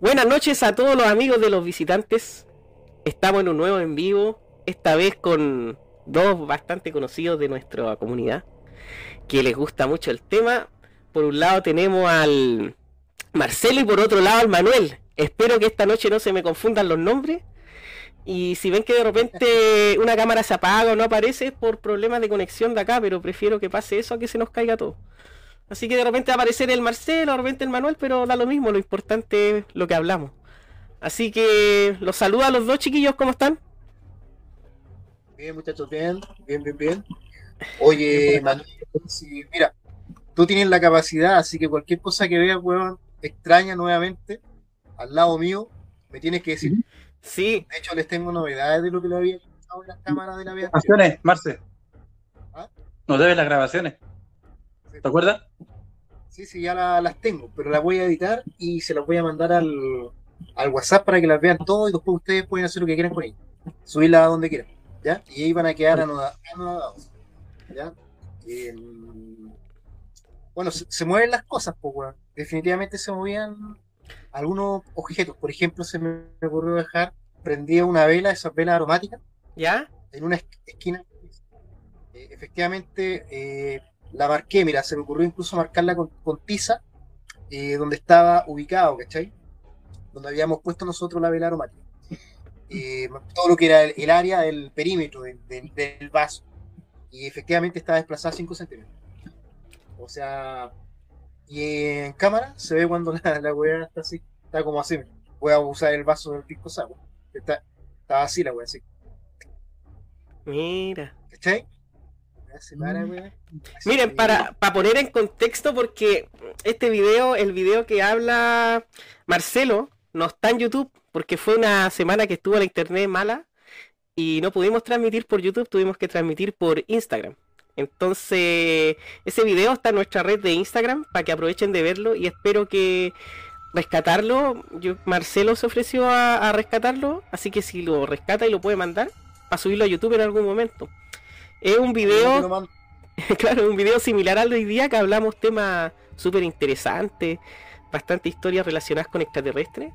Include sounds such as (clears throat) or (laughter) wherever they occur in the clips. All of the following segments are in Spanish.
Buenas noches a todos los amigos de los visitantes. Estamos en un nuevo en vivo, esta vez con dos bastante conocidos de nuestra comunidad, que les gusta mucho el tema. Por un lado tenemos al Marcelo y por otro lado al Manuel. Espero que esta noche no se me confundan los nombres. Y si ven que de repente una cámara se apaga o no aparece es por problemas de conexión de acá, pero prefiero que pase eso a que se nos caiga todo. Así que de repente va a aparecer el Marcelo, de repente el Manuel, pero da lo mismo, lo importante es lo que hablamos. Así que los saludo a los dos chiquillos, ¿cómo están? Bien, muchachos, bien, bien, bien, bien. Oye, Manuel, mira, tú tienes la capacidad, así que cualquier cosa que veas, weón, extraña nuevamente, al lado mío, me tienes que decir. Sí. De hecho, les tengo novedades de lo que lo había escuchado en las cámaras de la vida. Grabaciones, Marce. ¿Ah? Nos debes las grabaciones. ¿Te acuerdas? Sí, sí, ya las tengo, pero las voy a editar y se las voy a mandar al, al WhatsApp para que las vean todo y después ustedes pueden hacer lo que quieran con ellas. Subirlas a donde quieran, ¿ya? Y ahí van a quedar anotados, ¿ya? Em, bueno, se, mueven las cosas, pues, Definitivamente se movían algunos objetos. Por ejemplo, se me ocurrió dejar prendía una vela, esas velas aromáticas. ¿Ya? En una esquina. Eh, efectivamente, eh, la marqué, mira, se me ocurrió incluso marcarla con, tiza, eh, donde estaba ubicado, ¿cachai? Donde habíamos puesto nosotros la vela aromática. (laughs) todo lo que era el, área del perímetro del, vaso. Y efectivamente estaba desplazada 5 centímetros. O sea, y en cámara se ve cuando (laughs) la, la weá está así, está como así. Voy a usar el vaso del pisco agua. Está, estaba así la weá, así. Mira. ¿Cachai? Mm. Miren, para, para poner en contexto, porque este video, el video que habla Marcelo, no está en YouTube, porque fue una semana que estuvo la internet mala y no pudimos transmitir por YouTube, tuvimos que transmitir por Instagram. Entonces, ese video está en nuestra red de Instagram para que aprovechen de verlo y espero que rescatarlo. Yo, Marcelo se ofreció a, rescatarlo, así que si lo rescata y lo puede mandar, para subirlo a YouTube en algún momento. Es un video, (laughs) claro, un video similar al de hoy día que hablamos temas súper interesantes, bastante historias relacionadas con extraterrestres.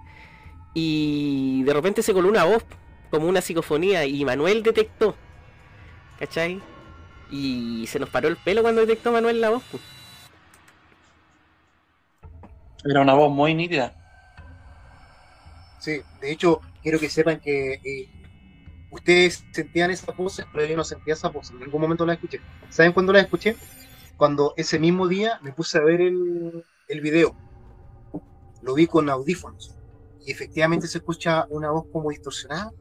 Y de repente se coló una voz, como una psicofonía, y Manuel detectó. ¿Cachai? Y se nos paró el pelo cuando detectó Manuel la voz. Era una voz muy nítida. Sí, de hecho, quiero que sepan que eh, ustedes sentían esa voz, pero yo no sentía esa voz. En ningún momento la escuché. ¿Saben cuándo la escuché? Cuando ese mismo día me puse a ver el, el video. Lo vi con audífonos. Y efectivamente se escucha una voz como distorsionada,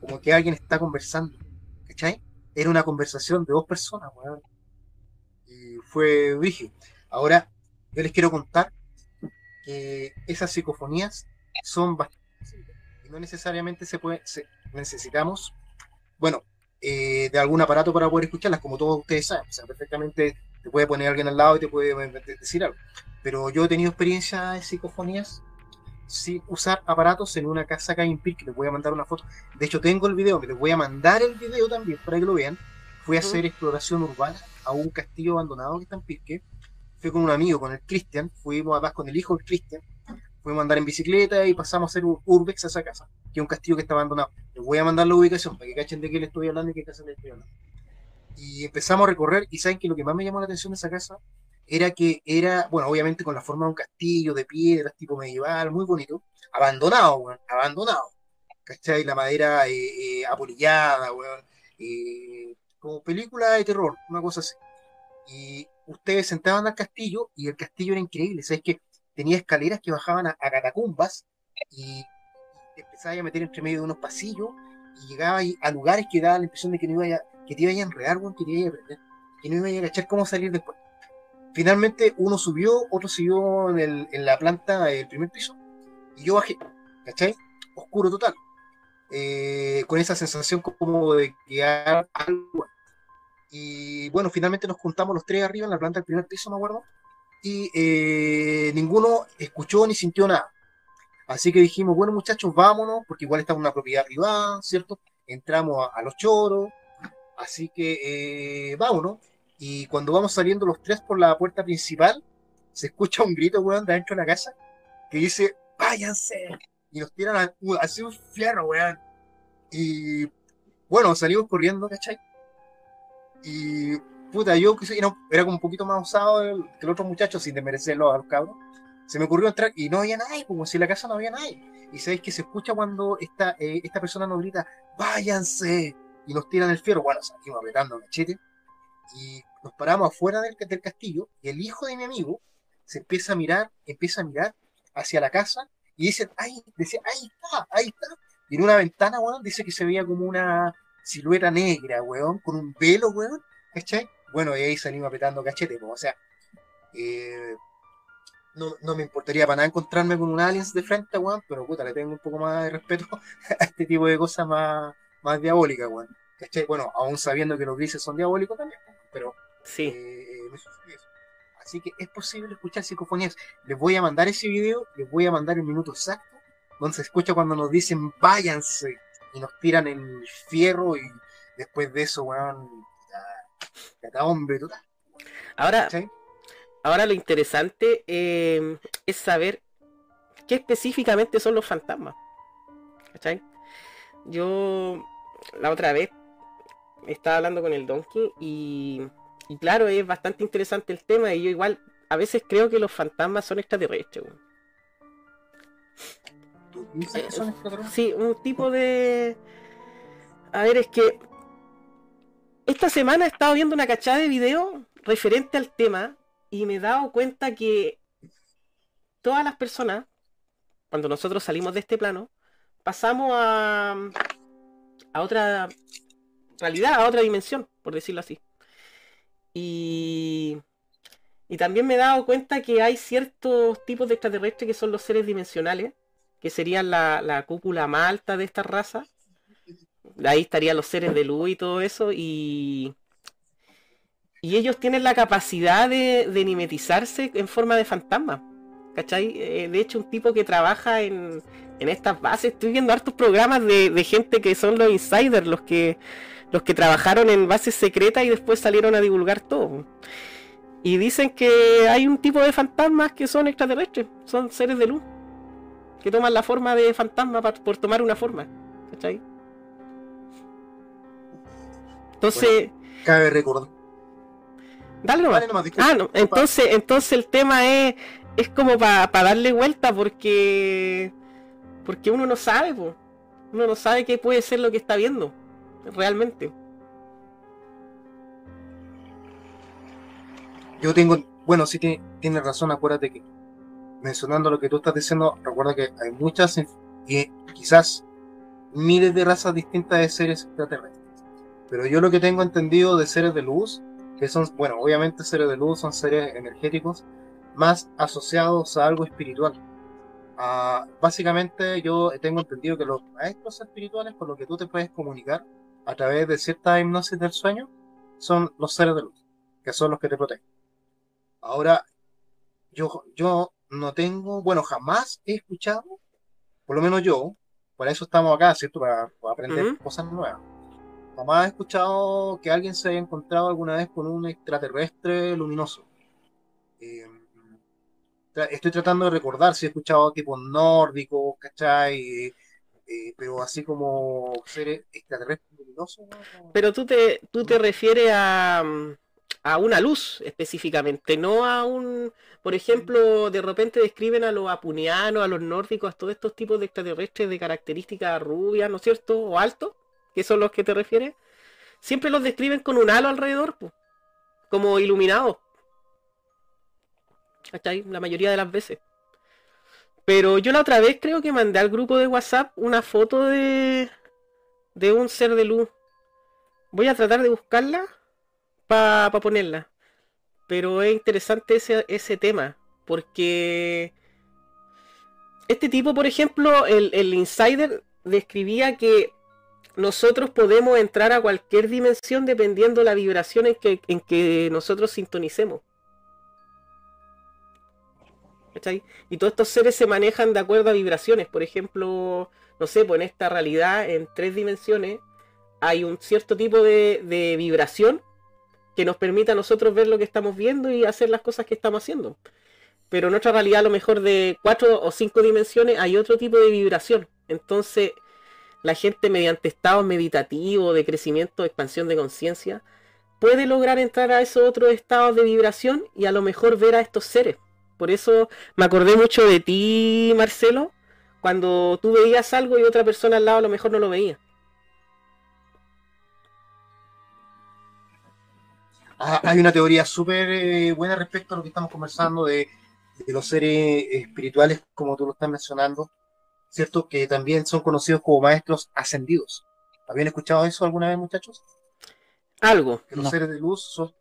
como que alguien está conversando. ¿Cachai? era una conversación de dos personas, Y fue rígido. Ahora, yo les quiero contar que esas psicofonías son bastante y no necesariamente se puede, necesitamos, bueno, eh, de algún aparato para poder escucharlas, como todos ustedes saben. O sea, perfectamente te puede poner alguien al lado y te puede decir algo. Pero yo he tenido experiencia de psicofonías sin usar aparatos en una casa acá en Pirque. Les voy a mandar una foto. De hecho, tengo el video, me les voy a mandar el video también para que lo vean. Fui a hacer exploración urbana a un castillo abandonado que está en Pirque. Fui con un amigo, con el Cristian. Fuimos además con el hijo del Cristian. Fuimos a andar en bicicleta y pasamos a hacer un urbex a esa casa, que es un castillo que está abandonado. Les voy a mandar la ubicación para que cachen de qué le estoy hablando y qué casa le estoy hablando. Y empezamos a recorrer y saben que lo que más me llamó la atención de esa casa era que era, bueno, obviamente con la forma de un castillo de piedras, tipo medieval, muy bonito, abandonado, weón, abandonado. ¿Cachai? La madera eh, eh, apolillada, weón, eh, como película de terror, una cosa así. Y ustedes sentaban al castillo y el castillo era increíble, ¿sabes? Que tenía escaleras que bajaban a, catacumbas y, te empezabas a meter entre medio de unos pasillos y llegabas a lugares que daban la impresión de que, no iba a, que iba a enredar, weón, que no iba a cachar cómo salir después. Finalmente uno subió, otro siguió en, la planta del primer piso y yo bajé, ¿cachai? Oscuro total. Eh, con esa sensación como de que algo. Y bueno, finalmente nos juntamos los tres arriba en la planta del primer piso, me acuerdo. Y eh, ninguno escuchó ni sintió nada. Así que dijimos, bueno muchachos, vámonos, porque igual está una propiedad privada, ¿cierto? Entramos a, los choros, así que eh, vámonos. Y cuando vamos saliendo los tres por la puerta principal, se escucha un grito, weón, de adentro de la casa, que dice, váyanse. Y nos tiran a, uh, así un fierro, weón. Y bueno, salimos corriendo, ¿cachai? Y puta, yo que era como un poquito más usado que el otro muchacho, sin desmerecerlo a los cabros. Se me ocurrió entrar y no había nadie, como si en la casa no había nadie. Y sabéis que se escucha cuando esta, eh, esta persona nos grita, váyanse, y nos tiran el fierro. Bueno, salimos apretando cachete y nos paramos afuera del, del castillo. Y el hijo de mi amigo se empieza a mirar, empieza a mirar hacia la casa y dice, ahí, decía, ahí está, ahí está. Y en una ventana, weón, dice que se veía como una silueta negra, weón, con un velo, weón, ¿cachai? Bueno, y ahí salimos apretando cachete, o sea, eh, no, me importaría para nada encontrarme con un aliens de frente, weón, pero puta, le tengo un poco más de respeto (laughs) a este tipo de cosas más, más diabólicas, weón. ¿Cachai? Bueno, aún sabiendo que los grises son diabólicos también, pero sí. Eh, Así que es posible escuchar psicofonías. Les voy a mandar ese video, les voy a mandar el minuto exacto, donde se escucha cuando nos dicen váyanse y nos tiran el fierro y después de eso, weón, hombre total. Ahora, ahora lo interesante eh, es saber qué específicamente son los fantasmas. ¿Cachai? Yo la otra vez estaba hablando con el Donkey y y claro, es bastante interesante el tema y yo igual a veces creo que los fantasmas son extraterrestres. ¿Tú dices que son eh, extraterrestres? Sí, un tipo de... A ver, es que esta semana he estado viendo una cachada de video referente al tema y me he dado cuenta que todas las personas, cuando nosotros salimos de este plano, pasamos a, a otra realidad, a otra dimensión, por decirlo así. Y, y también me he dado cuenta que hay ciertos tipos de extraterrestres que son los seres dimensionales, que serían la, cúpula más alta de esta raza. Ahí estarían los seres de luz y todo eso. Y, y ellos tienen la capacidad de, de mimetizarse en forma de fantasma. ¿Cachai? Eh, de hecho, un tipo que trabaja en, en estas bases, estoy viendo hartos programas de, de gente que son los insiders, los que los que trabajaron en bases secretas y después salieron a divulgar todo. Y dicen que hay un tipo de fantasmas que son extraterrestres, son seres de luz, que toman la forma de fantasma por tomar una forma. ¿Cachai? Entonces. cabe recordar. Dale nomás. ah, no. Entonces, entonces el tema es, es como para darle vuelta porque. Porque uno no sabe, uno no sabe qué puede ser lo que está viendo realmente. Yo tengo, bueno, sí tiene, tiene razón, acuérdate que mencionando lo que tú estás diciendo, recuerda que hay muchas y quizás miles de razas distintas de seres extraterrestres. Pero yo lo que tengo entendido de seres de luz, que son, bueno, obviamente seres de luz son seres energéticos más asociados a algo espiritual. Ah, básicamente yo tengo entendido que los maestros espirituales con los que tú te puedes comunicar a través de cierta hipnosis del sueño son los seres de luz, que son los que te protegen. Ahora, yo, yo no tengo, bueno, jamás he escuchado, por lo menos yo, por eso estamos acá, ¿cierto? Para, aprender cosas nuevas. Jamás he escuchado que alguien se haya encontrado alguna vez con un extraterrestre luminoso. Eh, estoy tratando de recordar si he escuchado tipo nórdico, ¿cachai? Eh, pero así como seres extraterrestres luminosos. Pero tú te, tú te refieres a, a una luz específicamente, no a un, por ejemplo, de repente describen a los apunianos, a los nórdicos, a todos estos tipos de extraterrestres de características rubias, ¿no es cierto? O altos, que son los que te refieres. Siempre los describen con un halo alrededor, como iluminados. ahí La mayoría de las veces. Pero yo la otra vez creo que mandé al grupo de WhatsApp una foto de, de un ser de luz. Voy a tratar de buscarla para ponerla. Pero es interesante ese, ese tema. Porque este tipo, por ejemplo, el, el insider describía que nosotros podemos entrar a cualquier dimensión dependiendo la vibración en que, en que nosotros sintonicemos. Y todos estos seres se manejan de acuerdo a vibraciones. Por ejemplo, no sé, pues en esta realidad, en tres dimensiones, hay un cierto tipo de, vibración que nos permite a nosotros ver lo que estamos viendo y hacer las cosas que estamos haciendo. pero en otra realidad a lo mejor de cuatro o cinco dimensiones hay otro tipo de vibración. Entonces, la gente mediante estados meditativos de crecimiento, de expansión de conciencia, puede lograr entrar a esos otros estados de vibración y a lo mejor ver a estos seres. Por eso me acordé mucho de ti, Marcelo, cuando tú veías algo y otra persona al lado a lo mejor no lo veía. Ah, hay una teoría súper eh, buena respecto a lo que estamos conversando de, los seres espirituales, como tú lo estás mencionando, ¿cierto? Que también son conocidos como maestros ascendidos. ¿Habían escuchado eso alguna vez, muchachos? Algo. Que los seres de luz son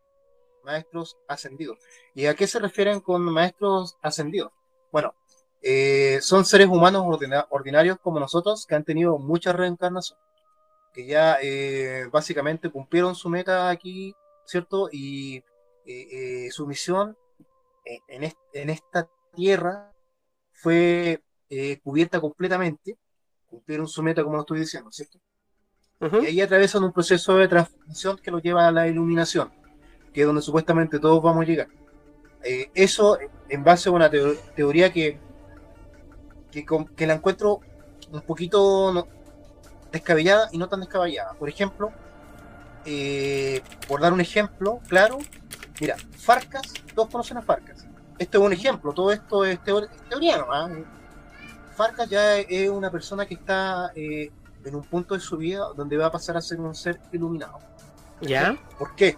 maestros ascendidos. ¿Y a qué se refieren con maestros ascendidos? Bueno, eh, son seres humanos ordinarios como nosotros que han tenido mucha reencarnación, que ya eh, básicamente cumplieron su meta aquí, ¿cierto? Y eh, su misión en, en, esta tierra fue cubierta completamente, cumplieron su meta como lo estoy diciendo, ¿cierto? Y ahí atraviesan un proceso de transformación que lo lleva a la iluminación, que es donde supuestamente todos vamos a llegar. eso en base a una teoría que que, la encuentro un poquito descabellada y no tan descabellada. Por ejemplo, eh, por dar un ejemplo claro, mira, Farcas, todos conocen a Farcas. Esto es un ejemplo, todo esto es teoría nomás. Farcas ya es una persona que está eh, en un punto de su vida donde va a pasar a ser un ser iluminado. ¿Ya? ¿Por qué?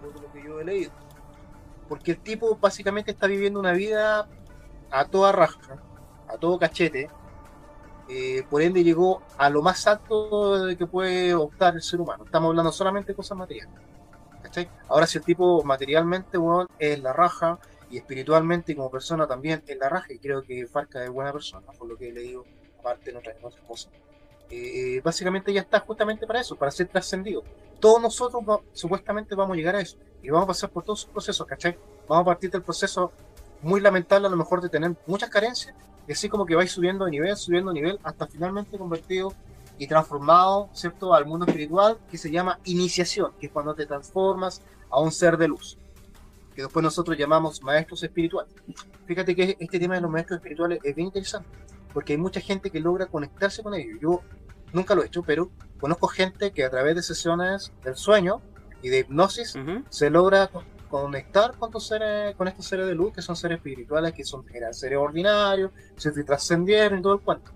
Por lo que yo he leído. Porque el tipo básicamente está viviendo una vida a toda raja a todo cachete, eh, por ende llegó a lo más alto que puede optar el ser humano. Estamos hablando solamente de cosas materiales. Ahora si el tipo materialmente es la raja y espiritualmente como persona también es la raja, y creo que Farca es buena persona, por lo que he leído, aparte de otras, cosas. Eh, básicamente ya está justamente para eso, para ser trascendido. Todos nosotros supuestamente vamos a llegar a eso y vamos a pasar por todos esos procesos, ¿cachai? Vamos a partir del proceso muy lamentable a lo mejor de tener muchas carencias y así como que vais subiendo de nivel, subiendo de nivel, hasta finalmente convertido y transformado, ¿cierto?, al mundo espiritual, que se llama iniciación, que es cuando te transformas a un ser de luz, que después nosotros llamamos maestros espirituales. Fíjate que este tema de los maestros espirituales es bien interesante, porque hay mucha gente que logra conectarse con ellos. Yo nunca lo he hecho, pero conozco gente que a través de sesiones del sueño y de hipnosis se logra conectar con, seres, con estos seres de luz, que son seres espirituales, que son seres ordinarios, se trascendieron y todo el cuento.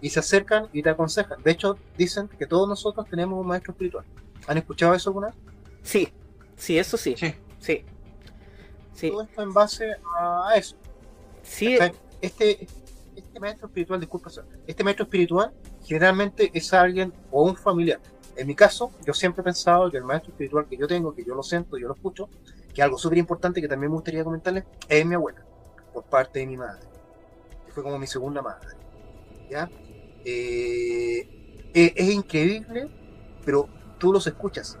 Y se acercan y te aconsejan. De hecho, dicen que todos nosotros tenemos un maestro espiritual. ¿Han escuchado eso alguna vez? Sí, sí, eso sí. Sí. sí. Todo esto en base a eso. Sí. Este, este maestro espiritual, disculpa, este maestro espiritual generalmente es alguien o un familiar. En mi caso, yo siempre he pensado que el maestro espiritual que yo tengo, que yo lo siento, yo lo escucho, que algo súper importante que también me gustaría comentarles es mi abuela, por parte de mi madre, que fue como mi segunda madre. ¿ya? Eh, eh, es increíble, pero tú los escuchas.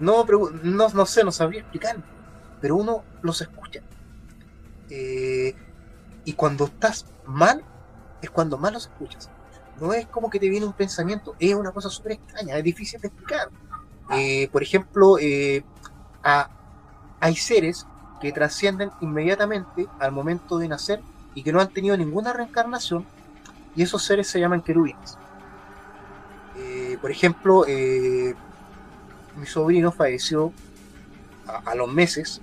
No, no, no sé, no sabría explicar, pero uno los escucha. Eh, y cuando estás mal, es cuando más los escuchas. No es como que te viene un pensamiento, es una cosa súper extraña, es difícil de explicar. por ejemplo, a, hay seres que trascienden inmediatamente al momento de nacer y que no han tenido ninguna reencarnación, y esos seres se llaman querubines. Eh, por ejemplo, eh, mi sobrino falleció a, los meses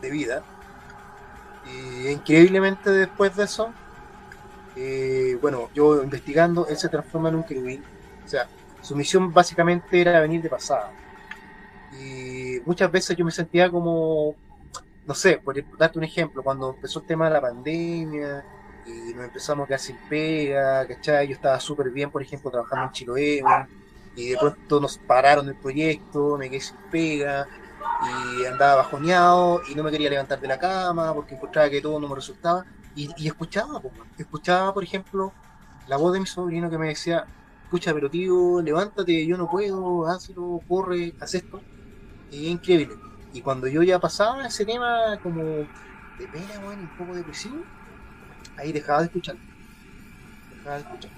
de vida, y increíblemente después de eso, eh, bueno, yo investigando, él se transforma en un querubín. O sea, su misión básicamente era venir de pasada y muchas veces yo me sentía como, no sé, por darte un ejemplo, cuando empezó el tema de la pandemia y nos empezamos a quedar sin pega, ¿cachai? Yo estaba súper bien, por ejemplo, trabajando en Chiloé y de pronto nos pararon el proyecto, me quedé sin pega y andaba bajoneado y no me quería levantar de la cama porque encontraba que todo no me resultaba y, escuchaba, escuchaba, por ejemplo, la voz de mi sobrino que me decía, escucha, pero tío, levántate, yo no puedo, hazlo, corre, haz esto es increíble. Y cuando yo ya pasaba ese tema como de pena, bueno, un poco depresivo, ahí dejaba de escuchar. Dejaba de escuchar.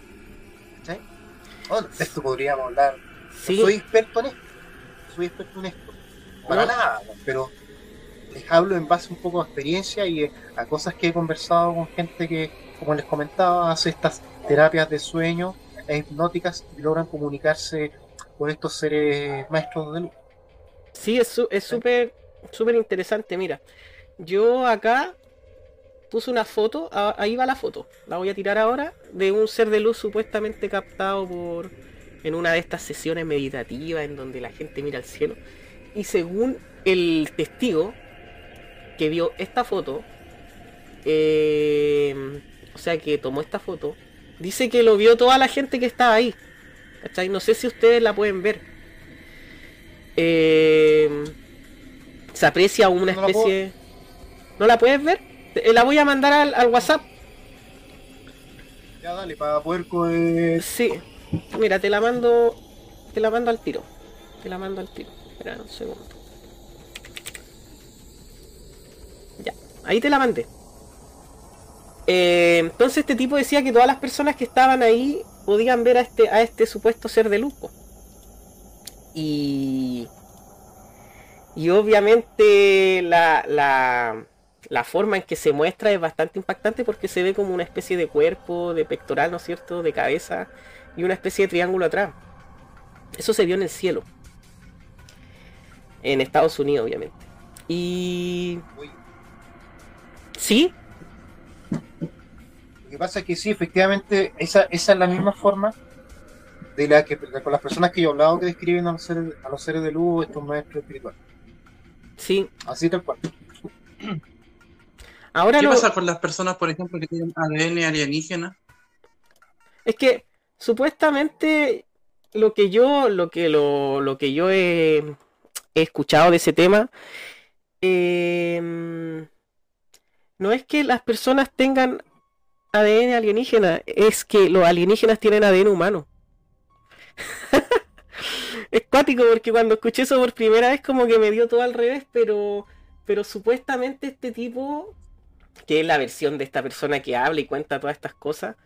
¿Cachai? Bueno, de esto podríamos hablar. soy experto en esto. Soy experto en esto. Para nada, pero les hablo en base un poco a experiencia y a cosas que he conversado con gente que, como les comentaba, hace estas terapias de sueño e hipnóticas y logran comunicarse con estos seres maestros de luz. Sí, es súper súper interesante. Mira, yo acá puse una foto, ahí va la foto, la voy a tirar ahora, de un ser de luz supuestamente captado por en una de estas sesiones meditativas en donde la gente mira al cielo. Y según el testigo que vio esta foto, eh, o sea que tomó esta foto, dice que lo vio toda la gente que estaba ahí. No sé si ustedes la pueden ver. Eh, se aprecia una especie... ¿No la puedes ver? Eh, la voy a mandar al, WhatsApp. Ya dale, para poder... coger. Sí. Mira, te la mando... Te la mando al tiro. Te la mando al tiro. Espera un segundo. Ya, ahí te la mandé. Eh, entonces este tipo decía que todas las personas que estaban ahí podían ver a este, este supuesto ser de lujo. Y, y obviamente la, la, la, forma en que se muestra es bastante impactante porque se ve como una especie de cuerpo, de pectoral, ¿no es cierto?, de cabeza y una especie de triángulo atrás. Eso se vio en el cielo. En Estados Unidos, obviamente. Y... ¿Sí? Lo que pasa es que sí, efectivamente, esa, esa es la misma forma de la que con las personas que yo he hablado que describen a los seres, a los seres de luz, estos maestros espirituales. Sí. Así tal cual. (clears throat) Ahora ¿Qué pasa con las personas, por ejemplo, que tienen ADN alienígena? Es que supuestamente lo que yo, lo que lo, lo que yo he, escuchado de ese tema, em, no es que las personas tengan ADN alienígena, es que los alienígenas tienen ADN humano. (laughs) es cuático porque cuando escuché eso por primera vez como que me dio todo al revés, pero, pero supuestamente este tipo, que es la versión de esta persona que habla y cuenta todas estas cosas,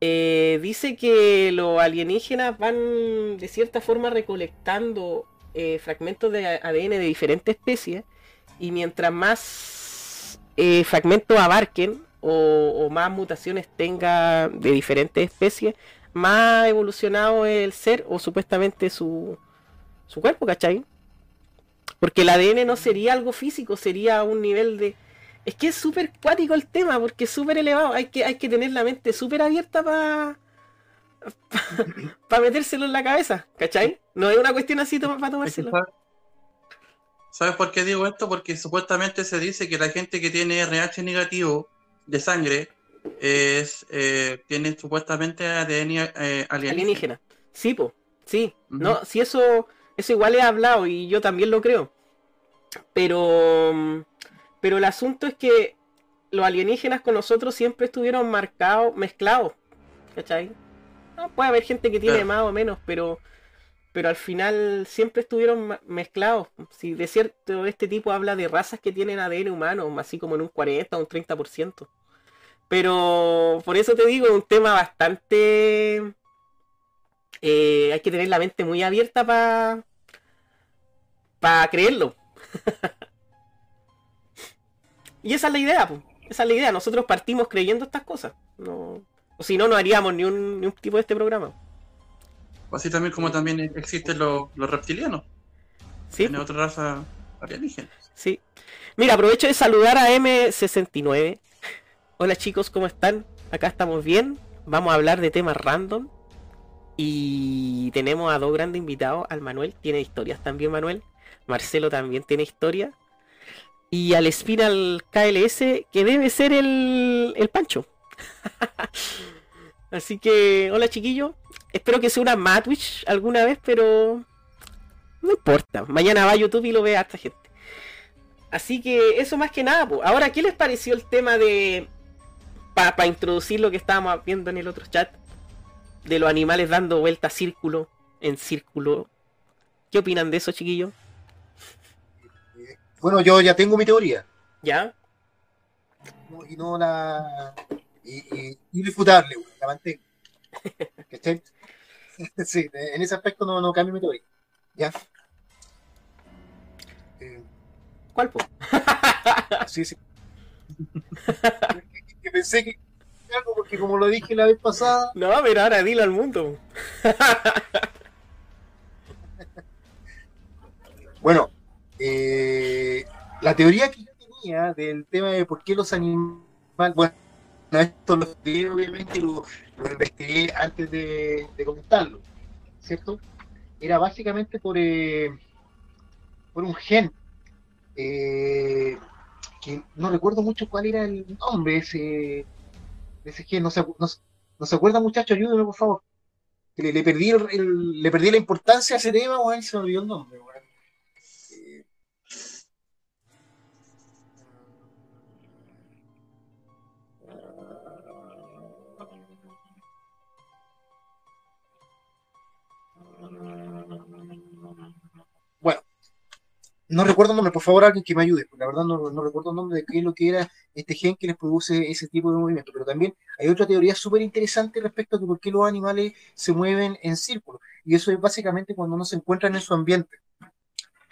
eh, dice que los alienígenas van de cierta forma recolectando eh, fragmentos de ADN de diferentes especies y mientras más eh, fragmentos abarquen, o, más mutaciones tenga de diferentes especies, más evolucionado es el ser o supuestamente su, su cuerpo, ¿cachai? Porque el ADN no sería algo físico, sería un nivel de... Es que es súper cuático el tema, porque es súper elevado. Hay que, hay que tener la mente súper abierta para para metérselo en la cabeza, ¿cachai? No es una cuestión así para tomárselo. ¿Sabes por qué digo esto? Porque supuestamente se dice que la gente que tiene RH negativo de sangre es eh, tiene supuestamente ADN eh, alienígena. Sí, po, sí. No, si eso, eso igual he hablado y yo también lo creo. Pero, pero el asunto es que los alienígenas con nosotros siempre estuvieron marcados, mezclados. ¿Cachai? Puede haber gente que tiene más o menos, pero, pero al final siempre estuvieron mezclados. Si de cierto, este tipo habla de razas que tienen ADN humano, así como en un 40 o un 30%. Pero por eso te digo, es un tema bastante... Eh, hay que tener la mente muy abierta para para creerlo. (laughs) y esa es la idea, pues. Esa es la idea. Nosotros partimos creyendo estas cosas. No... O si no, no haríamos ni un, ni un tipo de este programa. Así también como también existen los, reptilianos. Sí. Tiene otra raza alienígena. Sí. Mira, aprovecho de saludar a M69, Hola chicos, ¿cómo están? Acá estamos bien. Vamos a hablar de temas random. Y tenemos a dos grandes invitados. Al Manuel, tiene historias también Manuel. Marcelo también tiene historia. Y al Spinal KLS, que debe ser el, el Pancho. (laughs) Así que, hola chiquillos. Espero que sea una Matwitch alguna vez, pero no importa. Mañana va a YouTube y lo ve a esta gente. Así que eso más que nada. Ahora, ¿qué les pareció el tema de para introducir lo que estábamos viendo en el otro chat, de los animales dando vuelta círculo en círculo. ¿Qué opinan de eso, chiquillos? Bueno, yo ya tengo mi teoría. ¿Ya? y no la. Y, irrefutable, la mantengo. (laughs) (laughs) sí, en ese aspecto no, no cambio mi teoría. ¿Ya? Eh, ¿Cuál, po? (laughs) Sí, sí. que, que pensé que algo porque como lo dije la vez pasada, No, pero ahora dilo al mundo. Bueno, eh, la teoría que yo tenía del tema de por qué los animales, bueno, esto lo estudié obviamente lo, lo investigué antes de, comentarlo, ¿cierto? Era básicamente por, eh, por un gen, eh, que no recuerdo mucho cuál era el nombre ese, de ese gen, no se, no, no se acuerda muchachos, ayúdenme por favor. Le, perdí el- le perdí la importancia a ese tema, y se me olvidó el nombre, weón. No recuerdo el nombre, por favor, alguien que me ayude, porque la verdad no, no recuerdo el nombre de qué es lo que era este gen que les produce ese tipo de movimiento. Pero también hay otra teoría súper interesante respecto a por qué los animales se mueven en círculo. Y eso es básicamente cuando no se encuentran en su ambiente.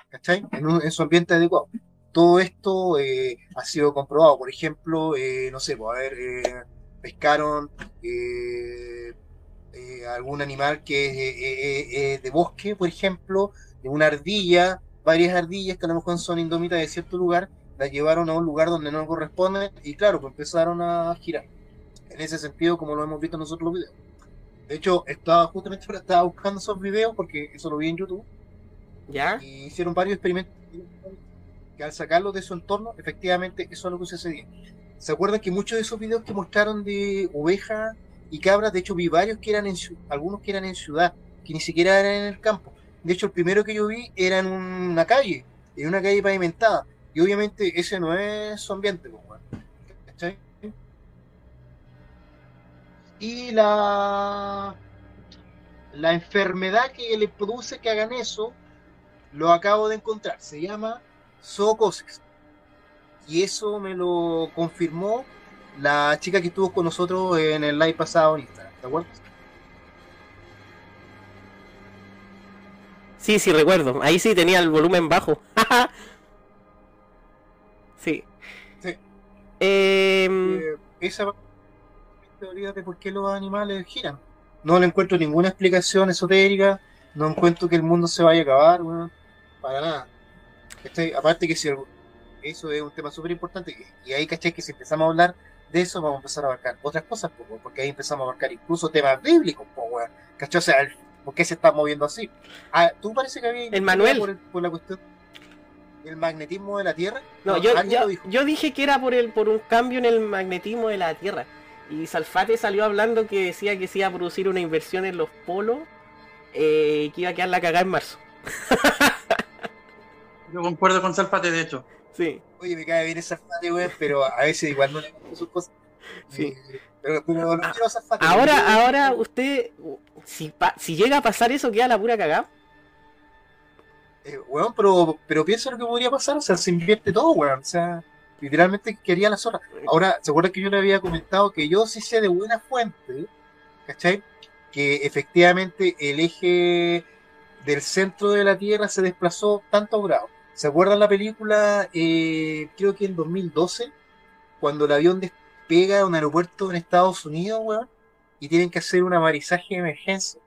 ¿Cachai? En, un- su ambiente adecuado. Todo esto eh, ha sido comprobado. Por ejemplo, eh, no sé, pues, a ver, eh, pescaron eh, eh, algún animal que es de bosque, por ejemplo, de una ardilla, varias ardillas que a lo mejor son indómitas de cierto lugar, las llevaron a un lugar donde no corresponden y claro, pues empezaron a girar. En ese sentido, como lo hemos visto nosotros los videos. De hecho, estaba justamente ahora estaba buscando esos videos porque eso lo vi en YouTube ¿Ya? y hicieron varios experimentos que al sacarlos de su entorno, efectivamente eso es lo que sucedía. ¿Se acuerdan que muchos de esos videos que mostraron de ovejas y cabras, de hecho vi varios que eran en algunos que eran en ciudad, que ni siquiera eran en el campo? De hecho, el primero que yo vi era en una calle, en una calle pavimentada. Y obviamente ese no es su ambiente, pues. ¿Cachai? Y la, la enfermedad que le produce que hagan eso, lo acabo de encontrar. Se llama zoocosis. Y eso me lo confirmó la chica que estuvo con nosotros en el live pasado en Instagram. ¿Te acuerdas? Sí, sí, recuerdo. Ahí sí tenía el volumen bajo. (laughs) sí. Sí. Em, Eh, esa teoría de por qué los animales giran. No le encuentro ninguna explicación esotérica. No encuentro que el mundo se vaya a acabar, weón. Para nada. ¿Cachai? Aparte que si el- eso es un tema súper importante. Y ahí, ¿cachai? Que si empezamos a hablar de eso, vamos a empezar a abarcar otras cosas, porque ahí empezamos a abarcar incluso temas bíblicos, po. ¿Cachai? O sea, el- ¿por qué se está moviendo así? Ah, ¿Tú parece que había El Manuel. por, el- por la cuestión del magnetismo de la Tierra? no, yo, alguien yo, lo dijo. yo dije que era por el por un cambio en el magnetismo de la Tierra. Y Salfate salió hablando que decía que se iba a producir una inversión en los polos eh, y que iba a quedar la cagada en marzo. (laughs) Yo concuerdo con Salpate, de hecho. Sí, Oye, me cae bien esa Zafate, weón, pero a veces igual no le gusta sus cosas. sí. Eh, pero, quiero. Ahora, Yo- ahora usted, si, pa- si llega a pasar eso, queda la pura cagada. Eh, weón, pero, pero piensa lo que podría pasar, o sea, se invierte todo, weón. O sea, literalmente quería la zorra. Ahora, ¿se acuerdan que yo le había comentado que yo sí sé de buena fuente, ¿cachai? Que efectivamente el eje del centro de la Tierra se desplazó tantos grados. ¿Se acuerdan la película, eh, creo que en 2012, cuando el avión despega de un aeropuerto en Estados Unidos, weón, y tienen que hacer un amarizaje de emergencia?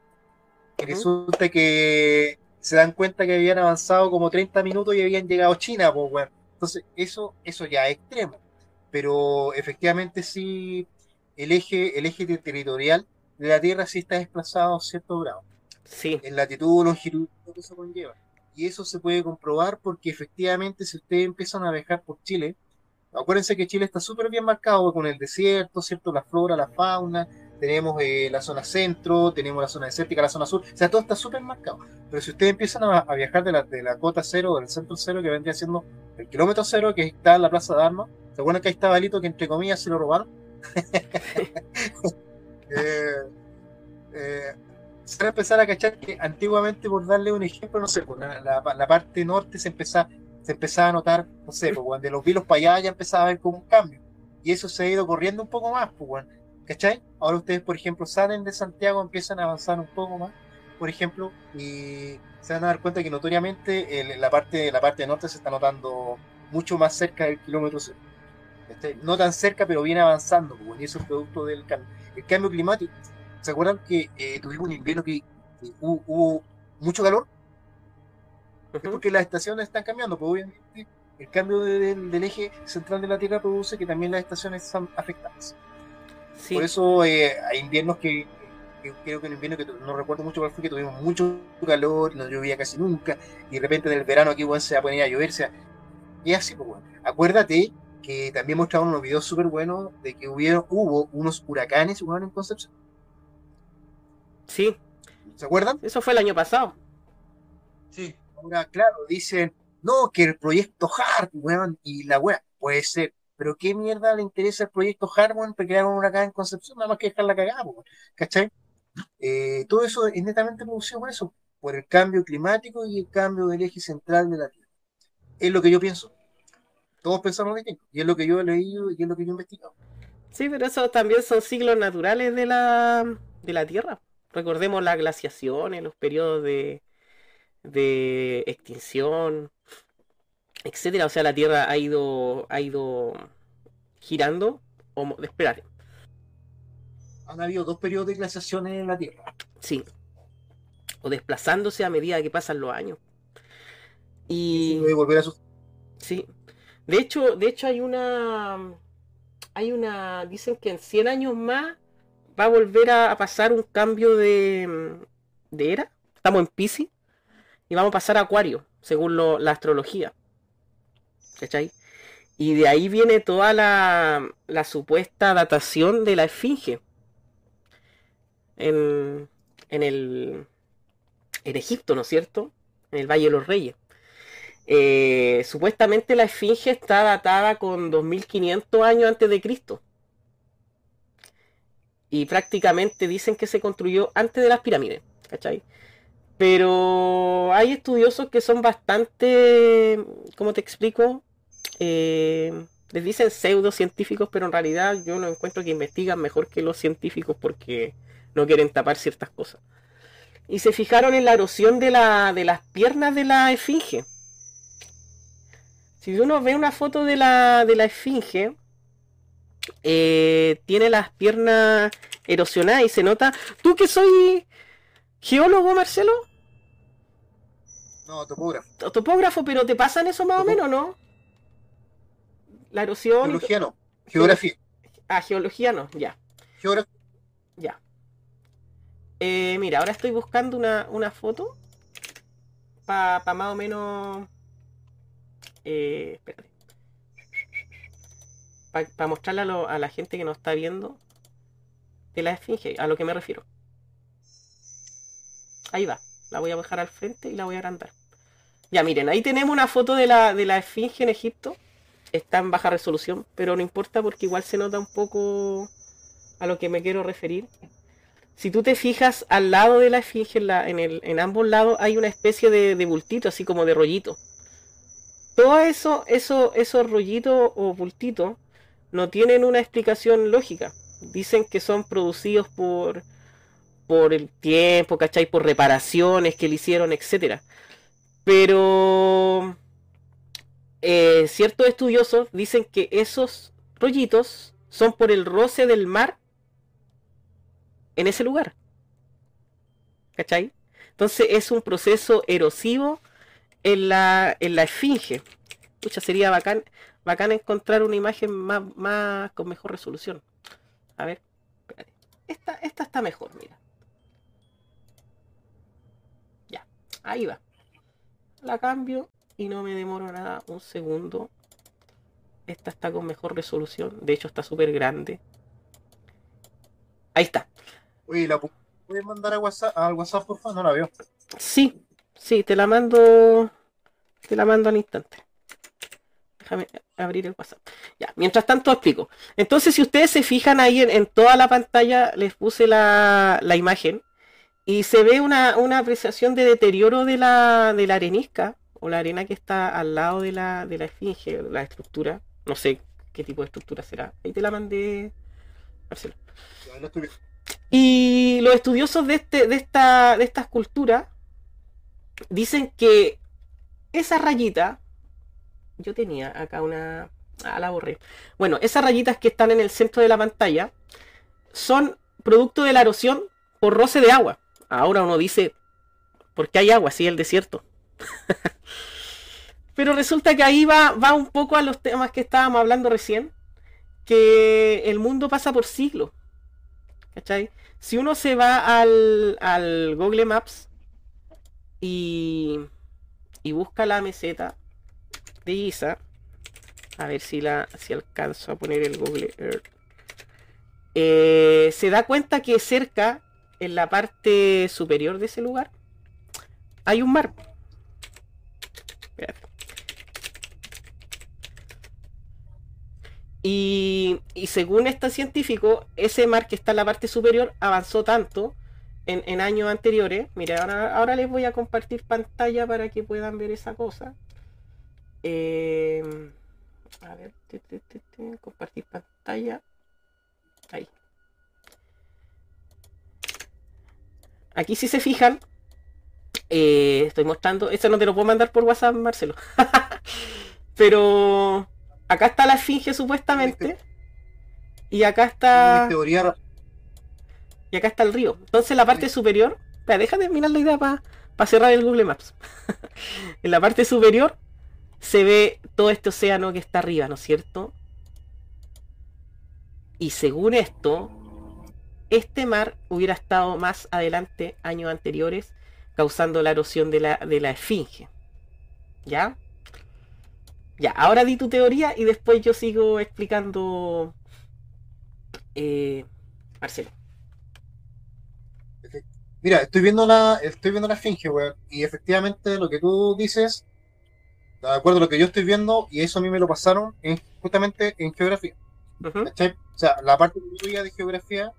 Y resulta que se dan cuenta que habían avanzado como 30 minutos y habían llegado a China, pues, weón. Entonces, eso, eso ya es extremo. Pero efectivamente sí, el eje, el eje territorial de la Tierra sí está desplazado a cierto grado Sí, en latitud, longitud, lo que eso conlleva. Y eso se puede comprobar porque efectivamente si ustedes empiezan a viajar por Chile, acuérdense que Chile está súper bien marcado con el desierto, ¿cierto? La flora, la fauna, tenemos eh, la zona centro, tenemos la zona desértica, la zona sur, o sea, todo está súper marcado. Pero si ustedes empiezan a, a viajar de la, de la cota cero, del centro cero, que vendría siendo el kilómetro cero, que está en la plaza de armas, ¿se acuerdan que ahí está Balito que entre comillas se lo robaron? (laughs) eh, eh, se van a empezar a cachar que antiguamente, por darle un ejemplo, no sé, la, la- la parte norte se empezaba, se empezaba a notar, no sé, pues, weón, de los vilos para allá ya empezaba a ver como un cambio. Y eso se ha ido corriendo un poco más, pues, weón. ¿cachai? Ahora ustedes, por ejemplo, salen de Santiago, empiezan a avanzar un poco más, por ejemplo, y se van a dar cuenta que notoriamente el- la parte la parte norte se está notando mucho más cerca del kilómetro cero. No tan cerca, pero viene avanzando, pues, y eso es producto del cambio. El cambio climático. ¿Se acuerdan que eh, tuvimos un invierno que, que hubo, hubo mucho calor? Es porque las estaciones están cambiando, pues obviamente el cambio de- del, del eje central de la Tierra produce que también las estaciones están afectadas. Sí, Por eso eh, hay inviernos que, que creo que el invierno que no recuerdo mucho cuál fue, que tuvimos mucho calor, no llovía casi nunca, y de repente en el verano aquí bueno, se va a poner a llover, o sea, y es así, pues bueno. Acuérdate que también mostraron unos videos súper buenos de que hubieron, hubo unos huracanes en Concepción. sí, ¿Se acuerdan? eso fue el año pasado. Sí, Ahora, claro, dicen, no, que el proyecto HART, weón, y la weá, puede ser. Pero qué mierda le interesa el proyecto HART, weón, para crear una acá en Concepción, nada más que dejarla cagada, weón, ¿cachai? Eh, todo eso es netamente producido por eso, por el cambio climático y el cambio del eje central de la Tierra. Es lo que yo pienso. Todos pensamos distinto, y es lo que yo he leído y es lo que yo he investigado. Sí, pero eso también son ciclos naturales de la, de la Tierra. Recordemos las glaciaciones, los periodos de, de extinción, etcétera. O sea, la Tierra ha ido, ha ido girando. O, espérate, Han habido dos periodos de glaciaciones en la Tierra. sí. O desplazándose a medida que pasan los años. Y Puede volver a su... sí. De hecho, de hecho hay una. Hay una. Dicen que en 100 años más va a volver a, a pasar un cambio de, de era. Estamos en Piscis. Y vamos a pasar a Acuario, según lo- la astrología. ¿Cachai? Y de ahí viene toda la, la supuesta datación de la Esfinge. En, en el. En Egipto, ¿no es cierto? En el Valle de los Reyes. Eh, supuestamente la Esfinge está datada con 2500 años antes de Cristo. Y prácticamente dicen que se construyó antes de las pirámides, ¿cachai? Pero hay estudiosos que son bastante, ¿cómo te explico? Eh, les dicen pseudocientíficos, pero en realidad yo no encuentro que investigan mejor que los científicos porque no quieren tapar ciertas cosas. Y se fijaron en la erosión de, la, de las piernas de la esfinge. Si uno ve una foto de la, de la esfinge, eh, tiene las piernas erosionadas y se nota. ¿Tú que soy geólogo, Marcelo? No, topógrafo. Topógrafo, pero ¿te pasan eso más o menos, no? La erosión. Geología no. Geografía. Ah, geología no, ya. Geografía. Ya. Eh, mira, ahora estoy buscando una, una foto para más o menos. Eh, espérate. Para mostrarle a, lo- a la gente que nos está viendo de la esfinge, a lo que me refiero. Ahí va. La voy a dejar al frente y la voy a agrandar. Ya, miren, ahí tenemos una foto de la, de la esfinge en Egipto. Está en baja resolución, pero no importa porque igual se nota un poco a lo que me quiero referir. Si tú te fijas al lado de la esfinge, en, la- en el- en ambos lados hay una especie de, de bultito, así como de rollito. Todo eso, eso, esos rollitos o bultitos no tienen una explicación lógica. Dicen que son producidos por, por el tiempo, ¿cachai? Por reparaciones que le hicieron, etcétera. Pero eh, ciertos estudiosos dicen que esos rollitos son por el roce del mar en ese lugar. ¿Cachai? Entonces es un proceso erosivo en la, en la esfinge. Pucha, sería bacán, bacán encontrar una imagen más, más con mejor resolución. A ver, espérate. Esta, esta está mejor, mira. Ya, ahí va. La cambio y no me demoro nada, un segundo. Esta está con mejor resolución, de hecho está súper grande. Ahí está. Oye, ¿la pu- puedes mandar a WhatsApp, al WhatsApp, por favor? No la veo. Sí, sí, te la mando. Te la mando al instante. Déjame abrir el WhatsApp. Ya, mientras tanto explico. Entonces, si ustedes se fijan ahí en, en toda la pantalla, les puse la, la imagen y se ve una, una apreciación de deterioro de la, de la arenisca o la arena que está al lado de la, de la esfinge, la estructura. No sé qué tipo de estructura será. Ahí te la mandé, Marcelo. Y los estudiosos de, este, de, esta, de esta escultura dicen que esa rayita yo tenía acá una... Ah, la borré. Bueno, esas rayitas que están en el centro de la pantalla son producto de la erosión por roce de agua. Ahora uno dice, ¿por qué hay agua? Si el desierto. (laughs) Pero resulta que ahí va, va un poco a los temas que estábamos hablando recién, que el mundo pasa por siglos. ¿Cachai? Si uno se va al, Google Maps y, y busca la meseta de Isa, a ver si, la, si alcanzo a poner el Google Earth, eh, se da cuenta que cerca, en la parte superior de ese lugar, hay un mar. Y, según este científico, ese mar que está en la parte superior avanzó tanto en, años anteriores. Mira, ahora, les voy a compartir pantalla para que puedan ver esa cosa. Em, a ver, compartir pantalla. Ahí. Aquí si se fijan, eh, estoy mostrando, esto no te lo puedo mandar por WhatsApp, Marcelo. (laughs) Pero acá está la esfinge supuestamente. Y acá está... Y acá está el río. Entonces la parte superior... Espera, deja de mirar la idea para cerrar el Google Maps. (laughs) en la parte superior se ve todo este océano que está arriba, ¿no es cierto? Y según esto, este mar hubiera estado más adelante, años anteriores, causando la erosión de la, de la esfinge. ¿Ya? Ya, ahora di tu teoría y después yo sigo explicando. Eh, Marcelo. Mira, estoy viendo la, estoy viendo la esfinge, weón, y efectivamente lo que tú dices, de acuerdo a lo que yo estoy viendo, y eso a mí me lo pasaron justamente en geografía. O sea, la parte que yo de geografía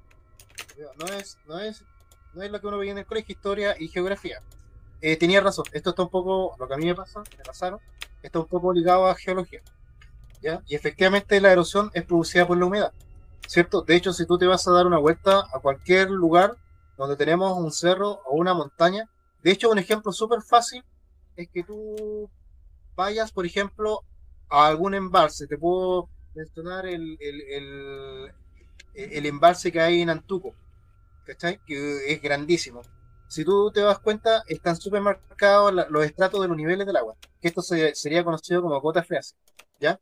no es, no es, no es lo que uno veía en el colegio, historia y geografía. Eh, tenía razón, esto está un poco, lo que a mí me pasa, me pasaron, está un poco ligado a geología. ¿ya? Y efectivamente la erosión es producida por la humedad, ¿cierto? De hecho, si tú te vas a dar una vuelta a cualquier lugar donde tenemos un cerro o una montaña, de hecho, un ejemplo súper fácil es que tú vayas, por ejemplo, a algún embalse. Te puedo mencionar el, el, el, embalse que hay en Antuco, ¿cachai? Que es grandísimo. Si tú te das cuenta, están súper marcados los estratos de los niveles del agua, que esto sería conocido como cota freática, ¿ya?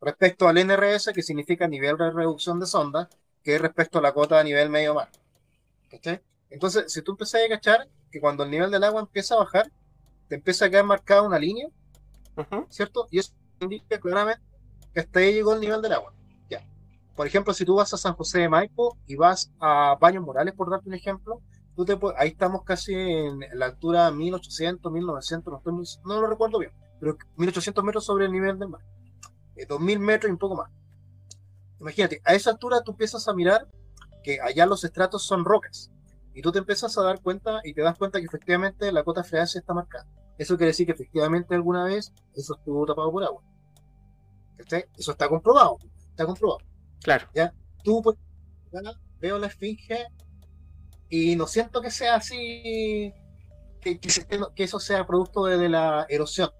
Respecto al NRS, que significa nivel de reducción de sonda, que es respecto a la cota a nivel medio mar. ¿Cachai? Entonces, si tú empiezas a cachar que cuando el nivel del agua empieza a bajar, te empieza a quedar marcada una línea, ¿cierto? Y eso indica claramente que hasta ahí llegó el nivel del agua. Por ejemplo, si tú vas a San José de Maipo y vas a Baños Morales, por darte un ejemplo, tú te ahí estamos casi en la altura 1800, 1900, no, no lo recuerdo bien, pero 1800 metros sobre el nivel del mar. 2000 eh, metros y un poco más. Imagínate, a esa altura tú empiezas a mirar que allá los estratos son rocas. Y tú te empiezas a dar cuenta y te das cuenta que efectivamente la cota freática está marcada. Eso quiere decir que efectivamente alguna vez eso estuvo tapado por agua. Eso está comprobado. Está comprobado. Claro. ¿Ya? Tú, pues, veo la esfinge y no siento que sea así, que, que, eso sea producto de, la erosión.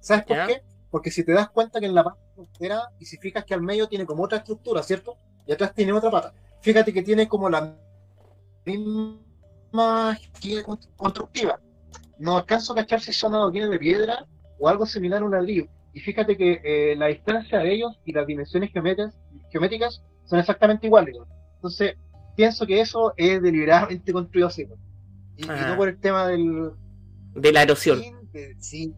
¿Sabes por qué? Porque si te das cuenta que en la parte frontera, y si fijas que al medio tiene como otra estructura, ¿cierto? Y atrás tiene otra pata. Fíjate que tiene como la misma constructiva. No alcanzo a cachar si son adoquines de piedra o algo similar a un ladrillo y fíjate que eh, la distancia de ellos y las dimensiones geométricas, son exactamente iguales. Entonces, pienso que eso es deliberadamente construido así. Y, no por el tema del... De la erosión. Sin,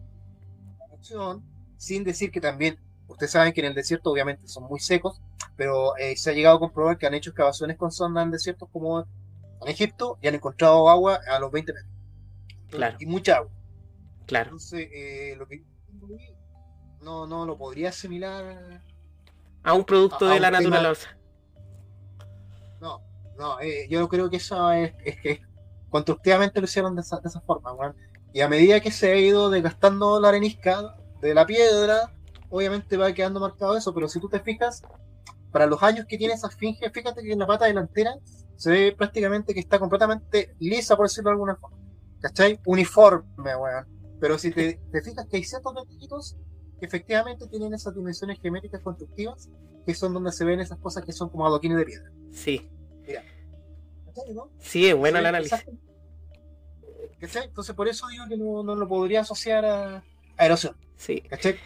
sin, decir que también, ustedes saben que en el desierto obviamente son muy secos, pero eh, se ha llegado a comprobar que han hecho excavaciones con sonda en desiertos como en Egipto y han encontrado agua a los 20 metros. Claro. Y mucha agua. Claro. Entonces, eh, lo que no, no lo podría asimilar a un producto de la naturaleza. No, no, eh, yo creo que eso es, que constructivamente lo hicieron de esa, de esa forma, Y a medida que se ha ido desgastando la arenisca de la piedra, obviamente va quedando marcado eso, pero si tú te fijas, para los años que tiene esa esfinge, fíjate que en la pata delantera se ve prácticamente que está completamente lisa, por decirlo de alguna forma. ¿Cachai? Uniforme, weón. Pero si te, te fijas que hay ciertos detallitos que efectivamente tienen esas dimensiones geométricas constructivas, que son donde se ven esas cosas que son como adoquines de piedra. Sí. Mira. Sí, es bueno el análisis. Entonces, por eso digo que no, no lo podría asociar a, a erosión. Sí. ¿Cachai?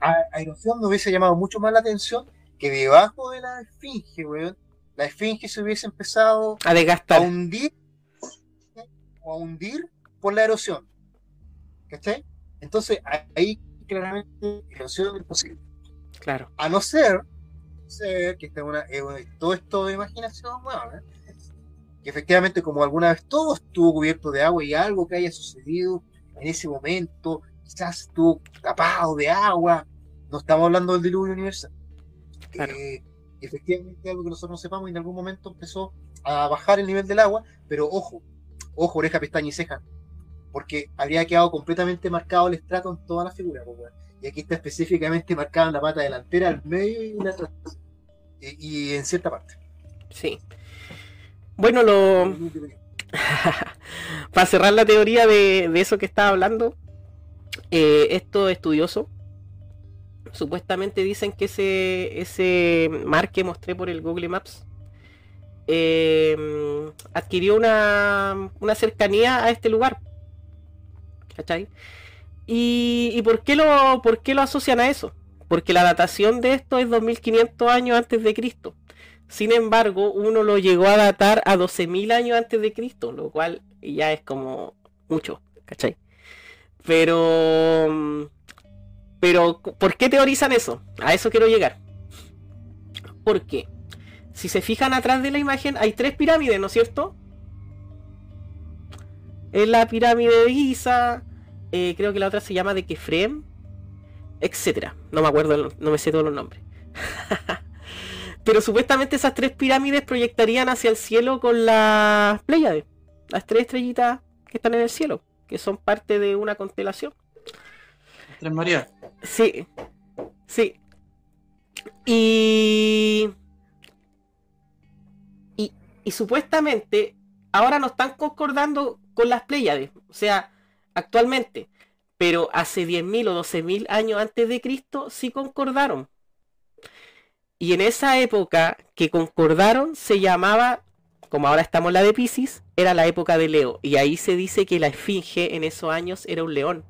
A, a erosión me hubiese llamado mucho más la atención que debajo de la esfinge, weón, la esfinge se hubiese empezado a desgastar. A hundir, o a hundir por la erosión. ¿Cachai? Entonces, ahí claramente erosión es posible. Claro. A no ser, ser que esta una, eh, todo esto de imaginación, bueno, ¿eh? que efectivamente como alguna vez todo estuvo cubierto de agua y algo que haya sucedido en ese momento, quizás estuvo tapado de agua, no estamos hablando del diluvio universal. Claro. Eh, efectivamente algo que nosotros no sepamos y en algún momento empezó a bajar el nivel del agua, pero ojo, ojo, oreja, pestaña y ceja, porque habría quedado completamente marcado el estrato en toda la figura, pues, y aquí está específicamente marcada en la pata delantera, al medio y, la y, y en cierta parte. Sí. Bueno, lo... (laughs) para cerrar la teoría de, eso que estaba hablando, eh, estos estudiosos supuestamente dicen que ese, mar que mostré por el Google Maps eh, adquirió una, cercanía a este lugar. ¿Cachai? ¿Y, por, qué lo, por qué lo asocian a eso? Porque la datación de esto es 2500 años antes de Cristo. Sin embargo, uno lo llegó a datar a 12.000 años antes de Cristo, lo cual ya es como mucho, ¿cachai? Pero... Pero, ¿por qué teorizan eso? A eso quiero llegar. Porque, si se fijan atrás de la imagen, hay tres pirámides, ¿no es cierto? Es la pirámide de Giza, eh, creo que la otra se llama de Kefrem, etcétera. No me acuerdo, no me sé todos los nombres. (laughs) Pero supuestamente esas tres pirámides proyectarían hacia el cielo con las Pléyades, las tres estrellitas que están en el cielo, que son parte de una constelación. Tres María. Sí, sí. Y... y. Y supuestamente ahora no están concordando con las Pléyades, o sea, actualmente. Pero hace 10.000 o 12.000 años antes de Cristo sí concordaron. Y en esa época que concordaron se llamaba, como ahora estamos en la de Pisces, era la época de Leo. Y ahí se dice que la esfinge en esos años era un león.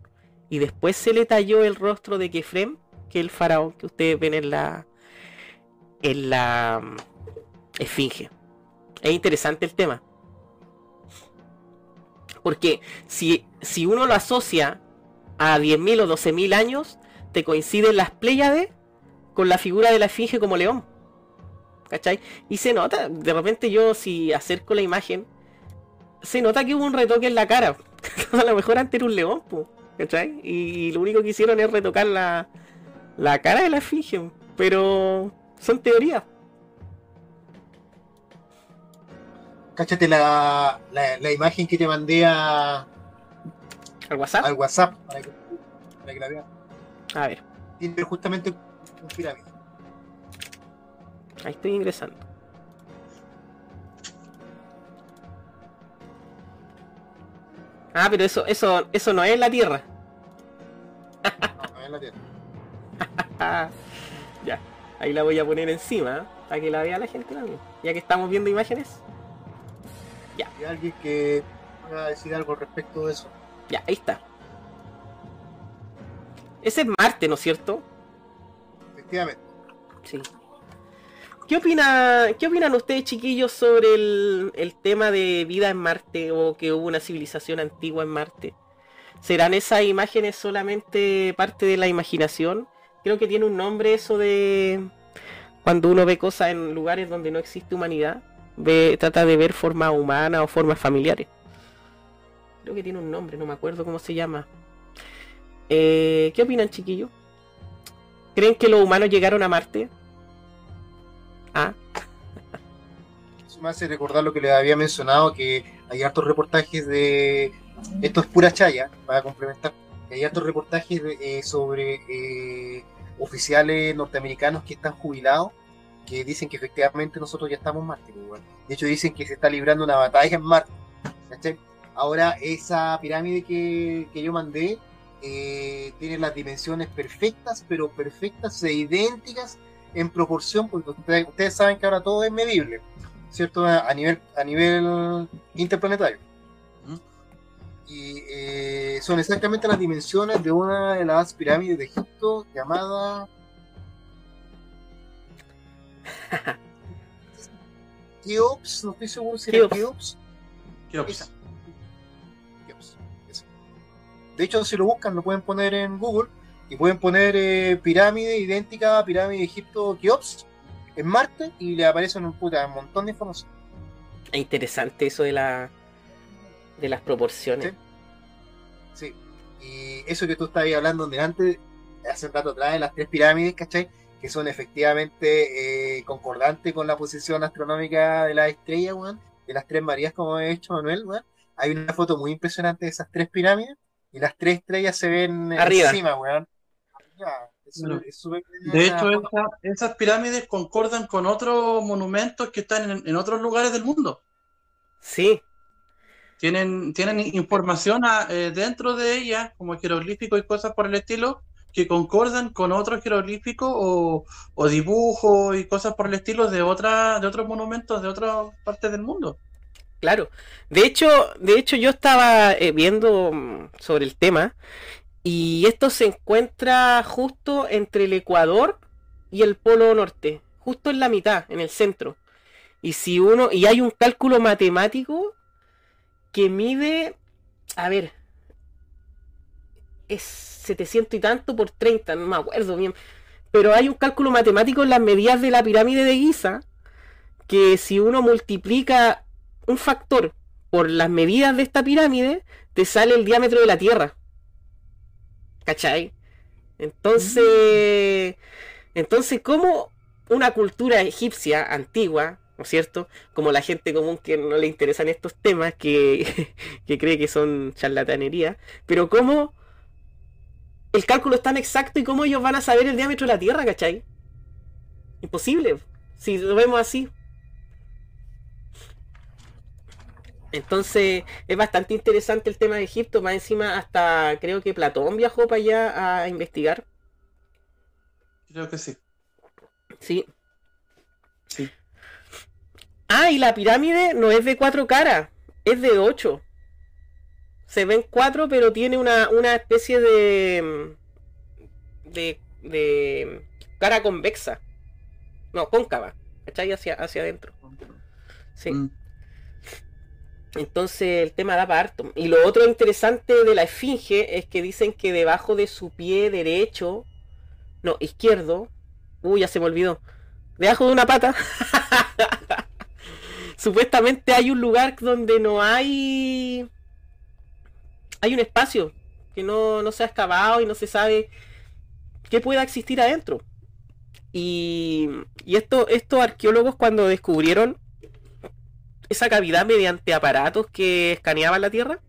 Y después se le talló el rostro de Kefrem, que es el faraón que ustedes ven en la, en la um, esfinge. Es interesante el tema. Porque si, si uno lo asocia a 10.000 o 12.000 años, te coinciden las Pléyades con la figura de la esfinge como león. ¿Cachai? Y se nota, de repente yo si acerco la imagen, se nota que hubo un retoque en la cara. (laughs) a lo mejor antes era un león, ¿cachai? Y lo único que hicieron es retocar la, la cara de la esfinge. Pero son teorías. Cáchate la, la, la, imagen que te mandé a, al WhatsApp. Al WhatsApp, para que, para que la vean. A ver. Tiene justamente pirámide. Ahí estoy ingresando. Ah, pero eso, eso, eso no es la Tierra. No, no es la Tierra. (laughs) ya, ahí la voy a poner encima, ¿eh? para que la vea la gente también. Ya que estamos viendo imágenes. Ya. ¿Hay alguien que pueda decir algo respecto de eso? Ya, ahí está. Ese es Marte, ¿no es cierto? Efectivamente. Sí. ¿Qué, opina, ¿Qué opinan ustedes, chiquillos, sobre el, el, tema de vida en Marte o que hubo una civilización antigua en Marte? ¿Serán esas imágenes solamente parte de la imaginación? Creo que tiene un nombre eso de cuando uno ve cosas en lugares donde no existe humanidad, ve, trata de ver formas humanas o formas familiares. Creo que tiene un nombre, no me acuerdo cómo se llama. Eh, ¿Qué opinan, chiquillos? ¿Creen que los humanos llegaron a Marte? ¿Ah? Eso me hace recordar lo que les había mencionado, que hay hartos reportajes de... Esto es pura chaya, para complementar. Hay hartos reportajes de, eh, sobre eh, oficiales norteamericanos que están jubilados, que dicen que efectivamente nosotros ya estamos en Marte. Pues, de hecho, dicen que se está librando una batalla en Marte. Ahora, esa pirámide que, que yo mandé eh, tiene las dimensiones perfectas, pero perfectas e idénticas en proporción, porque ustedes, saben que ahora todo es medible, ¿cierto? A nivel, a nivel interplanetario. Y eh, son exactamente las dimensiones de una de las pirámides de Egipto llamada Keops, no estoy seguro si era Keops. Keops. De hecho, si lo buscan, lo pueden poner en Google y pueden poner eh, pirámide idéntica a pirámide de Egipto Keops en Marte y le aparece un, puta, un montón de información. Es interesante eso de la de las proporciones. Sí. Y eso que tú estabas hablando delante, hace un rato atrás, de las tres pirámides, ¿cachai? Que son efectivamente eh, concordantes con la posición astronómica de la estrella, weón. De las tres Marías, como he hecho Manuel, weón. Hay una foto muy impresionante de esas tres pirámides y las tres estrellas se ven Arriba. encima, weón. de hecho, esas pirámides concordan con otros monumentos que están en, otros lugares del mundo. Sí. Tienen, tienen información eh, dentro de ellas, como jeroglíficos y cosas por el estilo, que concordan con otros jeroglíficos o, dibujos y cosas por el estilo de, otra, de otros monumentos de otras partes del mundo. Claro. De hecho, de hecho yo estaba eh, viendo mm, sobre el tema y esto se encuentra justo entre el Ecuador y el Polo Norte, justo en la mitad, en el centro. Y si uno y hay un cálculo matemático que mide, a ver, es 700 y tanto por 30, no me acuerdo bien, pero hay un cálculo matemático en las medidas de la pirámide de Giza que si uno multiplica un factor por las medidas de esta pirámide, te sale el diámetro de la Tierra. ¿Cachai? Entonces, entonces, ¿cómo una cultura egipcia antigua, ¿no es cierto? Como la gente común que no le interesan estos temas, que, (laughs) que cree que son charlatanería, pero cómo el cálculo es tan exacto y cómo ellos van a saber el diámetro de la Tierra, ¿cachai? Imposible, si lo vemos así. Entonces es bastante interesante el tema de Egipto, más encima hasta creo que Platón viajó para allá a investigar. Creo que sí. Sí. Sí. Ah, y la pirámide no es de cuatro caras, es de ocho. Se ven cuatro, pero tiene una, especie de, de. de. cara convexa. No, cóncava. ¿Cachai? Hacia, hacia adentro. Sí. Mm. Entonces el tema da para harto. Y lo otro interesante de la esfinge es que dicen que debajo de su pie derecho, no, izquierdo, uy, ya se me olvidó, debajo de una pata, (laughs) supuestamente hay un lugar donde no hay... Hay un espacio que no, no se ha excavado y no se sabe qué pueda existir adentro. Y, y esto, estos arqueólogos cuando descubrieron esa cavidad mediante aparatos que escaneaban la Tierra.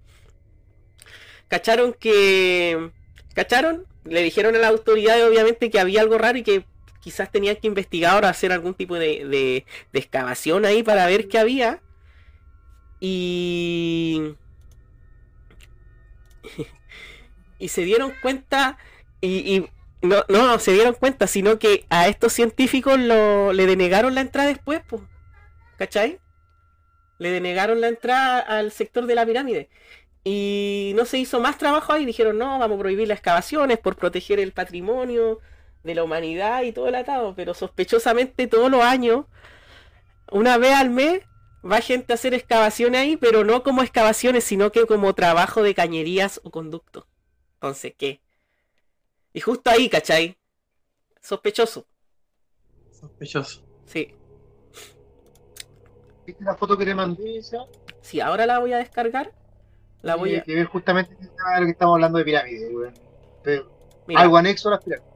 Cacharon que... ¿Cacharon? Le dijeron a la autoridad obviamente que había algo raro y que quizás tenían que investigar o hacer algún tipo de, de, excavación ahí para ver qué había. Y... (laughs) y se dieron cuenta y, no, no, se dieron cuenta, sino que a estos científicos lo, le denegaron la entrada después, pues. ¿Cachai? Le denegaron la entrada al sector de la pirámide. Y no se hizo más trabajo ahí. Dijeron, no, vamos a prohibir las excavaciones por proteger el patrimonio de la humanidad y todo el atado. Pero sospechosamente todos los años, una vez al mes, va gente a hacer excavaciones ahí, pero no como excavaciones, sino que como trabajo de cañerías o conducto. Entonces, ¿qué? Y justo ahí, ¿cachai? Sospechoso. Sospechoso. Sí. ¿Viste la foto que te mandé esa? Sí, ahora la voy a descargar. La voy a... Que ver justamente lo que estamos hablando de pirámides, algo anexo a las pirámides.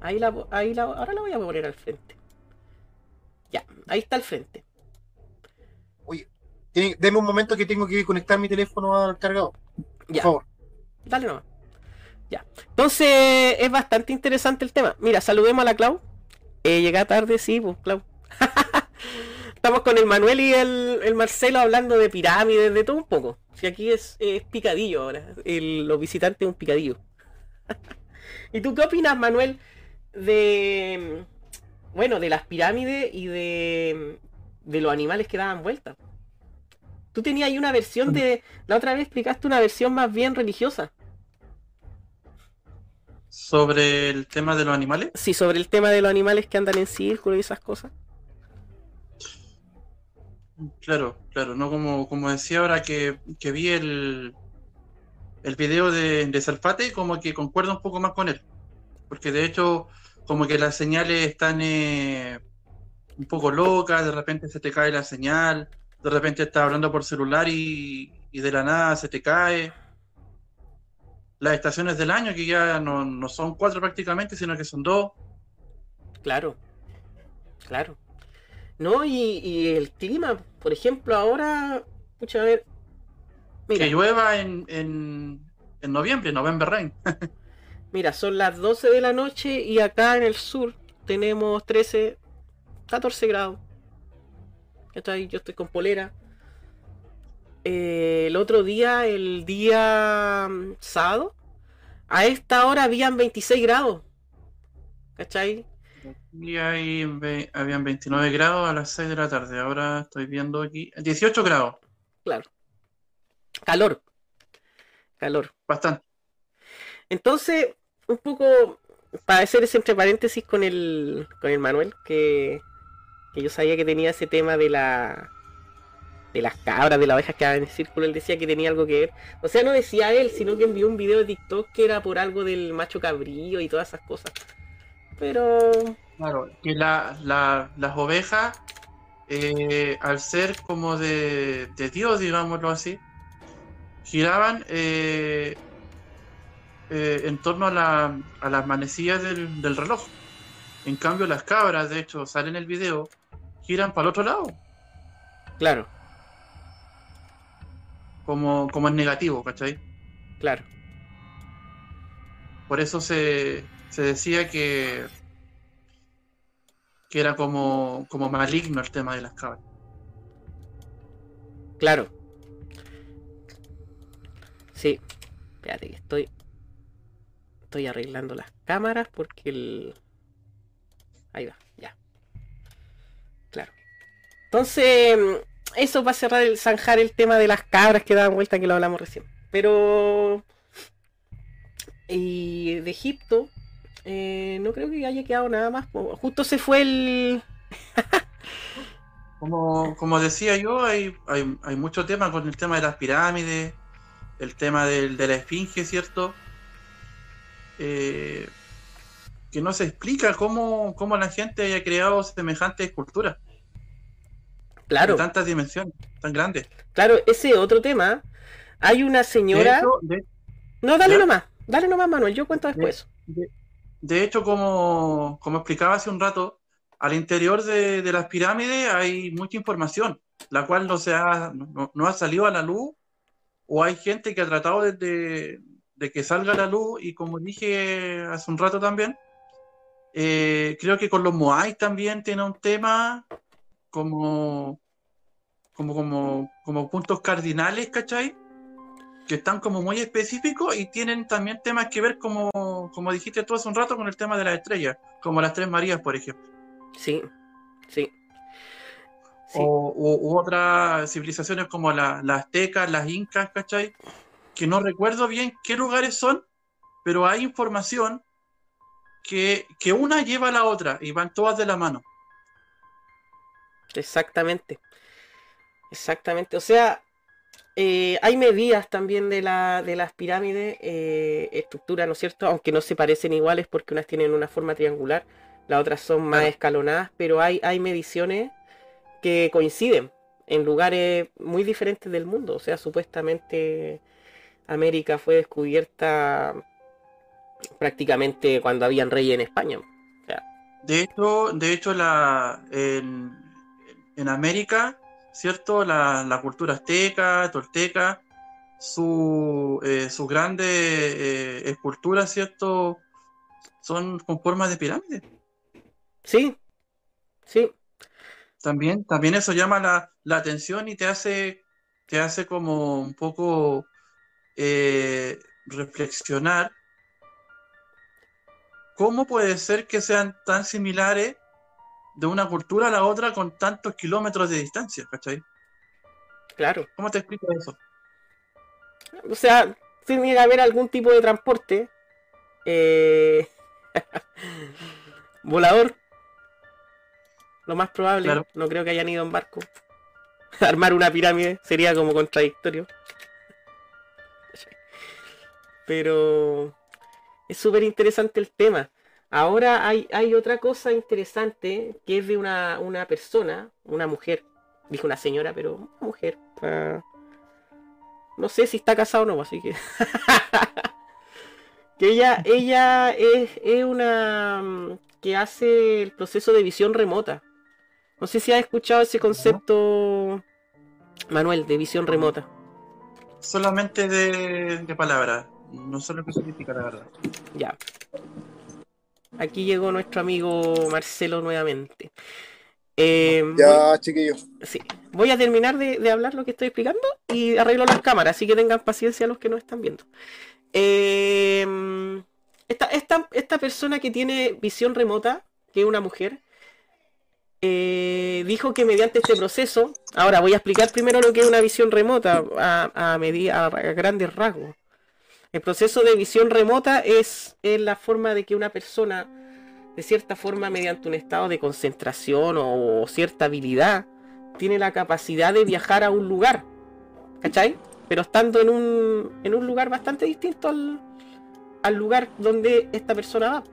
Ahí la, ahí la, ahora la voy a poner al frente. Ya, ahí está al frente. Oye, deme un momento que tengo que conectar mi teléfono al cargador. Por favor. Dale nomás. Ya. Entonces, es bastante interesante el tema. Mira, saludemos a la Clau. Eh, llega tarde, sí, pues, Clau. (laughs) estamos con el Manuel y el, Marcelo hablando de pirámides, de todo un poco. Si aquí es, picadillo ahora, los visitantes es un picadillo. (laughs) ¿Y tú qué opinas, Manuel, de bueno, de las pirámides y de, de los animales que daban vueltas? Tú tenías ahí una versión de. La otra vez explicaste una versión más bien religiosa. ¿Sobre el tema de los animales? Sí, sobre el tema de los animales que andan en círculo y esas cosas. Claro, claro, no como, como decía ahora que, vi el, el video de, de Salfate, como que concuerdo un poco más con él. Porque de hecho, como que las señales están eh, un poco locas, de repente se te cae la señal de repente estás hablando por celular y, de la nada se te cae. Las estaciones del año, que ya no, son cuatro prácticamente, sino que son dos. Claro, claro. No, y, el clima, por ejemplo, ahora, escucha, a ver. Que llueva en, en, en noviembre, noviembre rain. (laughs) mira, son las 12 de la noche y acá en el sur tenemos 13, 14 grados. Yo estoy con polera. Eh, el otro día, el día mm, sábado, a esta hora habían 26 grados. ¿Cachai? Y ahí habían 29 grados a las 6 de la tarde. Ahora estoy viendo aquí 18 grados. Claro. Calor. Calor. Bastante. Entonces, un poco para hacer ese entre paréntesis con el, con el Manuel, que que yo sabía que tenía ese tema de la de las cabras, de las ovejas que en el círculo, él decía que tenía algo que ver. O sea, no decía él, sino que envió un video de TikTok que era por algo del macho cabrío y todas esas cosas. Pero... Claro, que la, las ovejas, eh, al ser como de, de, Dios, digámoslo así, giraban eh, eh, en torno a, la, a las manecillas del, del reloj. En cambio, las cabras, de hecho, salen en el video, giran para el otro lado. Claro. Como, como es negativo, ¿cachai? Claro. Por eso se, se decía que, que era como, como maligno el tema de las cabras. Claro. Sí. Espérate que estoy. Estoy arreglando las cámaras porque el. Ahí va. Entonces, eso va a cerrar el zanjar el tema de las cabras que daban vuelta que lo hablamos recién. Pero. Y de Egipto, eh, no creo que haya quedado nada más. Justo se fue el. (laughs) como, decía yo, hay, hay, mucho tema con el tema de las pirámides, el tema de la esfinge, ¿cierto? Eh, que no se explica cómo, cómo la gente haya creado semejante escultura. Claro. tantas dimensiones, tan grandes. Claro, ese otro tema. Hay una señora. no, dale nomás, dale nomás, Manuel, yo cuento después. De, hecho, como, como, explicaba hace un rato, al interior de, las pirámides hay mucha información, la cual no, se ha, no, ha salido a la luz, o hay gente que ha tratado de, de, que salga a la luz, y como dije hace un rato también, eh, creo que con los Moai también tiene un tema como, como, como, como puntos cardinales, ¿cachai? Que están como muy específicos y tienen también temas que ver, como, como dijiste tú hace un rato, con el tema de las estrellas, como las Tres Marías, por ejemplo. Sí, sí. O, u, otras civilizaciones como las aztecas, las incas, ¿cachai? Que no recuerdo bien qué lugares son, pero hay información que, que una lleva a la otra y van todas de la mano. Exactamente. Exactamente. O sea, eh, hay medidas también de, la, de las pirámides, eh, estructura, ¿no es cierto? Aunque no se parecen iguales porque unas tienen una forma triangular, las otras son más escalonadas, pero hay, hay mediciones que coinciden en lugares muy diferentes del mundo. O sea, supuestamente América fue descubierta prácticamente cuando habían reyes en España. de hecho, de hecho la, en América, ¿cierto? La, cultura azteca, tolteca, su, eh, sus grandes eh, esculturas, ¿cierto? Son con formas de pirámide. Sí, sí. también, también eso llama la, la atención y te hace, te hace como un poco eh, reflexionar cómo puede ser que sean tan similares de una cultura a la otra con tantos kilómetros de distancia, ¿cachai? Claro. ¿Cómo te explico eso? O sea, tiene que haber algún tipo de transporte eh, (laughs) volador. Lo más probable, Claro. no creo que hayan ido en barco. (laughs) Armar una pirámide sería como contradictorio. Pero es súper interesante el tema. Ahora hay, hay otra cosa interesante que es de una, una persona, una mujer. Dijo una señora, pero una mujer. Ah, no sé si está casado o no, así que. (laughs) que ella, ella es, es una mm, que hace el proceso de visión remota. No sé si has escuchado ese concepto, Manuel, de visión remota. Solamente de, de palabras, no sé lo que significa la verdad. Ya. Aquí llegó nuestro amigo Marcelo nuevamente. Eh, Ya, chiquillos. Sí, voy a terminar de, de hablar lo que estoy explicando y arreglo las cámaras, así que tengan paciencia los que no están viendo. Eh, esta, esta, esta persona que tiene visión remota, que es una mujer, eh, dijo que mediante este proceso, ahora voy a explicar primero lo que es una visión remota a, a, medida, a grandes rasgos. El proceso de visión remota es, es la forma de que una persona de cierta forma, mediante un estado de concentración o cierta habilidad, tiene la capacidad de viajar a un lugar. ¿Cachai? Pero estando en un, en un lugar bastante distinto al, al lugar donde esta persona va.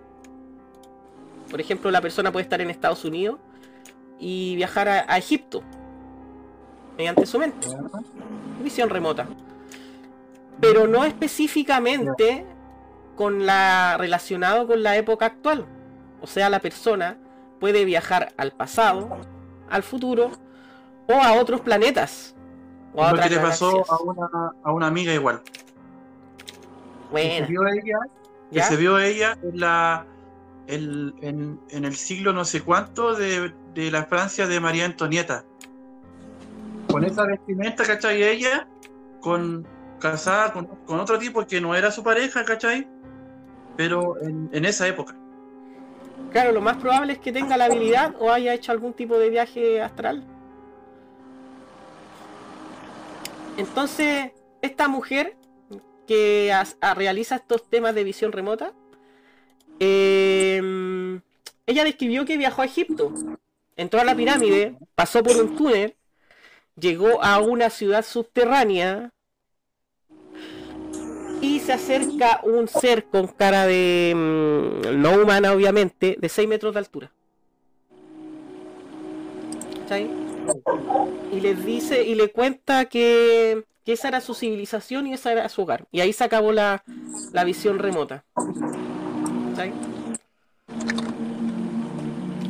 Por ejemplo, la persona puede estar en Estados Unidos y viajar a, a Egipto mediante su mente. Visión remota. Pero no específicamente con la relacionado con la época actual. O sea, la persona puede viajar al pasado, al futuro o a otros planetas. O a Lo que otras le pasó a una, a una amiga igual. Que se Bueno, vio ella, que se vio ella en la en, en el siglo no sé cuánto de, de la Francia de María Antonieta. Con esa vestimenta, ¿cachai? Ella, con casada con, otro tipo que no era su pareja, ¿cachai? Pero en, esa época. Claro, lo más probable es que tenga la habilidad o haya hecho algún tipo de viaje astral. Entonces, esta mujer que realiza estos temas de visión remota, eh, ella describió que viajó a Egipto, entró a la pirámide, pasó por un túnel, llegó a una ciudad subterránea y se acerca un ser con cara de mm, no humana obviamente de 6 metros de altura. ¿Cachai? y les dice y le cuenta que, esa era su civilización y esa era su hogar. Y ahí se acabó la, la visión remota. ¿Cachai?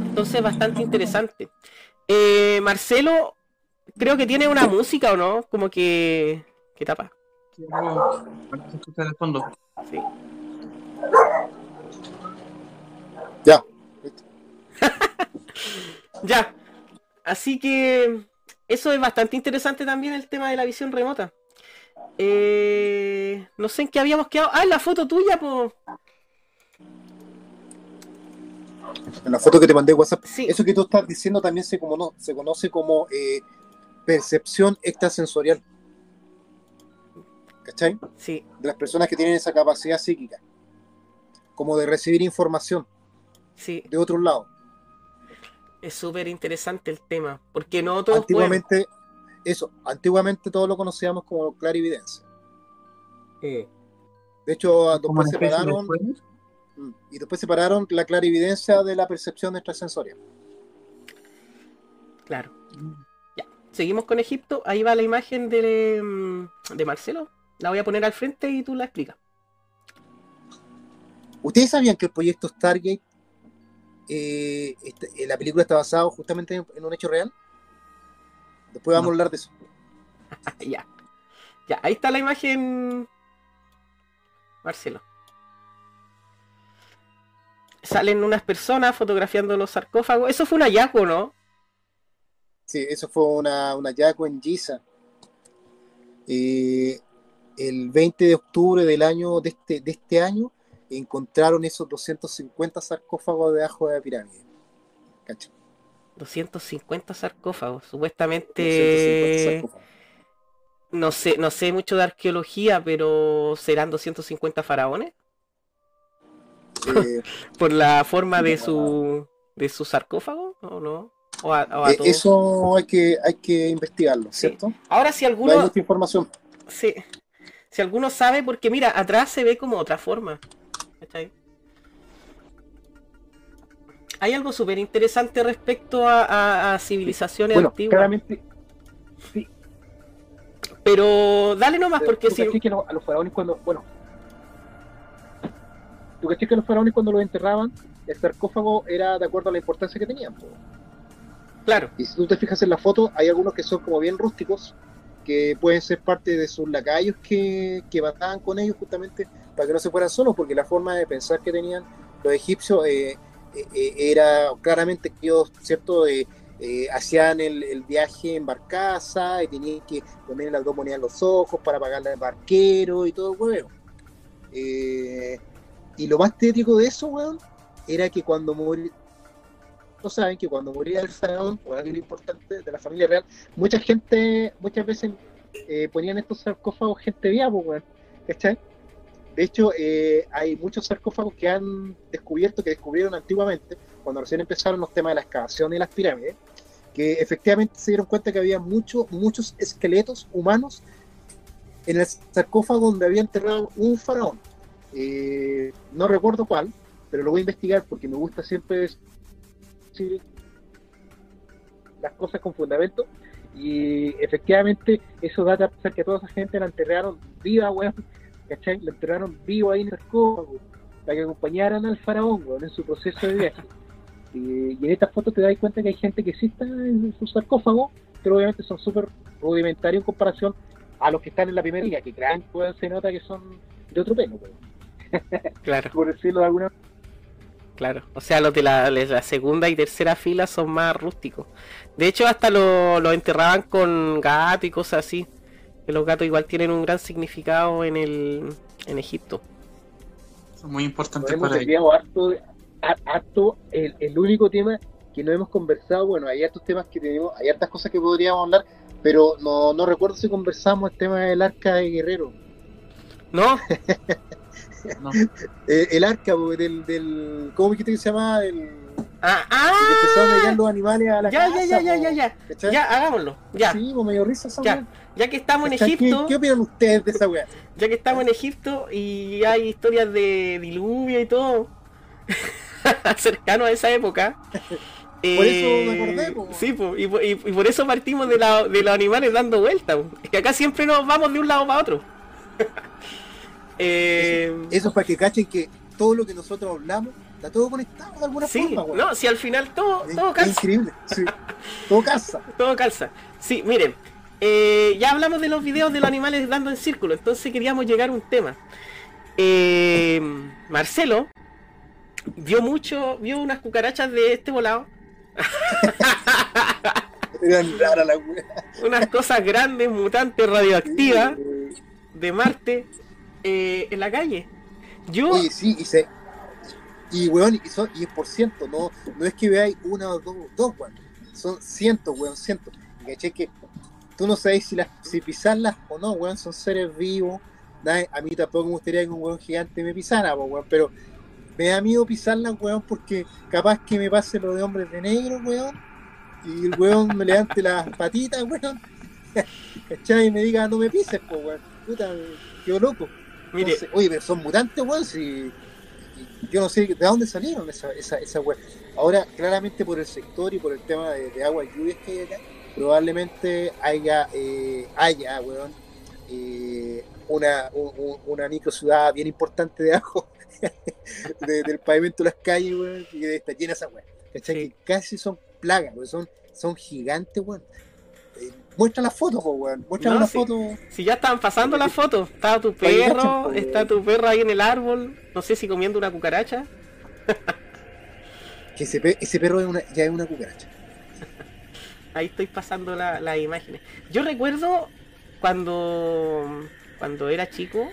entonces bastante interesante. Eh, Marcelo creo que tiene una música o no como que que tapa De fondo. sí Ya. (laughs) Ya. Así que eso es bastante interesante también el tema de la visión remota. Eh, no sé en qué habíamos quedado. Ah, en la foto tuya, pues. En la foto que te mandé WhatsApp. Sí. Eso que tú estás diciendo también se, como no, se conoce como eh, percepción extrasensorial. ¿Cachai? Sí, De las personas que tienen esa capacidad psíquica. Como de recibir información sí. de otros lados. Es súper interesante el tema. Porque no todos pueden. Antiguamente, eso, antiguamente todos lo conocíamos como clarividencia. Eh, De hecho, después separaron, mm, y después separaron la clarividencia de la percepción extrasensorial. claro. Ya. Seguimos con Egipto. Ahí va la imagen de, mm, de Marcelo. La voy a poner al frente y tú la explicas. ¿Ustedes sabían que el proyecto Stargate, eh, este- eh, la película está basada justamente en, en un hecho real? Después vamos No. a hablar de eso. (laughs) ya. Ya, ahí está la imagen. Marcelo. Salen unas personas fotografiando los sarcófagos. Eso fue un hallazgo, ¿no? Sí, eso fue una, una yaco en Giza. Eh, el 20 de octubre del año de este, de este año encontraron esos 250 sarcófagos debajo de la pirámide. ¿Cacha? 250 sarcófagos. Supuestamente. 250 sarcófagos. No sé, no sé mucho de arqueología, pero ¿serán 250 faraones? Eh, (laughs) ¿Por la forma de su de su sarcófago? ¿O no? ¿O a, o a eh, eso hay que, hay que investigarlo, Sí. ¿cierto? Ahora si No hay alguno. mucha información. Sí. Si alguno sabe, porque mira, atrás se ve como otra forma. ¿Cachai? Hay algo súper interesante respecto a, a- a civilizaciones Bueno, antiguas. claramente, sí. Pero dale nomás, porque ¿Tú si. cachai que lo- a los faraones cuando, bueno, tú caché que los faraones cuando los enterraban, el sarcófago era de acuerdo a la importancia que tenían. Claro, Y si tú te fijas en la foto, hay algunos que son como bien rústicos, que pueden ser parte de sus lacayos que, que mataban con ellos justamente para que no se fueran solos, porque la forma de pensar que tenían los egipcios eh, eh, eh, era claramente que ellos, ¿cierto? Hacían el, viaje en barcaza y tenían que poner las dos monedas en los ojos para pagarle al barquero y todo el huevo. Y lo más tétrico de eso, weón, era que cuando morí, no saben que cuando moría el faraón o alguien importante de la familia real, mucha gente, muchas veces eh, ponían estos sarcófagos gente viva, pues. De hecho, eh, hay muchos sarcófagos que han descubierto, que descubrieron antiguamente, cuando recién empezaron los temas de la excavación y las pirámides, que efectivamente se dieron cuenta que había muchos muchos esqueletos humanos en el sarcófago donde había enterrado un faraón. Eh, no recuerdo cuál, pero lo voy a investigar porque me gusta siempre decir las cosas con fundamento. Y efectivamente, eso da a pensar que toda esa gente la enterraron viva, weón. ¿Cachai? La enterraron viva ahí en el sarcófago para que acompañaran al faraón, weón, en su proceso de viaje. Y, en estas fotos te das cuenta que hay gente que sí está en su sarcófago, pero obviamente son súper rudimentarios en comparación a los que están en la primera línea, que crean weón, se nota que son de otro pelo, weón, claro, (laughs) por decirlo de alguna claro. O sea, los de la, de la segunda y tercera fila son más rústicos. De hecho, hasta lo, lo enterraban con gato y cosas así. Que los gatos igual tienen un gran significado en el en Egipto. Son muy importantes para ellos. harto, harto el, el único tema que no hemos conversado, bueno, hay hartos temas que tenemos, hay hartas cosas que podríamos hablar, pero no, no recuerdo si conversamos el tema del arca de Guerrero. ¿No? (laughs) (laughs) ¿no? Eh, el arca, del, del. ¿Cómo dijiste que se llama? El, Ah, que ah, empezaron a llegar los animales a la ya, casa. ya, ya, ya, ya, ya. Ya, hagámoslo. Ya, Sí, pues me dio risa esa Ya. weá. ya que estamos en ¿Cachai? ¿Qué, Egipto, ¿Qué opinan ustedes de esa weá? ya que estamos en Egipto y hay historias de diluvio y todo (laughs) cercano a esa época. (laughs) Por eso eh, me acordé, po. Sí, po, y, po- y- y por eso partimos de, la- de los animales dando vueltas. Es que acá siempre nos vamos de un lado para otro. Eh, Eso es para que cachen que todo lo que nosotros hablamos está todo conectado de alguna sí, forma, weón. no, si al final todo, Es- todo es calza. increíble. sí. (laughs) Todo calza. Todo calza. Sí, miren, eh, ya hablamos de los videos de los animales dando en círculo, entonces queríamos llegar a un tema. Eh, Marcelo vio mucho, vio unas cucarachas de este volado, (laughs) Eran raras las unas cosas grandes, mutantes, radioactivas de Marte eh, en la calle. Yo, sí, y se. Y weón, y, son, y es por ciento, no, no es que veáis una o dos, dos weón. Son cientos, weón, cientos. Y caché que tú no sabes si si pisarlas o no, weón, son seres vivos. A mí tampoco me gustaría que un weón gigante me pisara, pero me da miedo pisarlas, weón, porque capaz que me pase lo de hombres de negro, weón, y el weón me levante las patitas, weón, (laughs) ¿cachai? Y me diga, no me pises, po, weón, puta, quedo loco. Mire, Entonces, oye, pero son mutantes, weón, si yo no sé de dónde salieron esa, esa, esa. Ahora, claramente por el sector y por el tema de, de agua y lluvias que hay acá, probablemente haya, eh, haya, weón, eh, una, un- un- una micro ciudad bien importante de (laughs) de- del pavimento de las calles, weón, y que está llena esa. ¿Cachai? Sí. Que casi son plagas, weón, son, son gigantes, weón. Muestra la foto, po, weón. Muestra No, una sí. foto. si ya estaban pasando las fotos, estaba tu perro, está tu perro ahí en el árbol, no sé si comiendo una cucaracha. Que ese, pe- ese perro es una, ya es una cucaracha. ahí estoy pasando las imágenes. Yo recuerdo cuando, cuando era chico,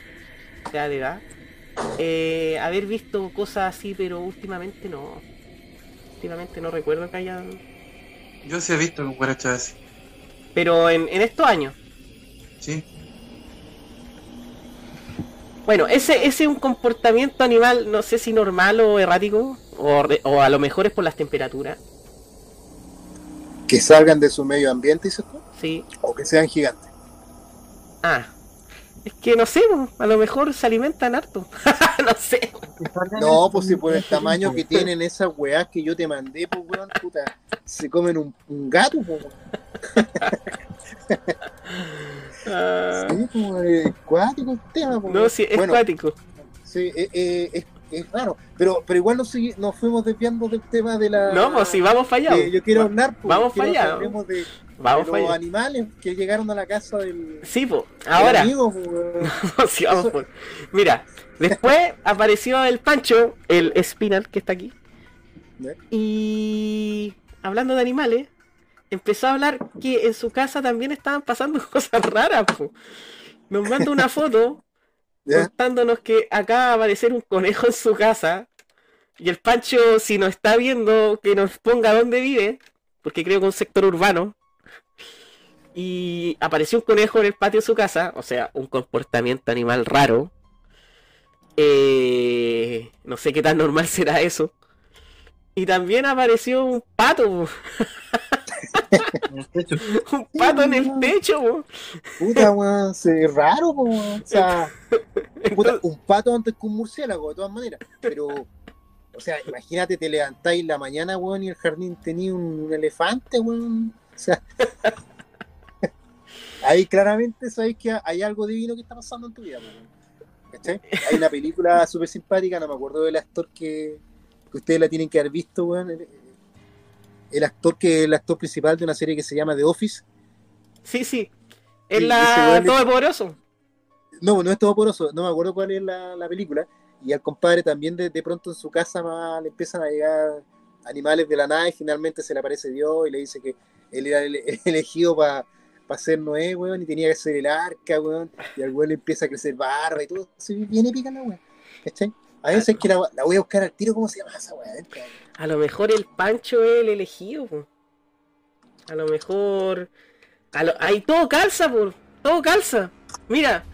o sea, de edad, eh, haber visto cosas así, pero últimamente no. Últimamente no recuerdo que hayan. Yo sí he visto cucarachas así. Pero en, en estos años. Sí. Bueno, ese, ese es un comportamiento animal, no sé si normal o errático, o, o a lo mejor es por las temperaturas. Que salgan de su medio ambiente, dices tú. Sí. O que sean gigantes. Ah, es que no sé, a lo mejor se alimentan harto. (laughs) no sé. No, pues si por el tamaño que tienen esas weas que yo te mandé, pues weón, puta, se comen un, un gato, pues. Ah, Sí, pues, es cuático el tema, pues. no, sí, es Bueno, cuático. Sí, eh, eh, es, es raro. Pero, pero igual nos, nos fuimos desviando del tema de la. No, pues si vamos fallados. yo quiero hablar, pues, Vamos fallados. de, Vamos animales que llegaron a la casa del. Sí, pues, del ahora. amigo. (laughs) Sí, vamos Eso- Mira, después (laughs) apareció el Pancho, el Spinal que está aquí. Y hablando de animales, empezó a hablar que en su casa también estaban pasando (laughs) cosas raras. po. Nos manda una foto ¿Ya? contándonos que acaba de aparecer un conejo en su casa. Y el Pancho, si nos está viendo, que nos ponga dónde vive, porque creo que es un sector urbano. Y apareció un conejo en el patio de su casa, o sea, un comportamiento animal raro. Eh, no sé qué tan normal (laughs) será eso. Y también apareció un pato, (laughs) (laughs) un pato en el techo. Puta, weón, se- es raro, weón. O sea, puta, un pato antes que un murciélago, de todas maneras. Pero, o sea, imagínate, te levantáis la mañana, weón, y el jardín tenía un, un elefante, weón. O sea, ahí claramente sabéis que hay algo divino que está pasando en tu vida, weón. ¿Cachai? Hay una película (laughs) súper simpática, no me acuerdo del actor que, que ustedes la tienen que haber visto, weón. El, el actor que el actor principal de una serie que se llama The Office. Sí, sí. Es la es- Todopoderoso. No, no es todo poroso, no me acuerdo cuál es la, la película. Y al compadre también de, de pronto en su casa más le empiezan a llegar animales de la nada y finalmente se le aparece Dios y le dice que él era el, el (laughs) elegido para ser Noé, weón, y tenía que ser el arca, weón. Y al weón le empieza a crecer barba y todo. Se viene pica la weón. ¿Cachai? A veces que la, la voy a buscar al tiro, ¿cómo se llama esa weón? A lo mejor el Pancho es el elegido. po. A lo mejor. A lo... Ahí todo calza, por. Todo calza. Mira,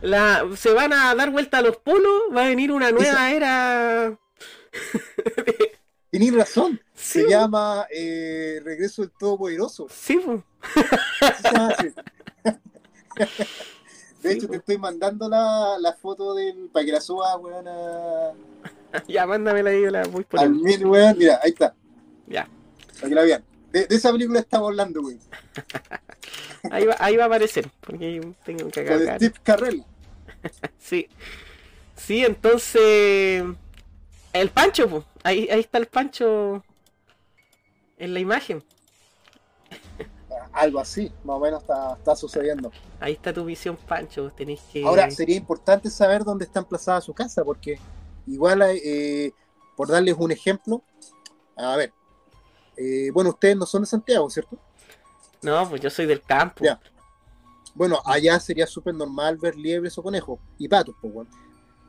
la... se van a dar vuelta a los polos. Va a venir una nueva era. (laughs) Tenís razón, Sí, se llama eh, Regreso del Todopoderoso. Sí, así. (laughs) De hecho, te estoy mandando la, la foto del, para que la suba, weón, a, (laughs) Ya, mándamela ahí, la voy al poniendo. mail, weón. Mira, ahí está, Ya. para que la vean. De, de esa película estamos hablando, weón. (laughs) Ahí va, ahí va a aparecer. Porque tengo que de cagar. Steve Carrell. Sí. Sí, entonces. El Pancho, po. Ahí, ahí está el Pancho. En la imagen. Algo así, más o menos está, está sucediendo. Ahí está tu visión, Pancho. Tenéis que. Ahora, sería importante saber dónde está emplazada su casa, porque igual, eh, por darles un ejemplo, a ver, eh, bueno, ustedes no son de Santiago, ¿cierto? No, pues yo soy del campo. Ya. Bueno, allá sería súper normal ver liebres o conejos y patos, pues, weón.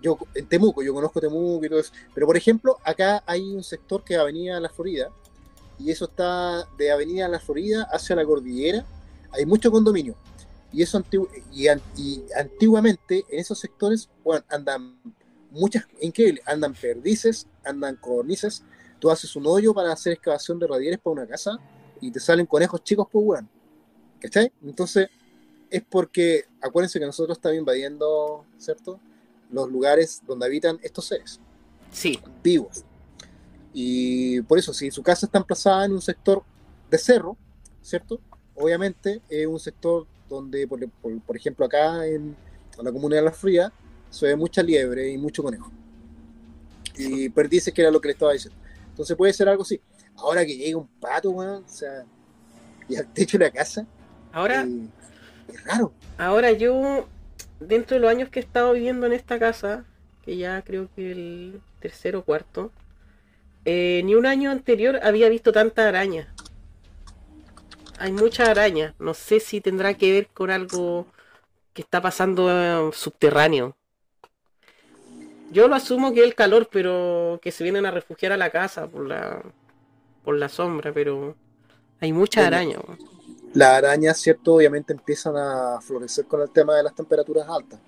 Yo en Temuco, yo conozco Temuco y todo eso. Pero por ejemplo, acá hay un sector que es Avenida La Florida, y eso está de Avenida La Florida hacia la cordillera. Hay mucho condominio. Y eso y antiguamente en esos sectores, bueno, andan muchas, increíble, andan perdices, andan cornices. Tú haces un hoyo para hacer excavación de radieres para una casa y te salen conejos chicos, pues, weón. ¿Cachai? Entonces, es porque, acuérdense que nosotros estamos invadiendo, ¿cierto? Los lugares donde habitan estos seres Sí, vivos. Y por eso, si su casa está emplazada en un sector de cerro, ¿cierto? Obviamente es un sector donde, por, por- por ejemplo, acá en, la comunidad de La Fría, se ve mucha liebre y mucho conejo. Y perdices que era lo que le estaba diciendo. Entonces puede ser algo así. Ahora que llega un pato, weón, o sea, y al techo de la casa, ahora, eh, es raro. ahora yo, dentro de los años que he estado viviendo en esta casa, que ya creo que el tercero o cuarto, eh, ni un año anterior había visto tanta araña. hay muchas arañas. No sé si tendrá que ver con algo que está pasando eh, subterráneo. Yo lo asumo que es el calor, pero que se vienen a refugiar a la casa por la por la sombra, pero hay Bueno, arañas. weón. Las arañas, ¿cierto? Obviamente empiezan a florecer con el tema de las temperaturas altas.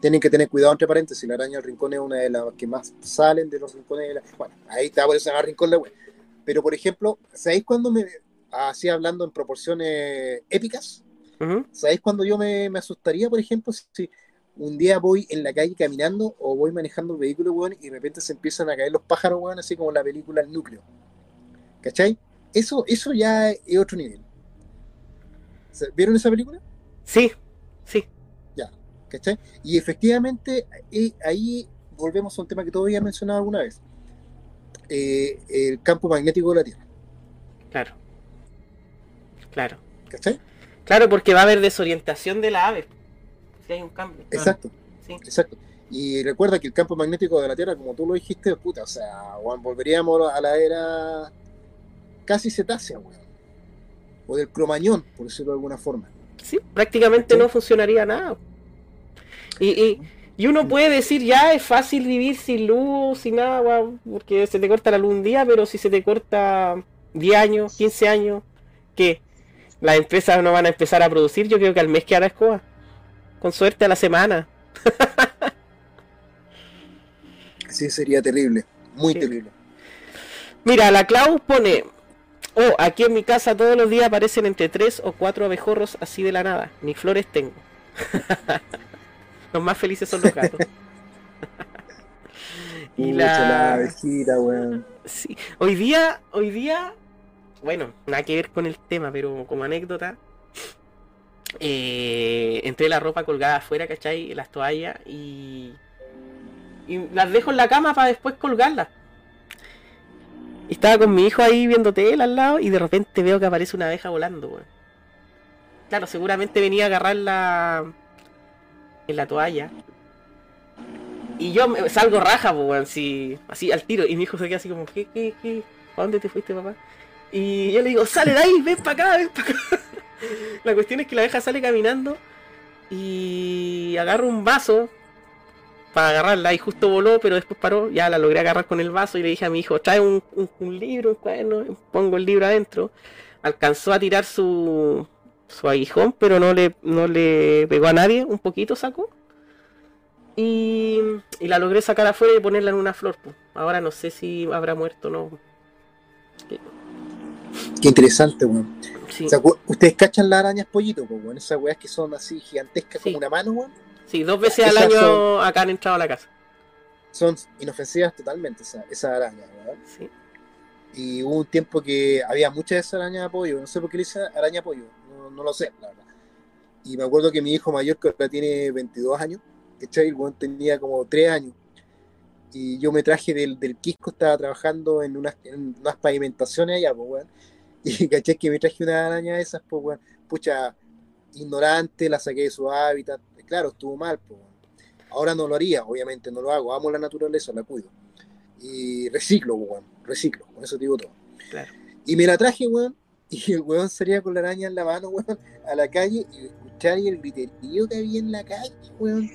Tienen que tener cuidado, entre paréntesis, la araña del rincón es una de las que más salen de los rincones de la... Bueno, ahí está, por eso se llama rincón la web. Pero, por ejemplo, ¿sabéis cuando me... Así hablando en proporciones épicas, Ujú. ¿sabéis cuando yo me, me asustaría, por ejemplo, si un día voy en la calle caminando o voy manejando un vehículo, weón, y de repente se empiezan a caer los pájaros, weón, así como la película El Núcleo? ¿Cachai? Eso, eso ya es otro nivel. ¿Se- ¿Vieron esa película? Sí, sí. ¿Cachai? Y efectivamente, eh, ahí volvemos a un tema que todavía he mencionado alguna vez. Eh, el campo magnético de la Tierra. Claro. Claro. ¿Cachai? Claro, porque va a haber desorientación de la ave. Si hay un cambio. Exacto. Sí. Exacto. Y recuerda que el campo magnético de la Tierra, como tú lo dijiste, puta, o sea, volveríamos a la era casi cetácea, weón. O del cromañón, por decirlo de alguna forma. Sí, prácticamente no funcionaría nada. Y, y, y uno puede decir, ya es fácil vivir sin luz, sin agua, porque se te corta la luz un día, pero si se te corta 10 años, 15 años, ¿qué? Las empresas no van a empezar a producir, yo creo que al mes que hará escoba. Con suerte a la semana. Sí, sería terrible. Muy Sí. terrible. Mira, la Clau pone, oh, aquí en mi casa todos los días aparecen entre 3 o 4 abejorros así de la nada. Ni flores tengo. (laughs) los más felices son los gatos. (laughs) y la la... abejita, weón. Sí. Hoy día, hoy día, bueno, nada que ver con el tema, pero como anécdota, eh, entré la ropa colgada afuera, ¿cachai? Las toallas y, y las dejo en la cama para después colgarlas. Y estaba con mi hijo ahí viendo tele al lado y de repente veo que aparece una abeja volando. Claro, seguramente venía a agarrarla en la toalla. Y yo me- salgo raja, weón, sí, así al tiro. Y mi hijo se queda así como, ¿qué, qué, qué? ¿A dónde te fuiste, papá? Y yo le digo, sale de ahí, ven para acá, ven para acá. (laughs) La cuestión es que la abeja sale caminando y agarra un vaso para agarrarla y justo voló, pero después paró, ya la logré agarrar con el vaso y le dije a mi hijo, trae un, un- un libro, un cuaderno, pongo el libro adentro. Alcanzó a tirar su, su aguijón, pero no le, no le pegó a nadie, un poquito sacó. Y, y la logré sacar afuera y ponerla en una flor. pues. Ahora no sé si habrá muerto o no. Qué interesante, weón. Sí, ¿Se acu- ¿Ustedes cachan las arañas pollito, weón? Esas weas que son así gigantescas Sí. como una mano, weón. Sí, dos veces al año son- acá han entrado a la casa. Son inofensivas totalmente esas esas arañas, weón. Sí. Y hubo un tiempo que había muchas de esas arañas de pollo. No sé por qué le dicen araña pollo. No, no lo sé, la verdad. Y me acuerdo que mi hijo mayor, que ahora tiene 22 años, ¿cachai? El tenía como 3 años. Y yo me traje del, del Quisco, estaba trabajando en unas, en unas pavimentaciones allá, pues, weón. (laughs) Y caché que me traje una araña de esas, pues, weón. Pucha, ignorante, la saqué de su hábitat. Claro, estuvo mal, pues. Ahora no lo haría, obviamente, no lo hago. Amo la naturaleza, la cuido. Y reciclo, weón. Reciclo, con eso te digo todo. Claro. Y me la traje, weón. Y el weón salía con la araña en la mano, weón, a la calle y escuchar el griterío que había en la calle, weón.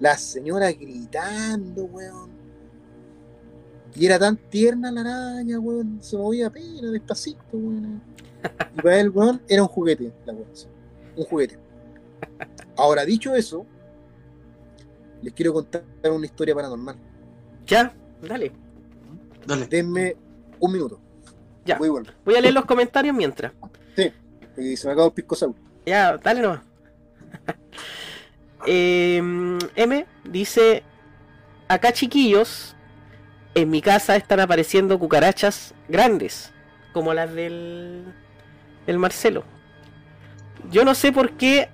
La señora gritando, weón. Y era tan tierna la araña, weón. Se movía apenas, despacito, weón. Y para él, weón, era un juguete, la weón. Un juguete. Ahora, dicho eso, les quiero contar una historia paranormal. Ya, dale. Dale. Denme un minuto. Ya. Voy. Voy a leer los comentarios mientras. Y se me acabó el pisco sour. Ya, dale nomás. (laughs) Em, M dice: Acá, chiquillos, en mi casa están apareciendo cucarachas grandes, como las del, del Marcelo. Yo no sé por qué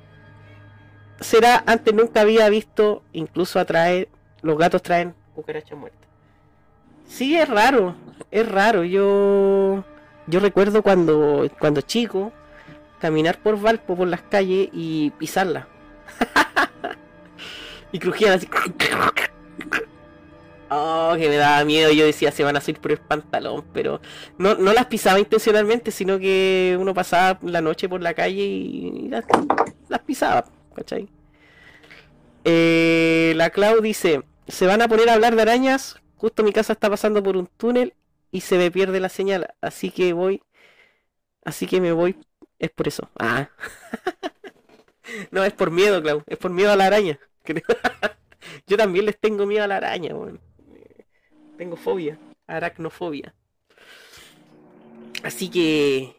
será, antes nunca había visto, incluso atraer, los gatos traen cucarachas muertas. Sí, es raro, es raro. Yo, yo recuerdo cuando, cuando chico, caminar por Valpo, por las calles y pisarla. (laughs) y crujían así. Oh, que me daba miedo. Yo decía, se van a subir por el pantalón, pero no, no las pisaba intencionalmente, sino que uno pasaba la noche por la calle y las, las pisaba, ¿cachai? Eh, la Clau dice, se van a poner a hablar de arañas, justo mi casa está pasando por un túnel y se me pierde la señal, así que voy, así que me voy, es por eso. Ah. (laughs) no, es por miedo, Clau, es por miedo a la araña. (laughs) Yo también les tengo miedo a la araña. Tengo fobia, aracnofobia. Así que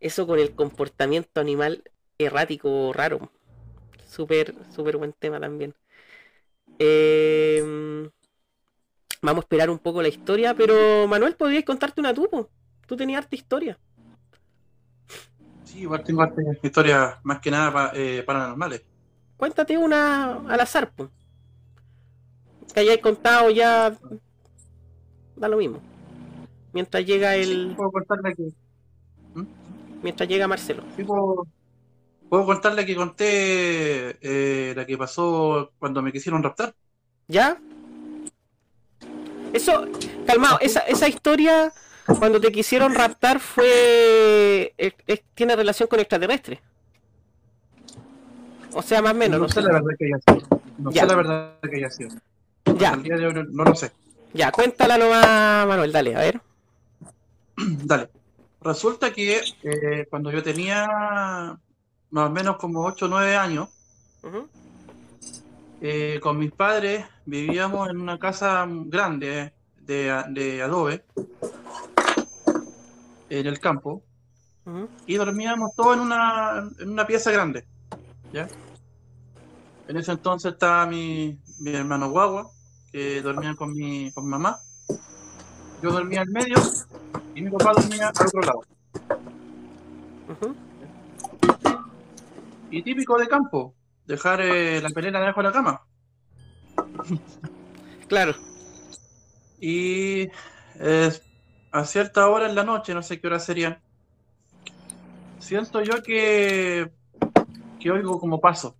eso con el comportamiento animal errático raro. Súper, súper buen tema también. Eh, vamos a esperar un poco la historia, pero Manuel, ¿podrías contarte una tú? po? Tú tenías harta historia. Sí, igual tengo hartas historias más que nada pa- eh, paranormales. Cuéntate una al azar, po. Que hayáis contado ya. Da lo mismo. Mientras llega el. Puedo contarle que, Mientras llega Marcelo. sí, puedo, puedo contarle que conté eh, la que pasó cuando me quisieron raptar. ¿Ya? Eso, calmado, esa, esa historia cuando te quisieron raptar fue. es- es- tiene relación con extraterrestres. O sea, más o menos, no no sé sé. la verdad que haya sido. No Ya. sé la verdad que haya sido. Ya, Al día de hoy no, no lo sé. ya, cuéntala nomás, Manuel, dale, a ver. (clears throat) Dale. Resulta que eh, cuando yo tenía más o menos como 8 o 9 años, eh, con mis padres vivíamos en una casa grande de, de adobe en el campo y dormíamos todos en una, en una pieza grande. ¿ya? En ese entonces estaba mi, mi hermano Guagua, que dormía con mi, con mi mamá. Yo dormía en medio y mi papá dormía al otro lado. Y típico de campo, dejar eh, la pelera debajo de la cama. (laughs) Claro. Y eh, a cierta hora en la noche, no sé qué hora serían, siento yo que, que oigo como paso.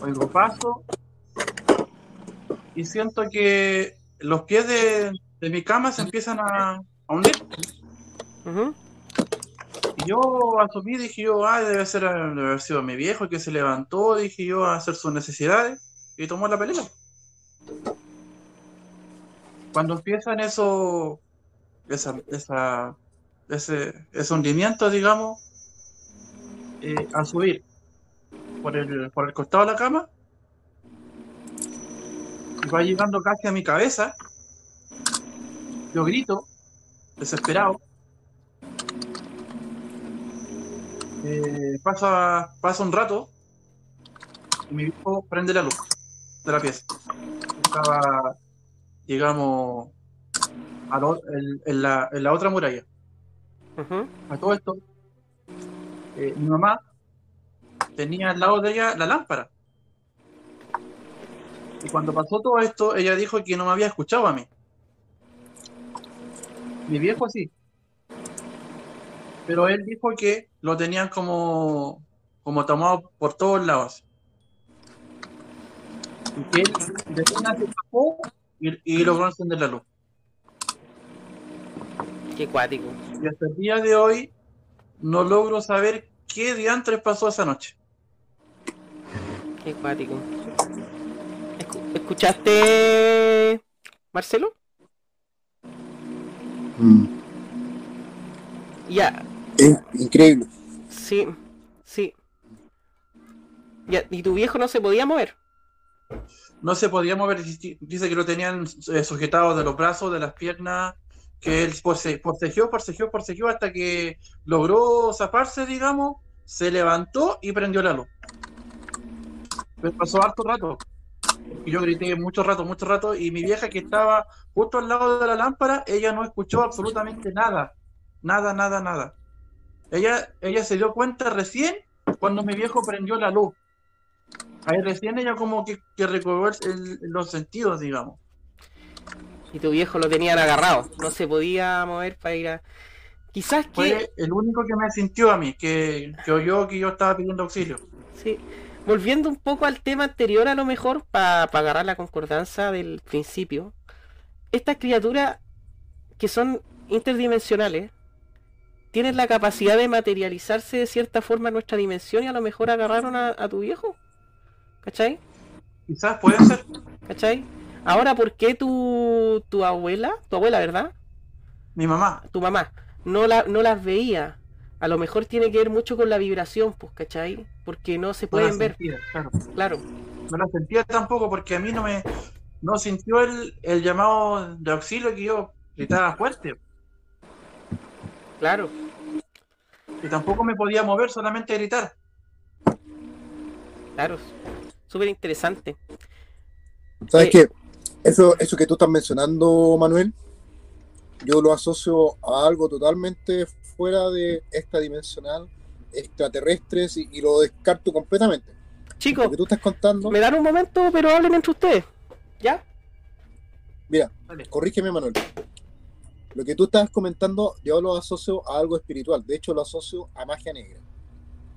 Oigo paso y siento que los pies de, de mi cama se empiezan a, a hundir. Y yo asumí, dije yo, ah, debe ser debe haber sido mi viejo que se levantó, dije yo, a hacer sus necesidades y tomó la pelea. Cuando empiezan eso, esa, esa, ese, ese hundimiento, digamos, eh, a subir por el, por el costado de la cama, va llegando casi a mi cabeza, yo grito, desesperado, Eh, pasa, pasa un rato y mi viejo prende la luz de la pieza. Estaba, digamos, a lo- en, en la, en la otra muralla. A todo esto, eh, mi mamá tenía al lado de ella la lámpara. Y cuando pasó todo esto, ella dijo que no me había escuchado a mí. Mi viejo sí. Pero él dijo que lo tenían como, como tomado por todos lados. Y que él de una se escapó y, y logró encender la luz. Qué cuático. Y hasta el día de hoy no logro saber qué diantres pasó esa noche. Qué cuático. Escu- ¿Escuchaste, Marcelo? Mm. Ya, Es increíble. sí, sí. ¿y tu viejo no se podía mover? No se podía mover, dice que lo tenían eh, sujetado de los brazos, de las piernas, que él force- forcejeó, forcejeó, forcejeó hasta que logró zafarse, digamos, se levantó y prendió la luz. Pero pasó harto rato. Y yo grité mucho rato, mucho rato, y mi vieja que estaba justo al lado de la lámpara, ella no escuchó absolutamente nada. Nada, nada, nada. Ella, ella se dio cuenta recién cuando mi viejo prendió la luz. Ahí recién ella como que, que recobró el- los sentidos, digamos. Y tu viejo lo tenían agarrado. No se podía mover para ir a. Quizás que. Fue el único que me sintió a mí, que, que oyó que yo estaba pidiendo auxilio. Sí. volviendo un poco al tema anterior a lo mejor, para agarrar la concordancia del principio, estas criaturas que son interdimensionales tienen la capacidad de materializarse de cierta forma en nuestra dimensión y a lo mejor agarraron a, a tu viejo. ¿Cachai? Quizás puede ser. ¿Cachai? Ahora, ¿por qué tu, tu abuela, tu abuela, verdad? Mi mamá. Tu mamá, no, la, no las veía? A lo mejor tiene que ver mucho con la vibración, pues, ¿cachai? Porque no se No pueden ver. sentía, claro. Claro, No la sentía tampoco porque a mí no me no sintió el, el llamado de auxilio que yo gritaba fuerte. Claro. Y tampoco me podía mover, solamente gritar. Claro, súper interesante. ¿Sabes Eh, qué? Eso, eso que tú estás mencionando, Manuel, yo lo asocio a algo totalmente fuera de esta dimensional, extraterrestres, y, y lo descarto completamente. Chicos, Lo que tú estás contando, me dan un momento, pero hablen entre ustedes. ¿Ya? mira, Vale. corrígeme, Manuel. Lo que tú estás comentando, yo lo asocio a algo espiritual. De hecho, lo asocio a magia negra.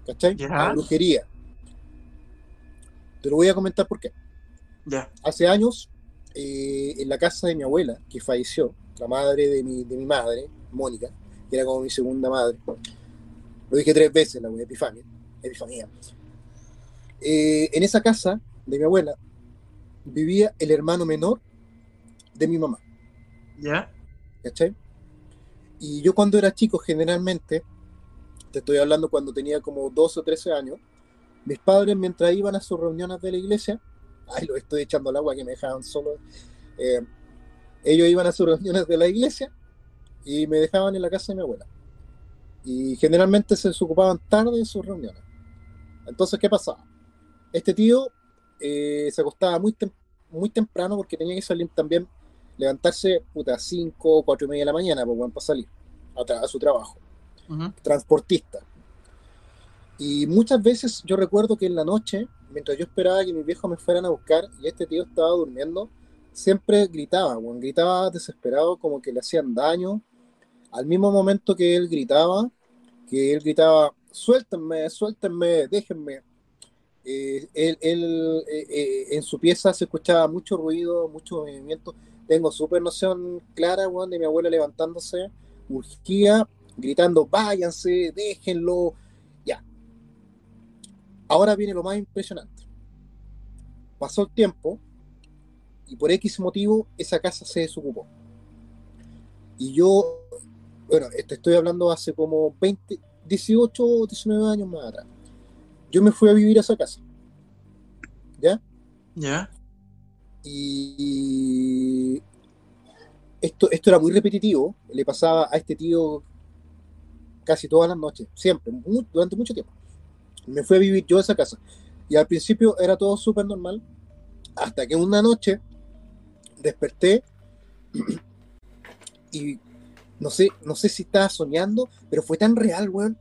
¿Cachai? Ya. A brujería. Te lo voy a comentar por qué. Ya. hace años, eh, en la casa de mi abuela, que falleció, la madre de mi, de mi madre, Mónica, que era como mi segunda madre, lo dije tres veces, la Epifania, Epifanía. Eh, en esa casa de mi abuela vivía el hermano menor de mi mamá, Ya. ¿Cachai? Y yo cuando era chico, generalmente, te estoy hablando cuando tenía como 12 o 13 años, mis padres mientras iban a sus reuniones de la iglesia, ay, lo estoy echando al agua que me dejaban solo, eh, ellos iban a sus reuniones de la iglesia y me dejaban en la casa de mi abuela. Y generalmente se ocupaban tarde en sus reuniones. Entonces, ¿qué pasaba? Este tío eh, se acostaba muy, muy temprano porque tenía que salir también, levantarse puta, 5 o 4 y media de la mañana pues, para salir a, a su trabajo Ujú. transportista. Y muchas veces yo recuerdo que en la noche, mientras yo esperaba que mis viejos me fueran a buscar y este tío estaba durmiendo, siempre gritaba, weón, gritaba desesperado como que le hacían daño. Al mismo momento que él gritaba, que él gritaba, suéltenme, suéltenme, déjenme. Eh, él, él, eh, eh, en su pieza se escuchaba mucho ruido, mucho movimiento. Tengo súper noción clara, weón, de mi abuela levantándose, urgía, gritando, váyanse, déjenlo. Ya. Ahora viene lo más impresionante. Pasó el tiempo y por X motivo esa casa se desocupó. Y yo, bueno, te estoy hablando hace como 20, 18 o 19 años más atrás. Yo me fui a vivir a esa casa. ¿Ya? Ya. Y esto, esto era muy repetitivo, le pasaba a este tío casi todas las noches, siempre, mu- durante mucho tiempo. Me fui a vivir yo a esa casa. Y al principio era todo súper normal, hasta que una noche desperté y no sé, no sé si estaba soñando, pero fue tan real, weón.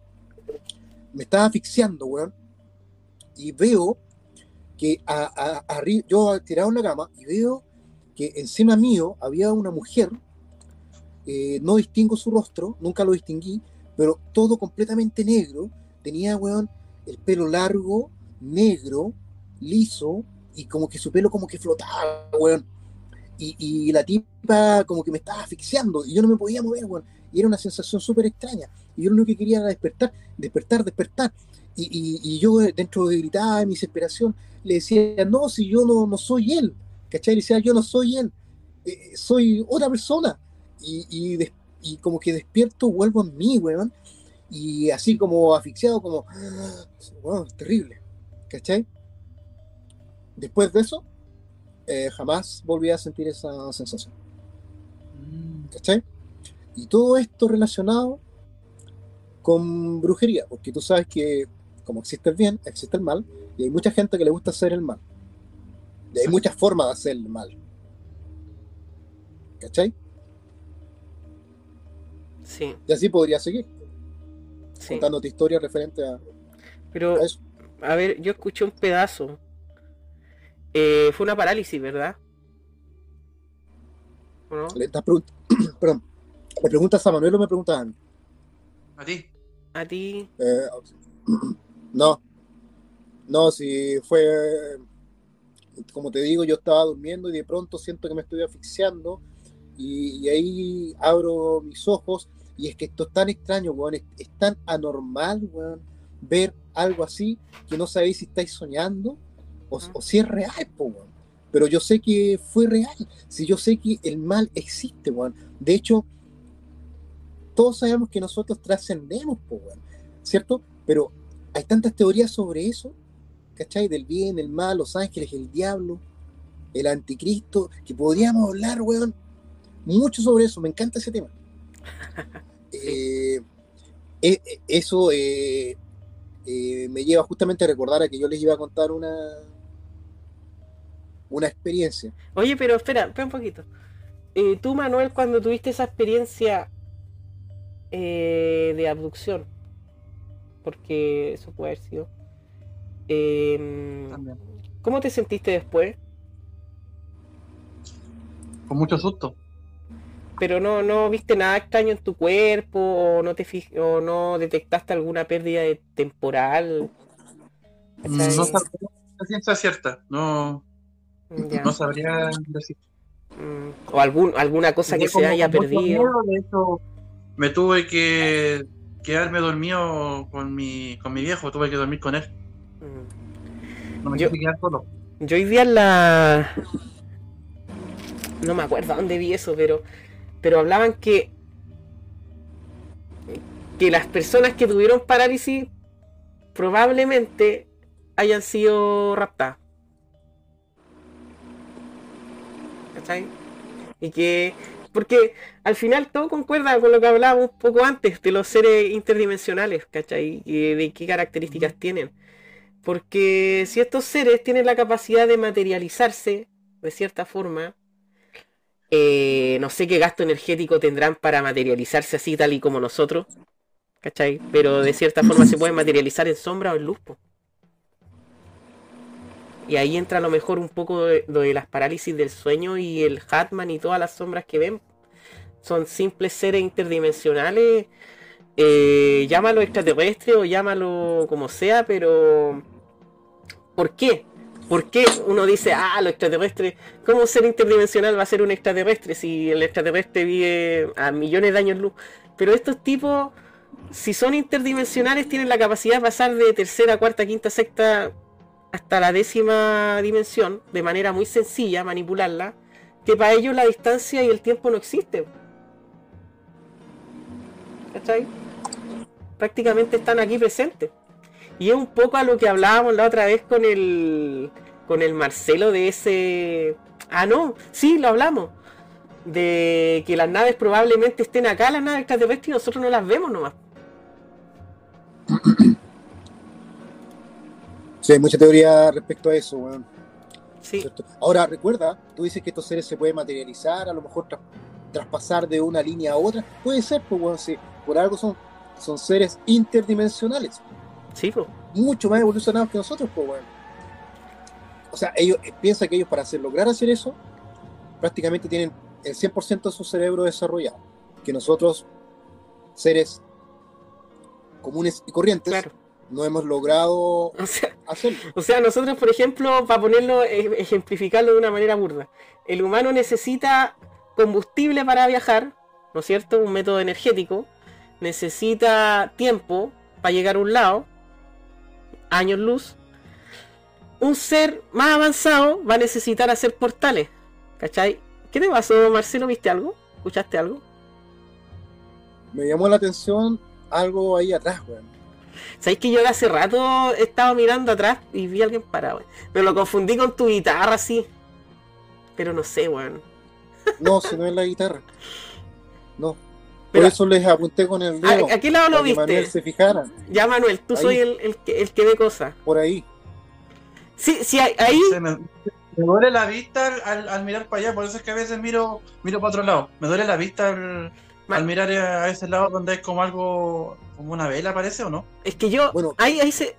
Me estaba asfixiando, weón. Y veo que a, a- arri- yo tirado en la cama y veo que encima mío había una mujer, eh, no distingo su rostro, nunca lo distinguí, pero todo completamente negro, tenía, weón, el pelo largo, negro, liso, y como que su pelo como que flotaba, weón. Y, y la tipa como que me estaba asfixiando y yo no me podía mover, weón. Y era una sensación súper extraña. Y yo lo único que quería era despertar, despertar, despertar. Y, y- yo dentro de gritar, en mi desesperación, le decía, no, si yo no, no soy él. ¿Cachai? Le decía, yo no soy él, eh, soy otra persona. Y, y, des- y como que despierto, vuelvo en mí, weón. Y así como asfixiado, como, weón, terrible. ¿Cachai? Después de eso, eh, jamás volví a sentir esa sensación. ¿Cachai? Y todo esto relacionado con brujería, porque tú sabes que como existe el bien, existe el mal, y hay mucha gente que le gusta hacer el mal. Hay muchas formas de hacer el mal. ¿Cachai? Sí, Y así podría seguir sí. contándote historias referentes a, Pero, a eso. a ver, yo escuché un pedazo. Eh, fue una parálisis, ¿verdad? ¿O no? Le, (clears throat) Perdón. ¿Me preguntas a Manuel o me preguntas a mí? A ti. A ti. Eh, (clears throat) no. No, si fue, como te digo, yo estaba durmiendo y de pronto siento que me estoy asfixiando y, y ahí abro mis ojos y es que esto es tan extraño, weón, es, es tan anormal, weón, ver algo así que no sabéis si estáis soñando o, o si es real, po, weón. Pero yo sé que fue real, si yo sé que el mal existe, weón. De hecho, todos sabemos que nosotros trascendemos, po, weón, ¿cierto? Pero hay tantas teorías sobre eso, ¿cachai? Del bien, el mal, los ángeles, el diablo, el anticristo, que podríamos hablar, weón, mucho sobre eso, me encanta ese tema. (laughs) Eh, eh, eso eh, eh, me lleva justamente a recordar a que yo les iba a contar una una experiencia. Oye, pero espera, espera un poquito. Tú, Manuel, cuando tuviste esa experiencia de abducción, porque eso puede haber sido, eh, También. ¿cómo te sentiste después? Con mucho susto. Pero no, no viste nada extraño en tu cuerpo o no te fij- o no detectaste alguna pérdida de temporal. Mm. No sabría ciencia cierta. No, Ya. no sabría decir. Mm, O algún, alguna cosa que se haya perdido. miedo, de hecho, me tuve que quedarme dormido con mi, con mi viejo, tuve que dormir con él. No me Yo- quedar solo. Yo hoy día en la. No me acuerdo dónde vi eso, pero. Pero hablaban que. Que las personas que tuvieron parálisis probablemente hayan sido raptadas. ¿Cachai? Y que. Porque al final todo concuerda con lo que hablábamos un poco antes de los seres interdimensionales, ¿cachai? Y de qué características tienen. Porque si estos seres tienen la capacidad de materializarse de cierta forma, eh, no sé qué gasto energético tendrán para materializarse así tal y como nosotros, ¿cachai? Pero de cierta forma se pueden materializar en sombra o en luz. Y ahí entra a lo mejor un poco de, de las parálisis del sueño y el Hatman y todas las sombras que ven. Son simples seres interdimensionales. eh, llámalo extraterrestre o llámalo como sea, pero ¿por qué? ¿Por qué uno dice, ah, lo extraterrestre, cómo ser interdimensional va a ser un extraterrestre si el extraterrestre vive a millones de años luz? Pero estos tipos, si son interdimensionales, tienen la capacidad de pasar de tercera, cuarta, quinta, sexta hasta la décima dimensión de manera muy sencilla, manipularla, que para ellos la distancia y el tiempo no existen. ¿Cachai? Prácticamente están aquí presentes. Y es un poco a lo que hablábamos la otra vez con el con el Marcelo de ese Ah, no, sí, lo hablamos. De que las naves probablemente estén acá, las naves extraterrestres, y nosotros no las vemos nomás. Sí, hay mucha teoría respecto a eso, weón. Sí. Ahora, recuerda, tú dices que estos seres se pueden materializar, a lo mejor tras- traspasar de una línea a otra. Puede ser, pues, weón, sí. Por algo son, son seres interdimensionales, sí, po. mucho más evolucionados que nosotros, pues, weón. O sea, ellos eh, piensan que ellos para hacer, lograr hacer eso, prácticamente tienen el 100% de su cerebro desarrollado. Que nosotros, seres comunes y corrientes, claro. no hemos logrado (laughs) O sea, hacerlo. O sea, nosotros, por ejemplo, para ponerlo, e- ejemplificarlo de una manera burda, el humano necesita combustible para viajar, ¿no es cierto? Un método energético, necesita tiempo para llegar a un lado, años luz. Un ser más avanzado va a necesitar hacer portales, ¿cachai? ¿Qué te pasó, Marcelo? ¿Viste algo? ¿Escuchaste algo? Me llamó la atención algo ahí atrás, weón. ¿Sabéis que yo hace rato estaba mirando atrás y vi a alguien parado? weón? Pero lo confundí con tu guitarra, sí. Pero no sé, weón. No, si no es la guitarra. No. Por eso les apunté con el dedo. ¿A, a qué lado lo para que Manuel viste? se fijara. Ya, Manuel, tú Ahí. soy el, el que, el que ve cosas. Por ahí. Sí, sí, ahí, ahí- Se me, me duele la vista al, al- al mirar para allá, por eso es que a veces miro, miro para otro lado. Me duele la vista al, mirar a ese lado donde hay como algo, como una vela, parece o no. es que yo, Bueno. ahí, ahí se...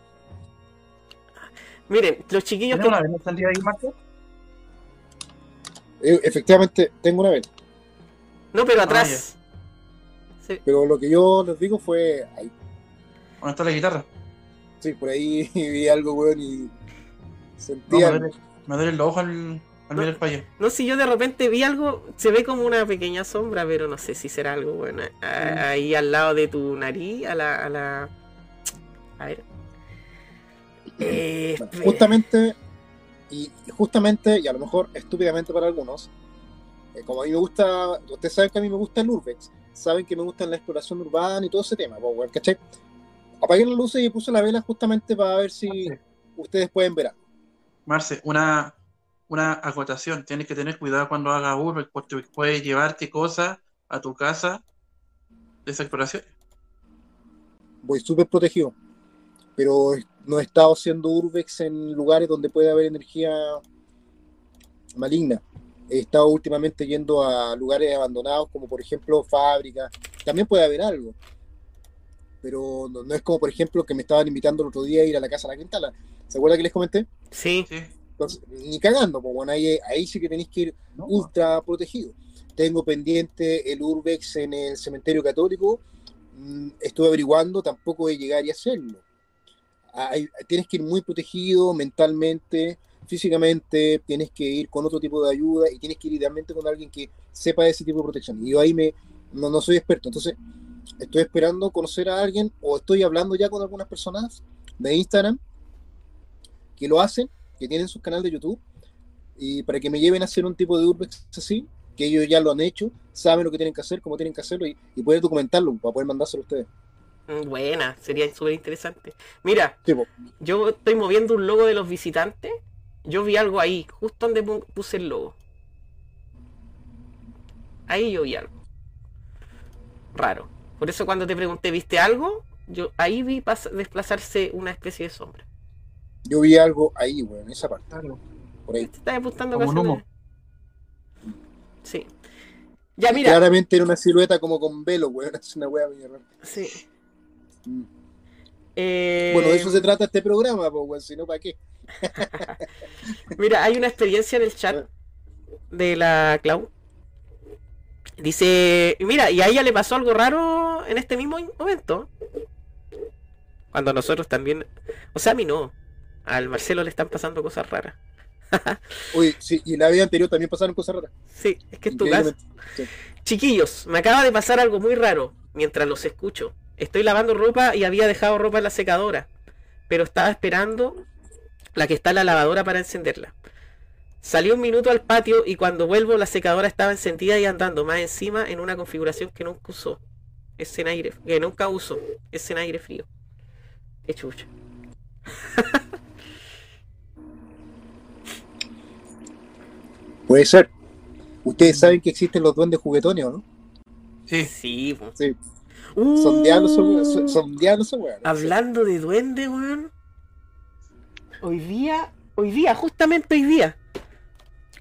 Miren, los chiquillos ¿Tiene que... una vela ahí, Marco? Eh, efectivamente, tengo una vez. No, pero atrás. Sí. Pero lo que yo les digo fue ahí. ¿Dónde está la guitarra? Sí, por ahí (laughs) vi algo, weón, y No, sentía. me, duele, me duele los ojos al, al mirar para allá. No sé, yo de repente vi algo, se ve como una pequeña sombra, pero no sé si será algo bueno. Mm. A- Ahí al lado de tu nariz, a la. A, la... a ver. Eh, Bueno, justamente, y y justamente, y a lo mejor estúpidamente para algunos, eh, como a mí me gusta, ustedes saben que a mí me gusta el Urbex, saben que me gusta la exploración urbana y todo ese tema, pues, ¿cachai? Apagué las luces y puse la vela justamente para ver si ustedes pueden ver algo. Marce, una, una acotación. Tienes que tener cuidado cuando hagas urbex porque puede llevarte cosas a tu casa de esa exploración. Voy súper protegido, pero no he estado haciendo Urbex en lugares donde puede haber energía maligna. He estado últimamente yendo a lugares abandonados, como por ejemplo fábricas. También puede haber algo. Pero no, no es como, por ejemplo, que me estaban invitando el otro día a ir a la casa de la Quintala. ¿Se acuerda que les comenté? sí. Entonces, ni cagando, pues bueno, ahí, ahí sí que tenéis que ir ultra protegido. Tengo pendiente el Urbex en el cementerio católico. Mm, Estuve averiguando, tampoco de llegar y hacerlo. Hay- tienes que ir muy protegido mentalmente, físicamente, tienes que ir con otro tipo de ayuda y tienes que ir idealmente con alguien que sepa ese tipo de protección. Y yo ahí me, no, no soy experto, entonces estoy esperando conocer a alguien o estoy hablando ya con algunas personas de Instagram que lo hacen, que tienen sus canales de YouTube, y para que me lleven a hacer un tipo de urbex así, que ellos ya lo han hecho, saben lo que tienen que hacer, cómo tienen que hacerlo y, y poder documentarlo para poder mandárselo a ustedes. mm, buena, sería súper interesante. Mira, Sí, yo estoy moviendo un logo de los visitantes. Yo vi algo ahí, justo donde pu- puse el logo. Ahí yo vi algo. Raro. Por eso cuando te pregunté, ¿viste algo? Yo ahí vi desplazarse una especie de sombra. Yo vi algo ahí, güey, en esa parte, por ahí. Te estás apuntando Como casi un una- humo. Sí. Ya mira, Claramente era una silueta como con velo, güey, (laughs) es una wea bien rara. sí. Mm. Eh, Bueno, de eso se trata este programa, pues, güey, si no, ¿para qué? (laughs) Mira, hay una experiencia en el chat de la Clau. Dice, mira, y a ella le pasó algo raro en este mismo momento. Cuando nosotros también, o sea, a mí no. Al Marcelo le están pasando cosas raras. (laughs) Oye, sí, y en la vida anterior también pasaron cosas raras. Sí, es que es tu caso. Sí. Chiquillos, me acaba de pasar algo muy raro mientras los escucho. Estoy lavando ropa y había dejado ropa en la secadora, pero estaba esperando la que está en la lavadora para encenderla. Salí un minuto al patio y cuando vuelvo la secadora estaba encendida y andando más encima en una configuración que nunca usó. Es en aire, que nunca uso. Es en aire frío. Qué chucha. (laughs) Puede ser. Ustedes saben que existen los duendes juguetones, ¿o no? Sí. Sí. Sí. Son diablos, son, Uh. son, diablos. Hablando de duende, weón. Hoy día, hoy día, justamente hoy día.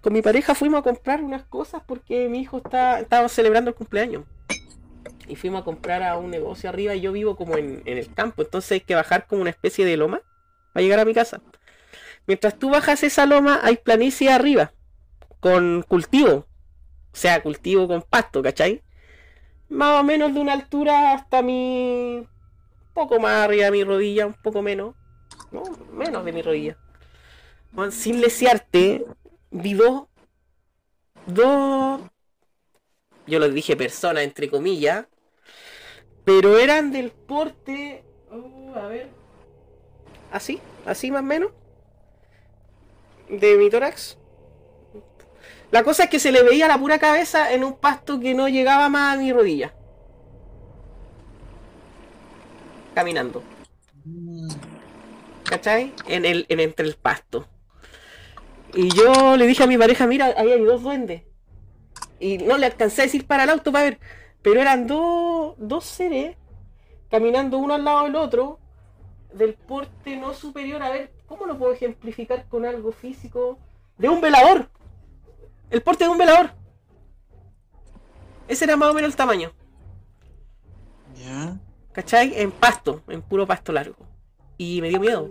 Con mi pareja fuimos a comprar unas cosas porque mi hijo está, estaba celebrando el cumpleaños. Y fuimos a comprar a un negocio arriba y yo vivo como en, en el campo. Entonces hay que bajar como una especie de loma para llegar a mi casa. Mientras tú bajas esa loma hay planicie arriba. Con cultivo. O sea, cultivo con pasto, ¿cachai? Más o menos de una altura hasta mi poco más arriba de mi rodilla, un poco menos. No, menos de mi rodilla. Juan, sin lesearte, vi dos. Dos. Yo les dije personas, entre comillas. Pero eran del porte. oh, a ver. Así, así más o menos. De mi tórax. La cosa es que se le veía la pura cabeza en un pasto que no llegaba más a mi rodilla. Caminando. ¿Cachai? En el, en entre el pasto. Y yo le dije a mi pareja, mira, ahí hay dos duendes. Y no le alcancé a decir para el auto para ver. Pero eran dos, dos seres caminando uno al lado del otro. Del porte no superior. A ver, ¿cómo lo puedo ejemplificar con algo físico? De un velador. El porte de un velador. Ese era más o menos el tamaño. Ya. ¿Cachai? En pasto, en puro pasto largo. Y me dio miedo.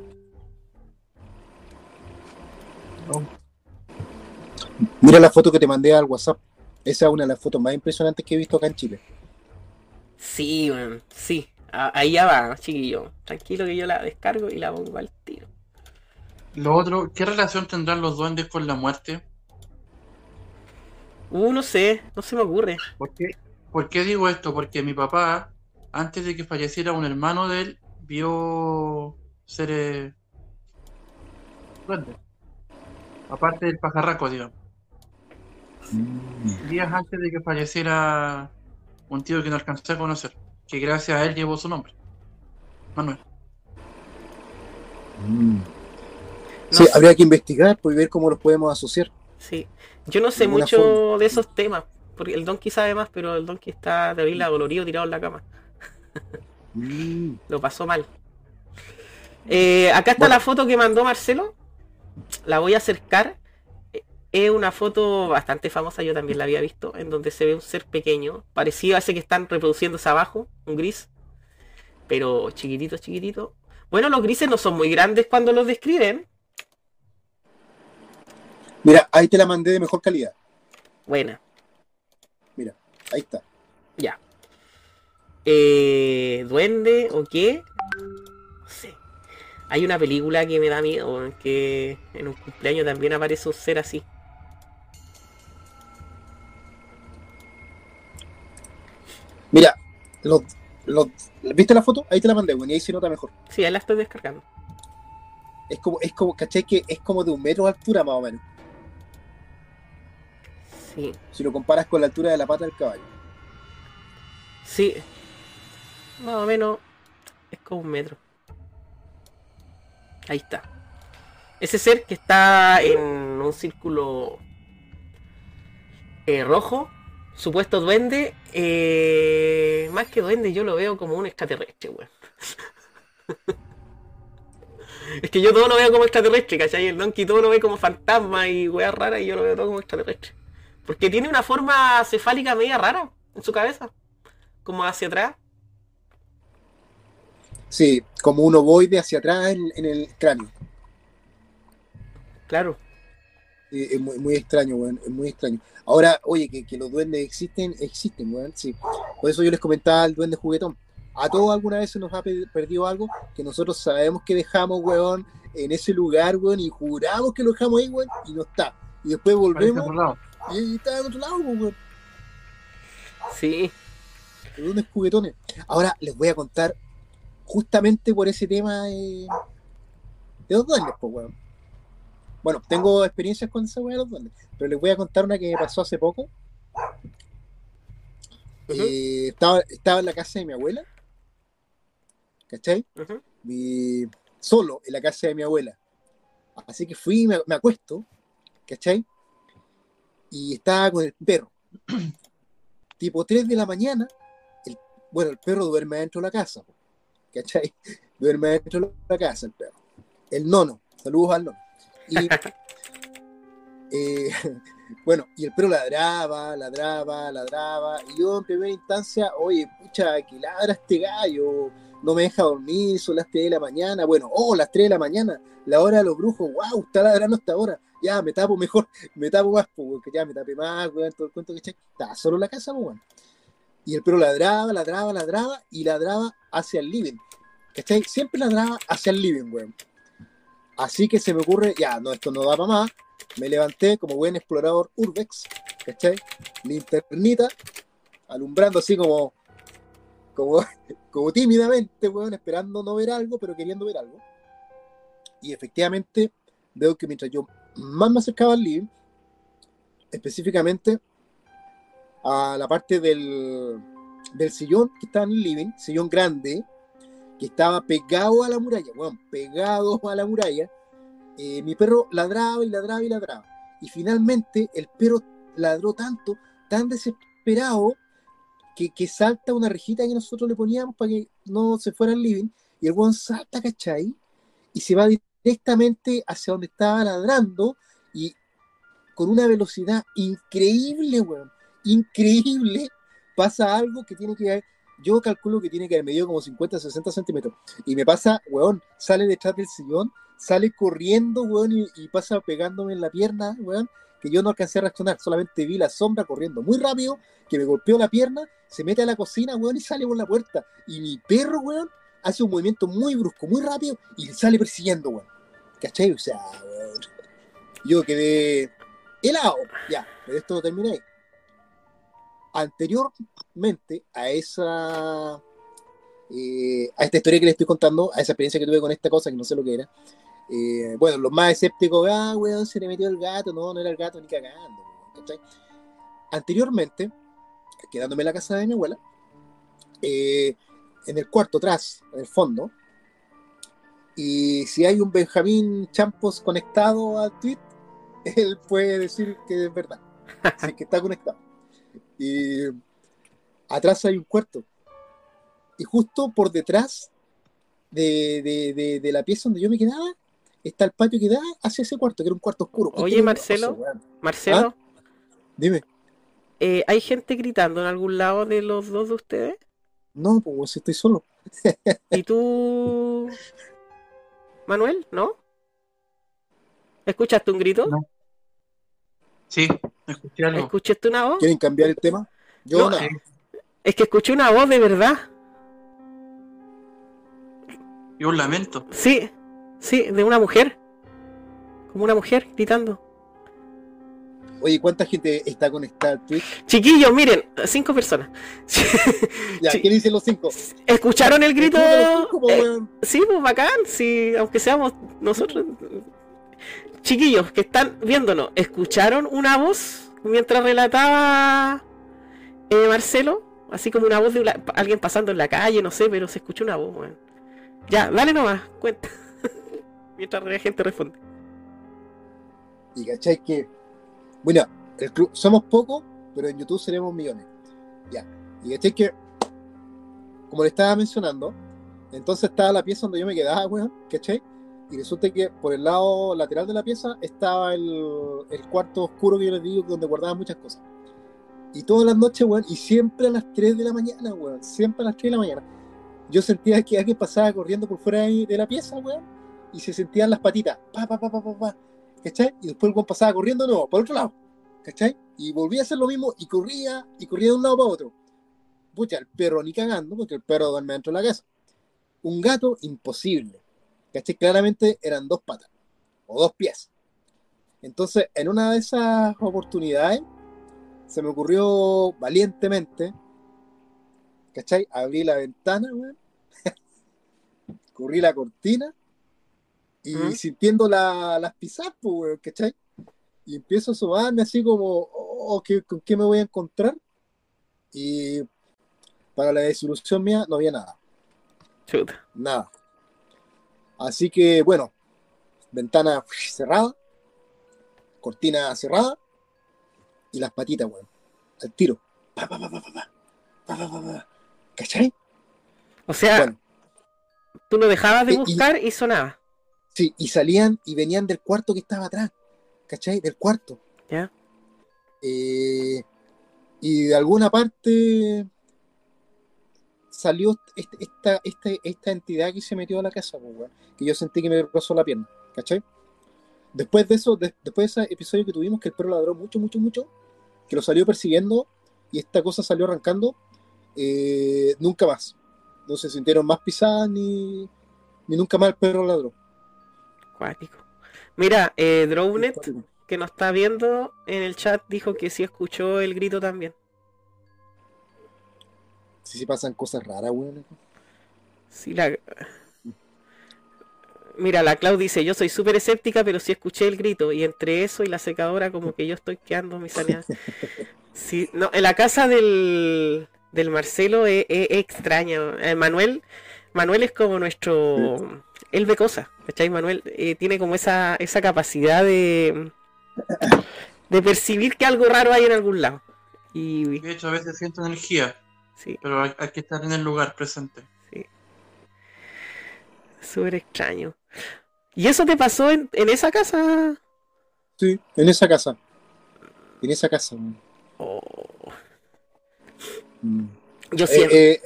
Mira la foto que te mandé al WhatsApp. Esa es una de las fotos más impresionantes que he visto acá en Chile. Sí, sí. Ah, ahí ya va, chiquillo. Tranquilo que yo la descargo y la pongo al tiro. Lo otro, ¿qué relación tendrán los duendes con la muerte? Uh, no sé, no se me ocurre. ¿Por qué, ¿Por qué digo esto? Porque mi papá, antes de que falleciera un hermano de él, vio seres duendes. Aparte del pajarraco, digamos. Días antes de que falleciera un tío que no alcancé a conocer, que gracias a él llevó su nombre. Manuel. Mm. No Sí, sé. habría que investigar pues, y ver cómo los podemos asociar. Sí. Yo no sé mucho forma. de esos temas. Porque el Donkey sabe más, pero el Donkey está terrible dolorido tirado en la cama. (laughs) Mm. Lo pasó mal. Eh, acá está Bueno. la foto que mandó Marcelo. La voy a acercar. Es una foto bastante famosa, yo también la había visto, en donde se ve un ser pequeño, parecido a ese que están reproduciéndose abajo, un gris, pero chiquitito, chiquitito. Bueno, los grises no son muy grandes cuando los describen. Mira, ahí te la mandé de mejor calidad. Buena, Ahí está. ya. Eh, ¿Duende o qué? No sé. Hay una película que me da miedo, que en un cumpleaños también aparece un ser así. Mira, los, los- ¿viste la foto? Ahí te la mandé, güey, y ahí se nota mejor. Sí, ahí la estoy descargando. Es como, es como, ¿cachai? Que es como de un metro de altura más o menos. Sí, Si lo comparas con la altura de la pata del caballo. sí. Más o menos es como un metro. Ahí está. Ese ser que está en un círculo eh, rojo, supuesto duende, eh, más que duende yo lo veo como un extraterrestre, weón. (laughs) es que yo todo lo veo como extraterrestre, ¿cachai? El Donkey todo lo ve como fantasma y weas raras y yo lo veo todo como extraterrestre. Porque tiene una forma cefálica media rara en su cabeza. Como hacia atrás. Sí, como un ovoide hacia atrás en, en el cráneo. Claro. Sí, es muy, muy extraño, weón, es muy extraño. Ahora, oye, que, que los duendes existen, existen, weón, sí. Por eso yo les comentaba al duende juguetón. A todos alguna vez se nos ha pe- perdido algo que nosotros sabemos que dejamos, weón, en ese lugar, weón, y juramos que lo dejamos ahí, weón, y no está. Y después volvemos y está en otro lado, weón. Sí. Los duendes juguetones. Ahora les voy a contar justamente por ese tema eh, de los duendes, pues, weón. Bueno, tengo experiencias con esa weá de los duendes, pero les voy a contar una que me pasó hace poco. Eh, estaba, estaba en la casa de mi abuela, ¿cachai? Mi- solo en la casa de mi abuela. Así que fui y me, me acuesto, ¿cachai? Y estaba con el perro. (clears throat) tipo 3 de la mañana, el- bueno, el perro duerme dentro de la casa, ¿cachai? Duerme dentro de la casa el perro. El nono, saludos al nono. Y, (laughs) eh, (laughs) bueno, y el perro ladraba, ladraba, ladraba, y yo en primera instancia, oye, pucha, que ladra este gallo, no me deja dormir, son las 3 de la mañana, bueno, oh, las 3 de la mañana, la hora de los brujos, wow, está ladrando hasta ahora, ya, me tapo mejor, (laughs) me tapo más, pues, porque ya me tapé más, weón, todo el cuento que estaba solo en la casa, pues, weón. Y el perro ladraba, ladraba, ladraba, y ladraba hacia el living, ¿cachai? Siempre ladraba hacia el living, weón. Así que se me ocurre, ya, no, esto no da para más, me levanté como buen explorador urbex, ¿cachai? Linternita, alumbrando así como, como, (laughs) como tímidamente, weón, esperando no ver algo, pero queriendo ver algo. Y efectivamente veo que mientras yo más me acercaba al living, específicamente a la parte del, del sillón que estaba en el living, sillón grande, que estaba pegado a la muralla, weón, pegado a la muralla, eh, mi perro ladraba y ladraba y ladraba. Y finalmente el perro ladró tanto, tan desesperado, que, que salta una rejita que nosotros le poníamos para que no se fuera al living, y el weón salta, ¿cachai? Y se va directamente hacia donde estaba ladrando, y con una velocidad increíble, weón, increíble, pasa algo que tiene que haber, yo calculo que tiene que haber medido como 50, 60 centímetros, y me pasa, weón, sale detrás del sillón, sale corriendo, weón, y, pasa pegándome en la pierna, weón, que yo no alcancé a reaccionar, solamente vi la sombra corriendo muy rápido, que me golpeó la pierna, se mete a la cocina, weón, y sale por la puerta. Y mi perro, weón, hace un movimiento muy brusco, muy rápido, y le sale persiguiendo, weón. ¿Cachai? O sea, weón. Yo quedé helado. Ya, pero esto lo terminé. Anteriormente a esa. eh, a esta historia que le estoy contando, a esa experiencia que tuve con esta cosa que no sé lo que era. eh, bueno, los más escépticos, ah, weón, se le metió el gato. No, no era el gato ni cagando. ¿cachai? Anteriormente, quedándome en la casa de mi abuela, eh, en el cuarto atrás, en el fondo, y si hay un Benjamín Champos conectado al tweet, (laughs) él puede decir que es verdad, que está conectado. Y atrás hay un cuarto. Y justo por detrás de, de- de- de la pieza donde yo me quedaba, está el patio que da hacia ese cuarto, que era un cuarto oscuro. Oye, Marcelo. Marcelo, ¿Ah? Dime, eh, ¿hay gente gritando en algún lado de los dos de ustedes? no, pues estoy solo. ¿Y tú, (laughs) Manuel? ¿No? ¿Escuchaste un grito? No. Sí, escuché algo. ¿Escuchaste una voz? ¿Quieren cambiar el tema? Yo No. Sí. Es que escuché una voz de verdad. Y un lamento. Sí, sí, de una mujer. Como una mujer gritando. Oye, ¿cuánta gente está conectada al Twitch? Chiquillos, miren, cinco personas. Ya. ¿qué dicen los cinco? ¿Escucharon el grito? Cinco, Eh, sí, pues bacán, sí, aunque seamos nosotros. Chiquillos que están viéndonos, ¿escucharon una voz mientras relataba eh, Marcelo? Así como una voz de alguien pasando en la calle, no sé, pero se escuchó una voz, weón. Ya, dale nomás, cuenta. (laughs) mientras la gente responde. Y cachai que, bueno, el club, somos pocos, pero en YouTube seremos millones. Ya. Y cachai que, como le estaba mencionando, entonces estaba la pieza donde yo me quedaba, weón, cachai. Y resulta que por el lado lateral de la pieza estaba el, el cuarto oscuro que yo les digo, donde guardaban muchas cosas. Y todas las noches, weón, y siempre a las 3 de la mañana, weón, siempre a las 3 de la mañana. Yo sentía que alguien pasaba corriendo por fuera de la pieza, weón, y se sentían las patitas, pa, pa, pa, pa, pa, pa. ¿cachai? Y después el weón pasaba corriendo de nuevo, por otro lado, ¿cachai? Y volvía a hacer lo mismo y corría, y corría de un lado para otro. Pucha, el perro ni cagando, porque el perro duerme dentro de la casa. Un gato, imposible. ¿Cachai? Claramente eran dos patas, o dos pies. Entonces, en una de esas oportunidades, se me ocurrió valientemente, ¿cachai? Abrí la ventana, weón. (laughs) Corrí la cortina y ¿Mm? sintiendo la- las pisadas, pues, weón, ¿cachai? Y empiezo a asomarme así como, oh, ¿qué- ¿con qué me voy a encontrar? Y para la desilusión mía no había nada, Chuta. nada. Así que bueno, ventana cerrada, cortina cerrada y las patitas, weón. Al tiro. ¿Cachai? O sea, tú lo dejabas de eh, buscar y, sonaba. Sí, y salían y venían del cuarto que estaba atrás. ¿Cachai? Del cuarto. Ya. Eh, y de alguna parte salió este- esta, esta, esta entidad que se metió a la casa, pues, weón, que yo sentí que me rozó la pierna, ¿cachai? Después de eso, de- después de ese episodio que tuvimos, que el perro ladró mucho, mucho, mucho, que lo salió persiguiendo y esta cosa salió arrancando, eh, nunca más. No se sintieron más pisadas ni, ni nunca más el perro ladró. Cuático. Mira, eh, Drownet, que nos está viendo en el chat, dijo que sí escuchó el grito también. Sí, sí pasan cosas raras, weón. Sí, la... Mira, la Clau dice, yo soy súper escéptica, pero sí escuché el grito. Y entre eso y la secadora, como que yo estoy quedando mi sanidad. (laughs) Sí, no, en la casa del, del Marcelo es, es extraño. Eh, Manuel, Manuel es como nuestro... Él ve cosas, ¿cachai? Manuel eh, tiene como esa, esa capacidad de, de percibir que algo raro hay en algún lado. Y De hecho, a veces siento energía, sí, pero hay, hay que estar en el lugar presente. súper extraño. ¿Y eso te pasó en, en esa casa? Sí, en esa casa. En esa casa. weón. Oh, Mm. yo Eh, siempre... eh,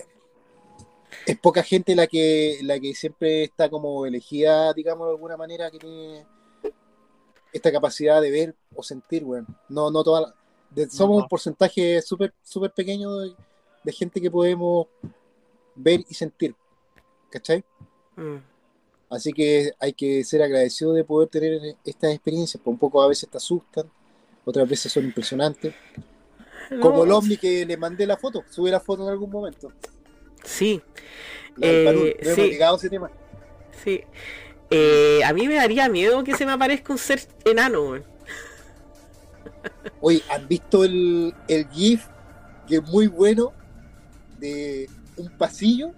es poca gente la que la que siempre está como elegida, digamos, de alguna manera, que tiene esta capacidad de ver o sentir, weón. No, no toda la- de- somos un porcentaje súper súper pequeño de, de gente que podemos ver y sentir. ¿Cachai? Mm. Así que hay que ser agradecido de poder tener estas experiencias, porque un poco a veces te asustan, otras veces son impresionantes. Como el ovni que le mandé la foto, sube la foto en algún momento. Sí, La del Eh, no sí. ese tema. sí. Eh, a mí me daría miedo que se me aparezca un ser enano. Oye, ¿han visto el, el GIF que es muy bueno de un pasillo?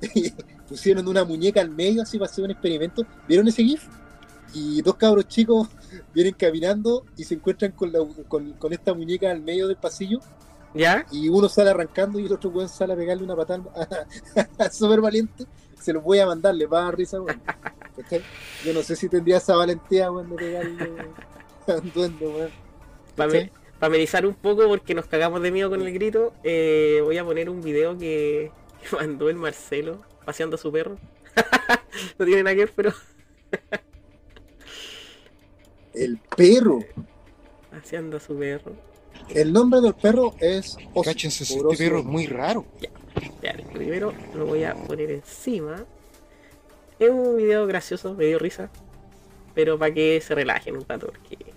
(laughs) Pusieron una muñeca al medio así para hacer un experimento. ¿Vieron ese GIF? Y dos cabros chicos (laughs) vienen caminando y se encuentran con, la, con, con esta muñeca al medio del pasillo ¿Ya? y uno sale arrancando y el otro weón sale a pegarle una patada súper (laughs) valiente. Se los voy a mandar, les va a dar risa, weón. Yo no sé si tendría esa valentía, weón, de pegarle a un duende, weón. Para amenizar un poco, porque nos cagamos de miedo con el grito, eh, voy a poner un video que, (laughs) que mandó el Marcelo paseando a su perro. (laughs) no tiene nada que ver, pero (laughs) El perro. paseando a su perro. El nombre del perro es. Cáchense, este perro es muy raro. Ya, primero lo voy a poner encima. Es un video gracioso, me dio risa. Pero para que se relajen un rato, porque.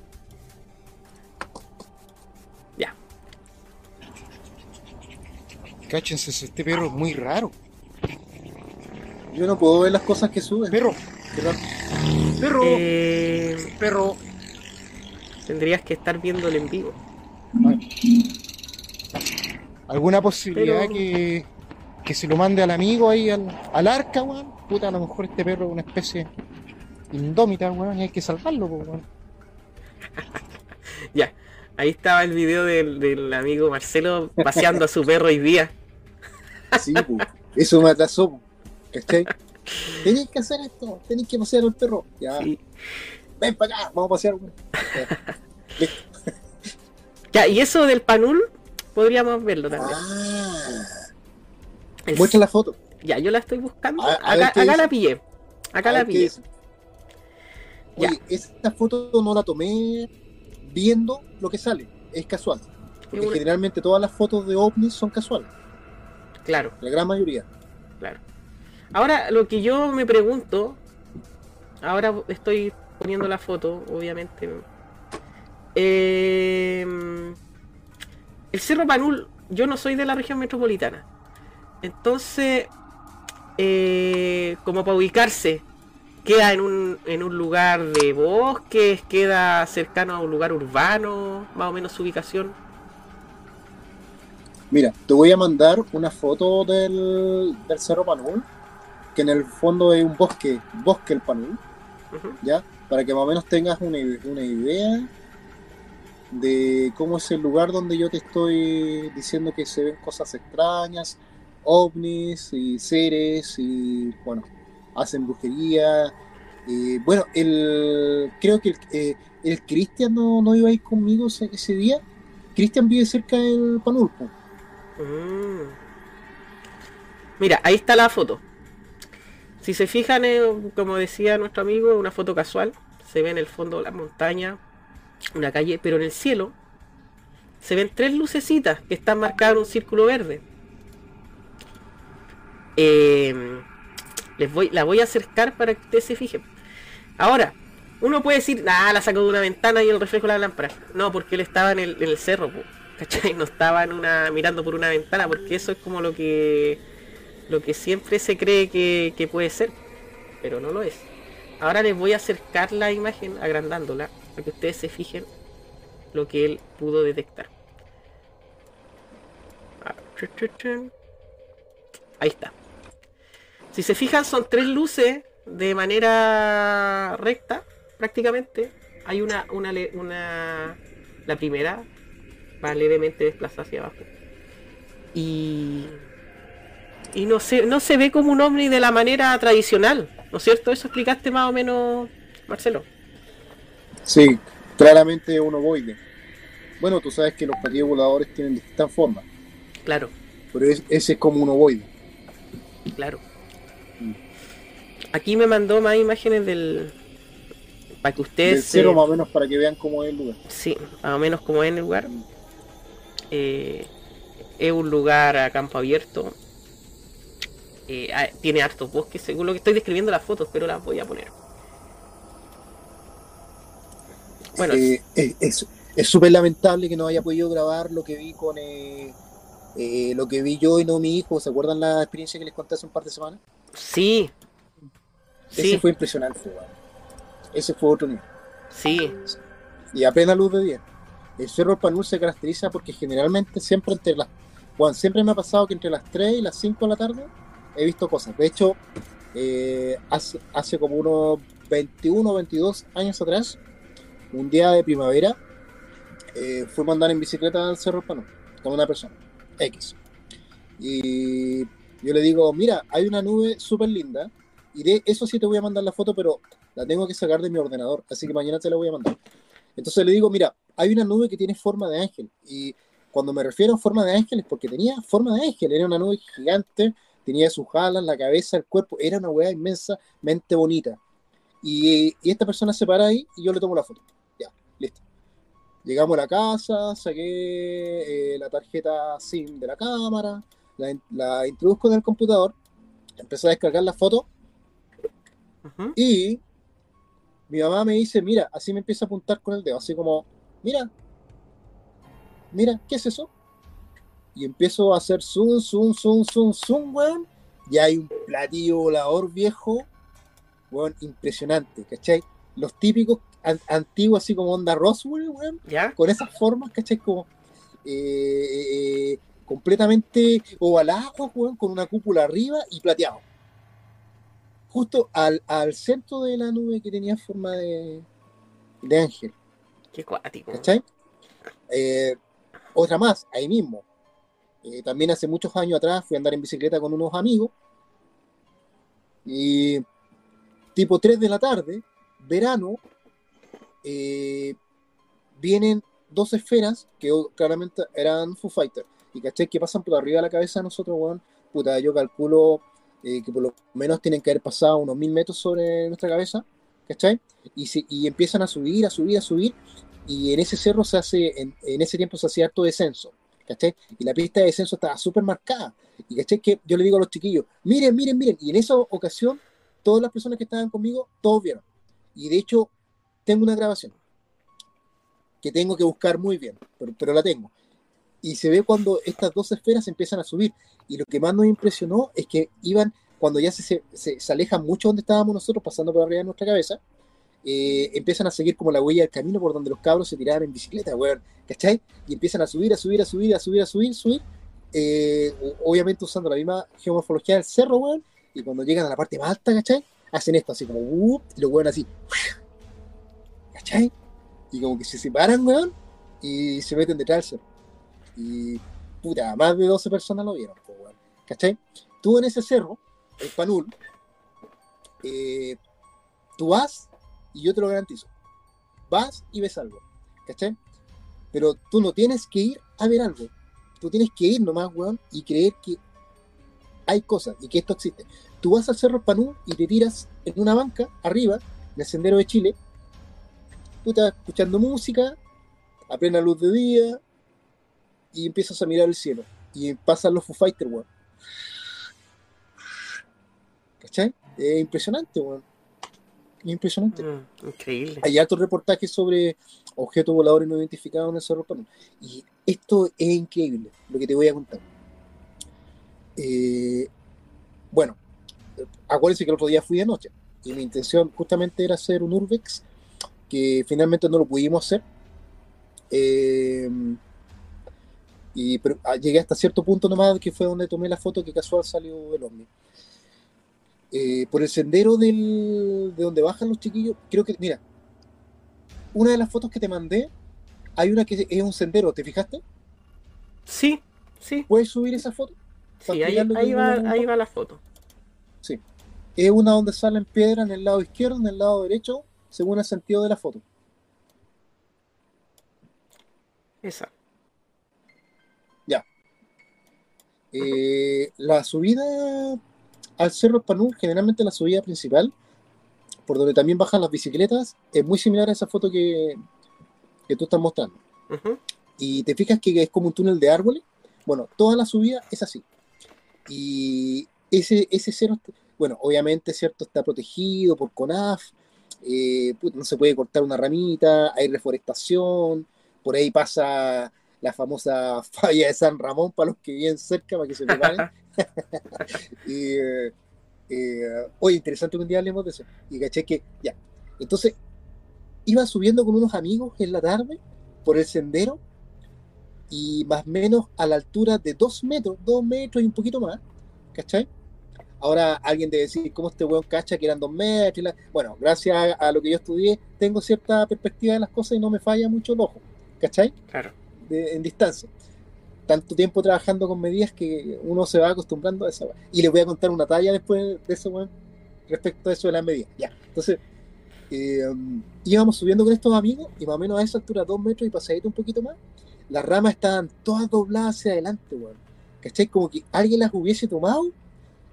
Cáchense, este perro es muy raro. Yo no puedo ver las cosas que suben. Perro, perro, Eh, perro. tendrías que estar viéndolo en vivo. ¿Alguna posibilidad Pero- que, que se lo mande al amigo ahí al, al arca, weón? Puta, a lo mejor este perro es una especie indómita, weón, y hay que salvarlo, weón. (laughs) Ya, ahí estaba el video del, del amigo Marcelo paseando a su perro hoy día. Sí, pu. eso me atrasó. ¿Cachai? Tenéis que hacer esto, tenéis que pasear al perro. Ya, Sí. ven para acá, vamos a pasear. Ya. Y eso del panul, podríamos verlo también. Ah, El- muestra la foto. Ya, yo la estoy buscando. A- a ver acá la pillé. Acá A la pillé. Oye, esta foto no la tomé viendo lo que sale, es casual. Porque una- generalmente todas las fotos de ovnis son casuales, Claro, la gran mayoría. claro. Ahora, lo que yo me pregunto, ahora estoy poniendo la foto, obviamente. Eh, el Cerro Panul, yo no soy de la región metropolitana. Entonces, eh, como para ubicarse, queda en un, en un lugar de bosques, queda cercano a un lugar urbano, más o menos su ubicación. Mira, te voy a mandar una foto del, del Cerro Panul, que en el fondo es un bosque, bosque el Panul. ¿ya? Para que más o menos tengas una, una idea de cómo es el lugar donde yo te estoy diciendo que se ven cosas extrañas, ovnis y seres y, bueno, hacen brujería. Eh, bueno, el, creo que el, eh, el Cristian no, no iba a ir conmigo ese, ese día. Cristian vive cerca del Panul, po. Mm. Mira, ahí está la foto. Si se fijan, eh, como decía nuestro amigo, una foto casual. Se ve en el fondo la montaña, una calle, pero en el cielo se ven tres lucecitas que están marcadas en un círculo verde. Eh, les voy, la voy a acercar para que ustedes se fijen. Ahora, uno puede decir, ah, la sacó de una ventana y el reflejo de la lámpara. No, porque él estaba en el, cerro, No estaba en una, mirando por una ventana, porque eso es como lo que lo que siempre se cree que, que puede ser, pero no lo es. Ahora les voy a acercar la imagen, agrandándola, para que ustedes se fijen lo que él pudo detectar. Ah. Ahí está. Si se fijan, son tres luces de manera recta, prácticamente. Hay una, una, una, la primera va levemente desplazada hacia abajo. Y, y no se, no se ve como un ovni de la manera tradicional, ¿no es cierto? Eso explicaste más o menos, Marcelo. Sí, claramente un ovoide. Bueno, tú sabes que los platillos voladores tienen distintas formas, Claro, pero es- ese es como un ovoide. claro. Mm. Aquí me mandó más imágenes del... Para que Del ustedes... cero eh, más o menos para que vean cómo es el lugar. Sí, más o menos como es el lugar. Eh, Es un lugar a campo abierto. Eh, ah, tiene hartos bosques, según lo que estoy describiendo las fotos, pero las voy a poner. Bueno, Eh, es- súper lamentable que no haya podido grabar lo que vi con eh, eh, lo que vi yo y no mi hijo. ¿Se acuerdan la experiencia que les conté hace un par de semanas? sí. Ese Sí, fue impresionante. Ese fue otro nivel. sí. Y a plena luz de día. El Cerro del Panul se caracteriza porque generalmente siempre entre las. Bueno, siempre me ha pasado que entre las 3 y las 5 de la tarde he visto cosas. De hecho, eh, hace, hace como unos 21 o 22 años atrás, un día de primavera, eh, fuimos a andar en bicicleta al Cerro Panul con una persona, X. Y yo le digo, mira, hay una nube súper linda. Y de eso sí te voy a mandar la foto, pero la tengo que sacar de mi ordenador, así que mañana te la voy a mandar. Entonces le digo, mira, hay una nube que tiene forma de ángel. Y cuando me refiero a forma de ángel es porque tenía forma de ángel. Era una nube gigante, tenía sus alas, la cabeza, el cuerpo. Era una weá inmensamente bonita. Y, y esta persona se para ahí y yo le tomo la foto. Ya, listo. Llegamos a la casa, saqué eh, la tarjeta SIM de la cámara, la, la introduzco en el computador, empecé a descargar la foto Ujú. y mi mamá me dice, mira, así me empieza a apuntar con el dedo, así como, mira, mira, ¿qué es eso? Y empiezo a hacer zoom, zoom, zoom, zoom, zoom, weón. Y hay un platillo volador viejo, weón, impresionante, ¿cachai? Los típicos an- antiguos, así como onda Roswell, weón, ¿Ya? con esas formas, ¿cachai? Como eh, eh, completamente ovalados, weón, con una cúpula arriba y plateado. Justo al, al centro de la nube que tenía forma de, de ángel, ¿cachai? Eh, otra más, ahí mismo. Eh, también hace muchos años atrás fui a andar en bicicleta con unos amigos y tipo 3 de la tarde, verano, eh, vienen dos esferas que claramente eran Foo Fighters y ¿cachai? que pasan por arriba de la cabeza de nosotros, weón. Puta, yo calculo que por lo menos tienen que haber pasado unos mil metros sobre nuestra cabeza, ¿cachai? Y, se- y empiezan a subir, a subir, a subir y en ese cerro se hace, en, en ese tiempo se hacía harto descenso, ¿cachai? Y la pista de descenso estaba súper marcada. Y ¿cachai? Que yo le digo a los chiquillos, miren, miren, miren. Y en esa ocasión, todas las personas que estaban conmigo, todos vieron. Y de hecho, tengo una grabación que tengo que buscar muy bien, pero, pero la tengo. Y se ve cuando estas dos esferas empiezan a subir. Y lo que más nos impresionó es que iban, cuando ya se, se, se- alejan mucho donde estábamos nosotros, pasando por arriba de nuestra cabeza, eh, empiezan a seguir como la huella del camino por donde los cabros se tiraban en bicicleta, weón, ¿cachai? Y empiezan a subir, a subir, a subir, a subir, a subir, subir, eh, obviamente usando la misma geomorfología del cerro, weón, y cuando llegan a la parte más alta, ¿cachai? Hacen esto así como, "Wup", y los weón así, ¿cachai? Y como que se separan, weón, y se meten detrás del. Y, puta, más de 12 personas lo vieron, po, weón, ¿cachai? Tú en ese cerro, el Panul, eh, tú vas y yo te lo garantizo. Vas y ves algo, ¿cachai? Pero tú no tienes que ir a ver algo. Tú tienes que ir nomás, weón, y creer que hay cosas y que esto existe. Tú vas al Cerro Panú y te tiras en una banca arriba, en el Sendero de Chile, puta, escuchando música, a plena luz de día, y empiezas a mirar el cielo. Y pasan los Foo Fighters, weón. ¿Cachai? Es impresionante, weón. Es impresionante. Mm, increíble. Hay altos reportajes sobre objetos voladores no identificados en el Cerro. Y esto es increíble, lo que te voy a contar. Eh, bueno, acuérdense que el otro día fui de noche. Y mi intención justamente era hacer un Urbex, que finalmente no lo pudimos hacer. Eh, y pero, ah, llegué hasta cierto punto nomás, que fue donde tomé la foto que casual salió el ovni. Eh, por el sendero del, de donde bajan los chiquillos, creo que, mira, una de las fotos que te mandé, hay una que es un sendero, ¿te fijaste? Sí, sí, ¿Puedes subir esa foto? sí, ahí, va, ahí va la foto. Es una donde salen piedras en el lado izquierdo, en el lado derecho, según el sentido de la foto. Esa. Eh, la subida al Cerro Panú, generalmente la subida principal, por donde también bajan las bicicletas, es muy similar a esa foto que, que tú estás mostrando. Ujú. Y te fijas que es como un túnel de árboles. Bueno, toda la subida es así. Y ese, ese cerro, bueno, obviamente, ¿cierto? Está protegido por CONAF, eh, no se puede cortar una ramita, hay reforestación, por ahí pasa la famosa (laughs) falla de San Ramón para los que viven cerca, para que se preparen. (laughs) (laughs) y, eh, eh, oye, interesante que un día hablemos de eso. Y caché que, ya. Entonces, iba subiendo con unos amigos en la tarde por el sendero y más o menos a la altura de dos metros, dos metros y un poquito más, ¿cachai? Ahora alguien debe decir, ¿cómo este weón cacha que eran dos metros? y la- Bueno, gracias a, a lo que yo estudié, tengo cierta perspectiva de las cosas y no me falla mucho el ojo, ¿cachai? Claro. En distancia. Tanto tiempo trabajando con medidas que uno se va acostumbrando a esa weá. Y les voy a contar una talla después de eso, weón, respecto a eso de las medidas. Ya, entonces, eh, íbamos subiendo con estos amigos y más o menos a esa altura, dos metros y pasadito un poquito más, las ramas estaban todas dobladas hacia adelante, weón. ¿Cachai? Como que alguien las hubiese tomado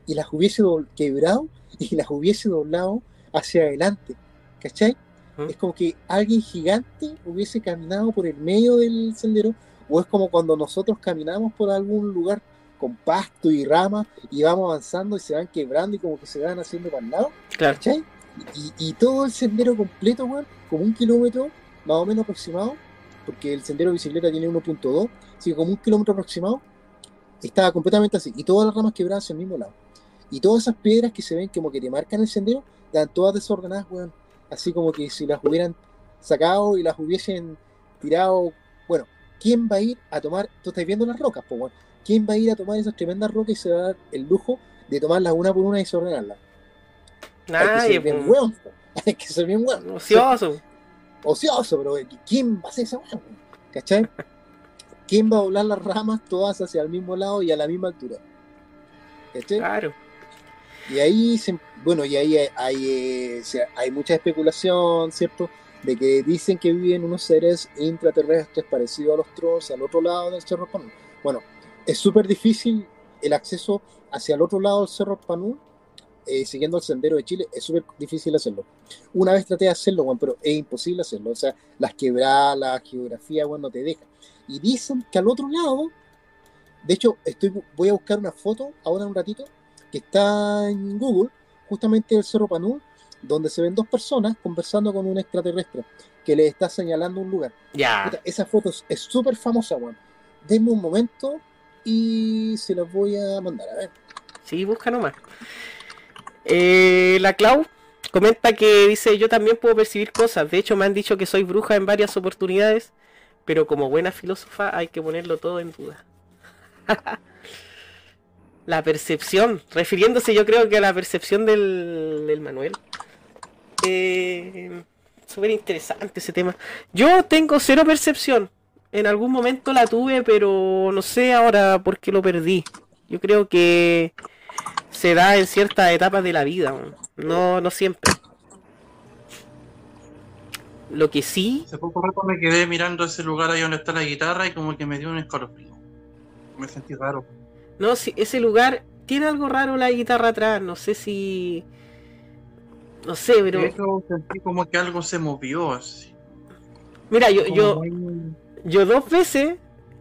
y las hubiese do- quebrado y las hubiese doblado hacia adelante. ¿Cachai? ¿Mm? Es como que alguien gigante hubiese caminado por el medio del sendero, o es como cuando nosotros caminamos por algún lugar con pasto y ramas y vamos avanzando y se van quebrando y como que se van haciendo para el lado, Claro. Y, y todo el sendero completo, weón, como un kilómetro más o menos aproximado, porque el sendero de bicicleta tiene 1.2, así que como un kilómetro aproximado, estaba completamente así, y todas las ramas quebradas hacia el mismo lado. Y todas esas piedras que se ven como que te marcan el sendero, están todas desordenadas, weón. Así como que si las hubieran sacado y las hubiesen tirado, bueno, ¿quién va a ir a tomar? Tú estás viendo las rocas, pues. ¿Quién va a ir a tomar esas tremendas rocas y se va a dar el lujo de tomarlas una por una y desordenarlas? Hay que Nadie, ser bien weón, po. (laughs) Hay que ser bien weón. ocioso. Ocioso, pero ¿quién va a hacer esa weón? ¿Cachai? ¿Quién va a doblar las ramas todas hacia el mismo lado y a la misma altura? ¿Cachai? Claro. Y ahí, se- bueno, y ahí hay, eh, hay mucha especulación, ¿cierto? De que dicen que viven unos seres intraterrestres parecidos a los trolls al otro lado del Cerro Panú. Bueno, es súper difícil el acceso hacia el otro lado del Cerro Panú, eh, siguiendo el sendero de Chile, es súper difícil hacerlo. Una vez traté de hacerlo, bueno, pero es imposible hacerlo. O sea, las quebradas, la geografía, bueno, no te deja. Y dicen que al otro lado, de hecho, estoy, voy a buscar una foto ahora en un ratito, que está en Google, justamente del Cerro Panú, donde se ven dos personas conversando con un extraterrestre que le está señalando un lugar. Ya. Puta, esa foto es- es súper famosa, weón. Denme un momento y se las voy a mandar. A ver. Sí, busca nomás. Eh, la Clau comenta que dice, yo también puedo percibir cosas. De hecho, me han dicho que soy bruja en varias oportunidades, pero como buena filósofa hay que ponerlo todo en duda. (laughs) la percepción, refiriéndose yo creo que a la percepción del, Manuel. Eh, Súper interesante ese tema. Yo tengo cero percepción. En algún momento la tuve, pero no sé ahora por qué lo perdí. Yo creo que se da en ciertas etapas de la vida, no, no siempre. Lo que sí, Hace poco rato me quedé mirando ese lugar ahí donde está la guitarra y como que me dio un escalofrío. Me sentí raro. No, si ese lugar tiene algo raro la guitarra atrás, no sé si, no sé, pero De hecho, sentí como que algo se movió así. mira, yo, yo, yo dos veces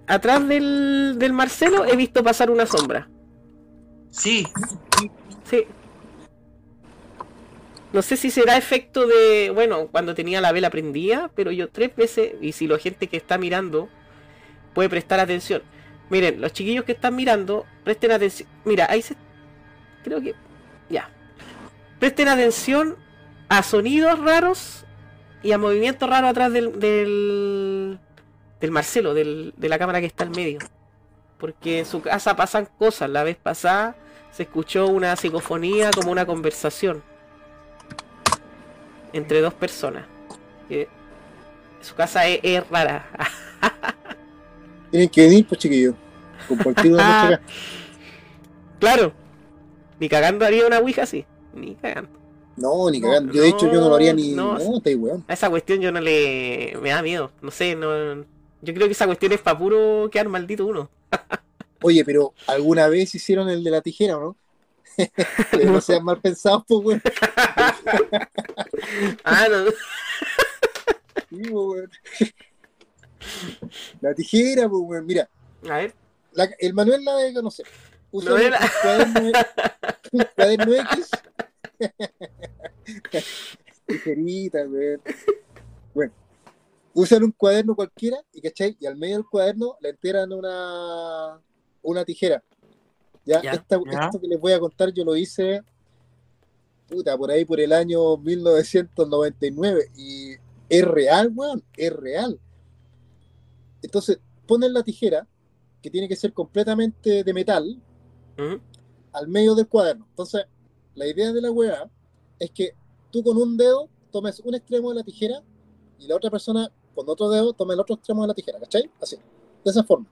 atrás del, del Marcelo he visto pasar una sombra. Sí, Sí. No sé si será efecto de, bueno, cuando tenía la vela prendida, pero yo tres veces, y si la gente que está mirando puede prestar atención. Miren, los chiquillos que están mirando, presten atención. Mira, ahí se... Creo que... Ya. Presten atención a sonidos raros y a movimientos raros atrás del... del, Marcelo, del, de la cámara que está al medio. Porque en su casa pasan cosas. La vez pasada se escuchó una psicofonía como una conversación entre dos personas. Que su casa es, es rara. (laughs) Tienen que venir, pues chiquillos. Compartir una (laughs) noche acá. claro. Ni cagando haría una ouija así. Ni cagando. No, ni No, cagando. Yo, de hecho, yo no lo haría ni. no. No, te weón. A esa cuestión yo no le... Me da miedo. No sé, no... Yo creo que esa cuestión es para puro quedar maldito uno. (laughs) Oye, pero ¿alguna vez hicieron el de la tijera, no? (laughs) Pero no sean mal pensados, pues, weón. Ah, no. Sí, pues, weón. La tijera, pues, weón. Mira, A ver. la- el manual (laughs) la de conocer. Usa No un, era- cuaderno, un cuaderno X. (laughs) Tijerita, weón. Bueno, usan un cuaderno cualquiera y ¿cachai? Y al medio del cuaderno le enteran una, una tijera. Ya, Ya. Esta- Ya. esto que les voy a contar yo lo hice puta, por ahí por el año 1999 y es real, weón, es real. Entonces, ponen la tijera, que tiene que ser completamente de metal, Ujú. al medio del cuaderno. Entonces, la idea de la weá es que tú con un dedo tomes un extremo de la tijera y la otra persona con otro dedo tome el otro extremo de la tijera, ¿cachai? Así, de esa forma.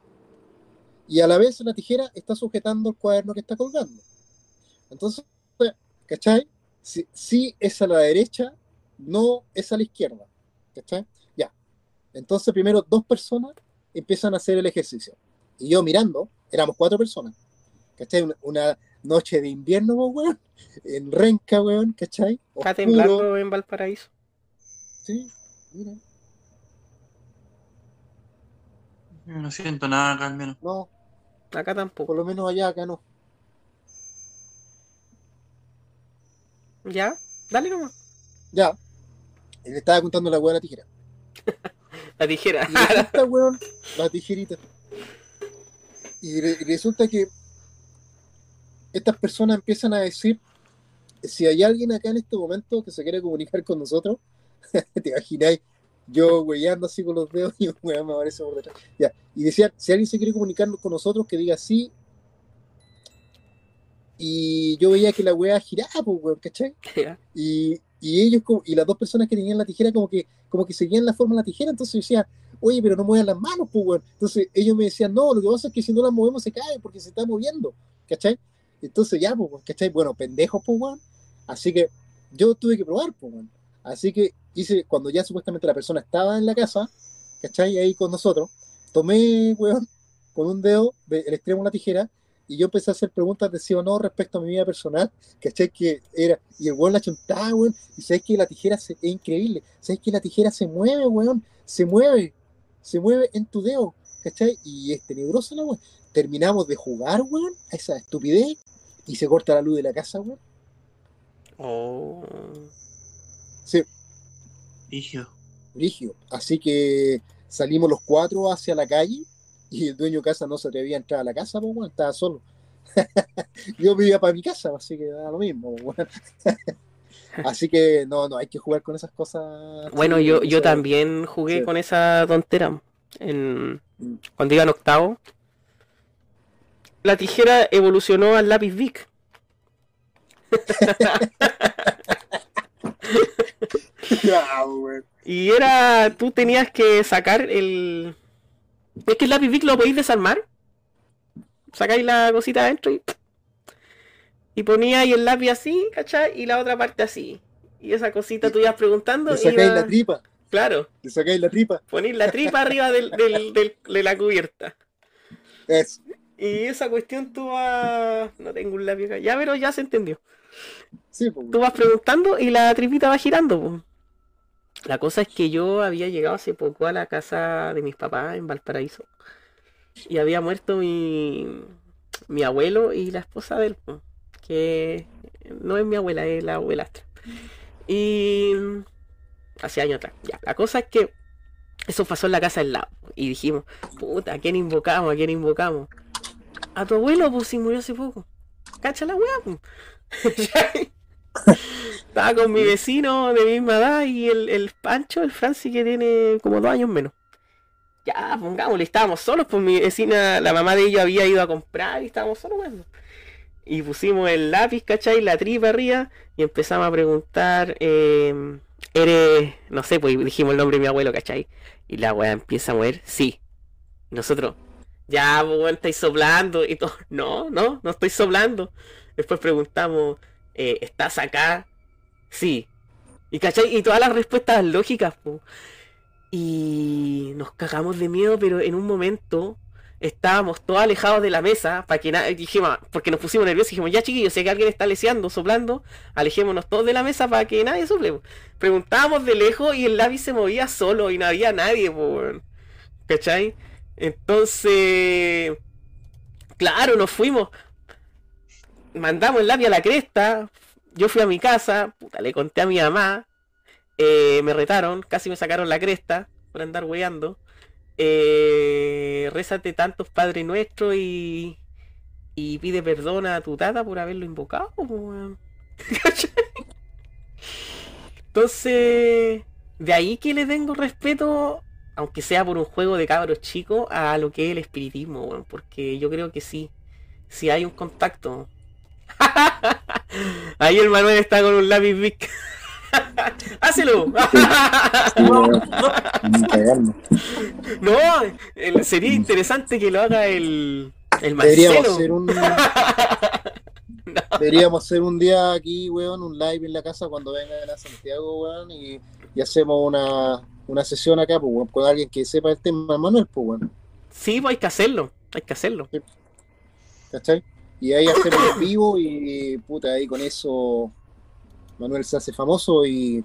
Y a la vez la tijera está sujetando el cuaderno que está colgando. Entonces, ¿cachai? Si, si es a la derecha, no es a la izquierda. ¿Cachai? Ya. Entonces, primero dos personas empiezan a hacer el ejercicio. Y yo mirando, éramos cuatro personas. ¿Cachai? Una, una noche de invierno, weón. En Renca, weón, ¿cachai? Está Oscuro. temblando en Valparaíso. Sí, mira. No siento nada acá al menos. No, Acá tampoco. por lo menos allá, acá no. ¿Ya? Dale nomás. Ya. Le estaba contando la weá de la tijera. La tijera. Y resulta, (laughs) weón, la tijerita. Y, re- y resulta que estas personas empiezan a decir, si hay alguien acá en este momento que se quiere comunicar con nosotros, (laughs) te imagináis, yo weyando así con los dedos y un weón me aparece por detrás. Ya. Y decían, si alguien se quiere comunicar con nosotros, que diga sí. Y yo veía que la weá giraba, pues, weón, ¿cachai? Y, y ellos como- y las dos personas que tenían la tijera como que como que seguían la forma de la tijera entonces yo decía oye pero no muevan las manos pues weón. entonces ellos me decían no lo que pasa es que si no las movemos se cae porque se está moviendo ¿cachai? entonces ya pues ¿cachai? bueno pendejos pues weón así que yo tuve que probar pues weón. así que hice cuando ya supuestamente la persona estaba en la casa ¿cachai? ahí con nosotros tomé weón con un dedo del extremo de la tijera y yo empecé a hacer preguntas de sí o no respecto a mi vida personal ¿cachai? Que era, y el weón la chuntaba, weón, y sabes que la tijera se- es increíble, sabes que la tijera se mueve, weón, se mueve, se mueve en tu dedo, ¿cachai? Y es tenebrosa la weón. Terminamos de jugar, weón, a esa estupidez, y se corta la luz de la casa, weón. Oh. Sí, Rígido. rígido. Así que salimos los cuatro hacia la calle, y el dueño de casa no se atrevía a entrar a la casa, pues, weón, estaba solo. (laughs) Yo iba para mi casa, así que da lo mismo, weón. (laughs) Así que no, no, hay que jugar con esas cosas. Bueno, yo, yo también jugué sí. con esa tontera en, Mm. cuando iba en octavo. La tijera evolucionó al lápiz (laughs) weón. Y era, tú tenías que sacar el... Es que el lápiz Bic lo podéis desarmar. Sacáis la cosita adentro y... Y poníais el lápiz así, ¿cachai? Y la otra parte así. Y esa cosita tú ibas preguntando. Le sacáis iba- la tripa, Claro, le sacáis la tripa. ponéis la tripa arriba del, del- del- de la cubierta. Eso. Y esa cuestión tú vas... No tengo un lápiz acá. Ya, pero ya se entendió. Sí, pues, Tú vas preguntando y la tripita va girando. po. La cosa es que yo había llegado hace poco a la casa de mis papás en Valparaíso. Y había muerto mi, mi abuelo y la esposa de él. Que no es mi abuela, es la abuelastra. Y hace años atrás. Ya, la cosa es que eso pasó en la casa del lado. Y dijimos, puta, ¿a quién invocamos? ¿A quién invocamos? A tu abuelo, pues si murió hace poco. Cacha la weá. (laughs) Estaba con mi vecino de misma edad y el, el Pancho, el Francis, que tiene como dos años menos. Ya, pongámosle, estábamos solos, pues mi vecina, la mamá de ellos había ido a comprar y estábamos solos, weón. Y pusimos el lápiz, ¿cachai? La tripa arriba y empezamos a preguntar, eh, ¿eres, no sé, pues dijimos el nombre de mi abuelo, ¿cachai? Y la weá empieza a mover, sí. Nosotros, ya, pues estáis soplando y todo. No, no, no estoy soplando. Después preguntamos, eh, ¿estás acá? Sí. Y cachai, y todas las respuestas lógicas. Y nos cagamos de miedo, pero en un momento estábamos todos alejados de la mesa para que nadie dijimos, porque nos pusimos nerviosos dijimos, ya chiquillos, si que alguien está leseando, soplando, alejémonos todos de la mesa para que nadie sople. po". Preguntábamos de lejos y el lápiz se movía solo y no había nadie, po, weón. ¿Cachai? Entonces Claro, nos fuimos. Mandamos el lápiz a la cresta. Yo fui a mi casa, puta, le conté a mi mamá. eh, me retaron, casi me sacaron la cresta por andar weando. Eh, rézate tantos Padre Nuestro y. Y pide perdón a tu tata por haberlo invocado. ¿Cachai? (laughs) Entonces, de ahí que le tengo respeto, aunque sea por un juego de cabros chicos, a lo que es el espiritismo, weón, porque yo creo que sí, sí hay un contacto. (laughs) Ahí el Manuel está con un lápiz big. (laughs) ¡Hácelo! (laughs) No, el- sería interesante que lo haga el, el Deberíamos Marcelo. hacer un. Deberíamos hacer un día aquí, weón, un live en la casa cuando vengan a Santiago, weón, y, y hacemos una, una sesión acá, pues, weón, con alguien que sepa el tema, Manuel, pues, weón, Sí, pues hay que hacerlo, hay que hacerlo. ¿cachai? Y ahí hacemos en vivo y, puta, ahí con eso Manuel se hace famoso y,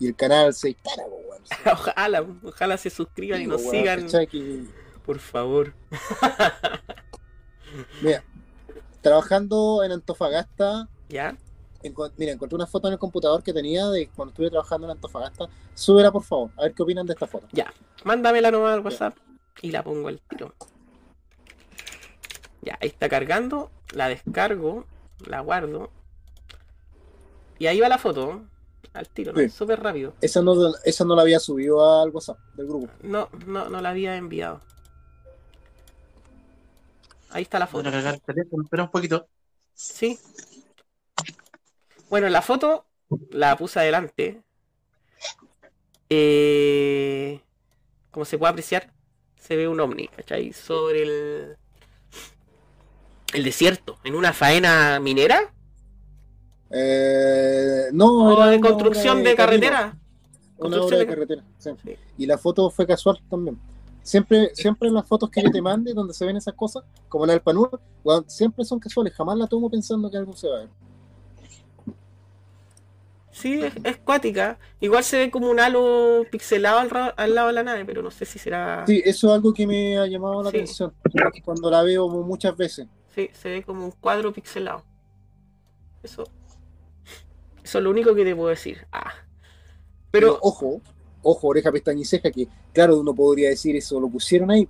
y el canal se dispara, weón. (laughs) Ojalá, ojalá se suscriban y nos weón, sigan, por favor. Mira, trabajando en Antofagasta, ¿Ya? Enco- mira, encontré una foto en el computador que tenía de cuando estuve trabajando en Antofagasta. Súbela, por favor, a ver qué opinan de esta foto. Mándamela nomás al WhatsApp y la pongo al tiro. Ya, ahí está cargando, la descargo, la guardo. Y ahí va la foto, al tiro, ¿no? Sí. Súper rápido. Esa no, esa no la había subido al WhatsApp del grupo. No, no, no la había enviado. Ahí está la Voy a foto. cargar el teléfono, espera un poquito. Sí. Bueno, la foto la puse adelante. Eh, como se puede apreciar, se ve un ovni, ¿cachai? Sobre el, el desierto, en una faena minera Eh, no, o de construcción de carretera. Una obra de carretera. Y la foto fue casual también. Siempre, siempre en las fotos que yo te mande, donde se ven esas cosas, como en el Panur, siempre son casuales. Jamás la tomo pensando que algo se va a ver. Sí, es, es cuática. Igual se ve como un halo pixelado al, al lado de la nave, pero no sé si será. Sí, eso es algo que me ha llamado la Sí. atención. Cuando la veo muchas veces. Sí, se ve como un cuadro pixelado. Eso. Eso es lo único que te puedo decir. Ah. Pero, Pero, ojo, ojo, oreja, pestaña y ceja, que claro, uno podría decir eso lo pusieron ahí,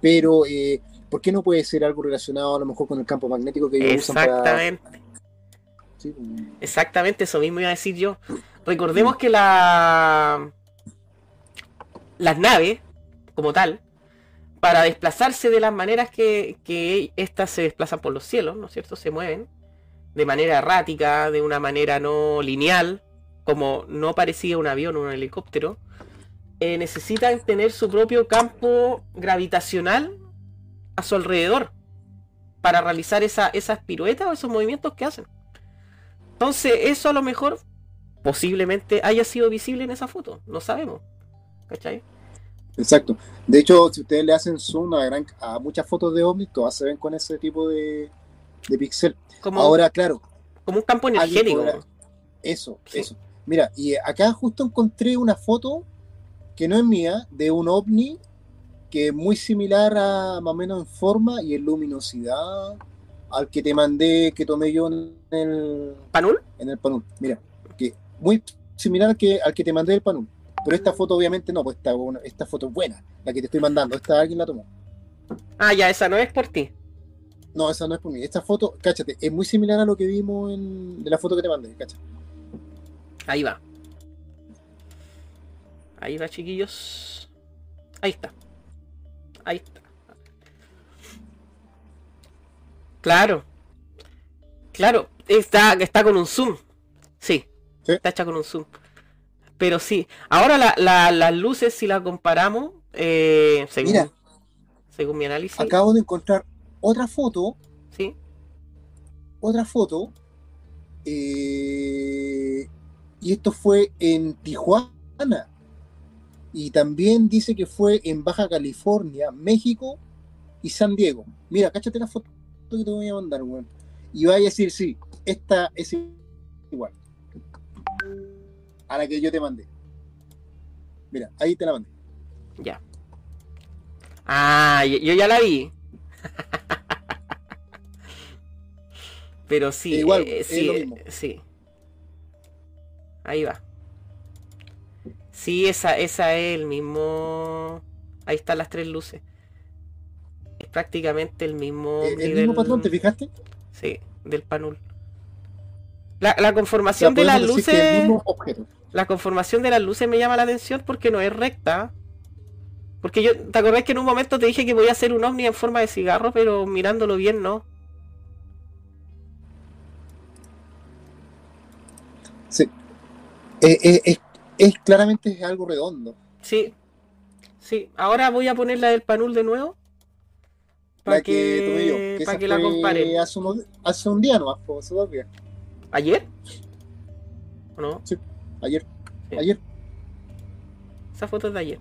pero eh, ¿por qué no puede ser algo relacionado a lo mejor con el campo magnético que ellos usan para... exactamente, Sí, exactamente eso mismo iba a decir yo. Recordemos que la las naves, como tal, para desplazarse de las maneras que, estas se desplazan por los cielos, ¿no es cierto? Se mueven de manera errática, de una manera no lineal, como no parecía un avión o un helicóptero, eh, necesitan tener su propio campo gravitacional a su alrededor para realizar esa, esas piruetas o esos movimientos que hacen. Entonces, eso a lo mejor posiblemente haya sido visible en esa foto, no sabemos. ¿Cachai? Exacto. De hecho, si ustedes le hacen zoom a, gran- a muchas fotos de ovnis, todas se ven con ese tipo de, de pixel. Como, Ahora, claro, como un campo energético. podrá- eso, Sí. eso. Mira, y acá justo encontré una foto que no es mía, de un ovni que es muy similar a más o menos en forma y en luminosidad al que te mandé, que tomé yo en el, ¿Panul? en el panel. Mira, que muy similar al que, al que te mandé del panel. Pero esta foto obviamente no, pues esta, esta foto es buena, la que te estoy mandando. Esta alguien la tomó. Ah, ya, esa no es por ti. No, esa no es por mí. Esta foto, cáchate, es muy similar a lo que vimos en de la foto que te mandé, cáchate. Ahí va. Ahí va, chiquillos. Ahí está. Ahí está. Claro. Claro. Está, está con un zoom. Sí. Sí. Está hecha con un zoom. Pero sí. Ahora la- la- las luces, si las comparamos, eh, según, Mira. según mi análisis, Acabo de encontrar otra foto, sí. otra foto, eh, y esto fue en Tijuana. Y también dice que fue en Baja California, México y San Diego. Mira, cáchate la foto que te voy a mandar, weón. Y vaya a decir, sí, esta es igual. A la que yo te mandé. Mira, ahí te la mandé. Ya. Ah, yo, ya la vi. (laughs) Pero sí, Igual, eh, es sí, lo eh, mismo. sí. Ahí va. Sí, esa, esa es el mismo. Ahí están las tres luces. Es prácticamente el mismo. Eh, el nivel- mismo patrón, ¿te fijaste? Sí, del panul. La, la conformación de las decir que es el luces. mismo objeto. La conformación de las luces me llama la atención porque no es recta. Porque yo, ¿te acordás que en un momento te dije que podía hacer un ovni en forma de cigarro, pero mirándolo bien no? Sí. Eh, eh, es, es- claramente es algo redondo. Sí. Sí. Ahora voy a poner la del panul de nuevo. Para La que, tomé yo. que, Que pa' esa que la fue comparen. Hace, hace un día nomás, pues, hace dos días. ¿Ayer? ¿O no? Ayer. Sí. Ayer. Esa foto es de ayer.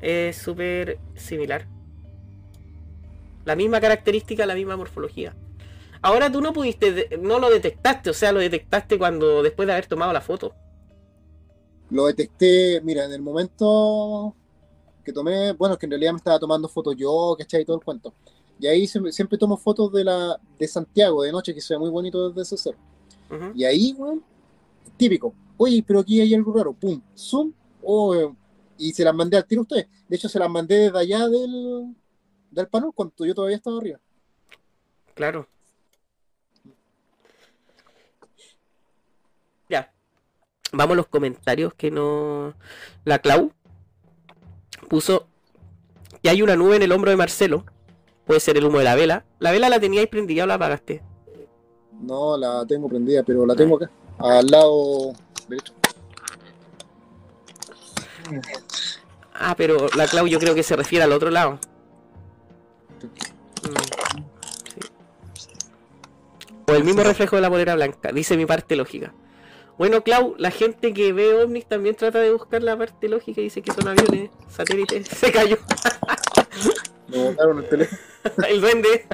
Es súper similar. La misma característica, la misma morfología. Ahora tú no pudiste, no lo detectaste, o sea, lo detectaste cuando después de haber tomado la foto. Lo detecté, mira, en el momento que tomé, bueno, que en realidad me estaba tomando fotos yo, ¿cachai? Y todo el cuento. Y ahí siempre, tomo fotos de la de Santiago de noche, que se ve muy bonito desde ese cerro. Y ahí, weón, típico. Oye, pero aquí hay algo raro. Pum, zoom. oh, eh, y se las mandé al tiro a ustedes. De hecho, se las mandé desde allá del, del panel cuando yo todavía estaba arriba. Claro. Ya. Vamos a los comentarios que no. La Clau puso que hay una nube en el hombro de Marcelo. Puede ser el humo de la vela. La vela la teníais prendida o la apagaste. No, la tengo prendida, pero la tengo acá, al lado derecho. Ah, pero la Clau yo creo que se refiere al otro lado. Mm, sí. O el mismo reflejo de la polera blanca, dice mi parte lógica. Bueno, Clau, la gente que ve ovnis también trata de buscar la parte lógica y dice que son aviones, satélites. (laughs) Se cayó (laughs) Me botaron el teléfono. (laughs) el duende.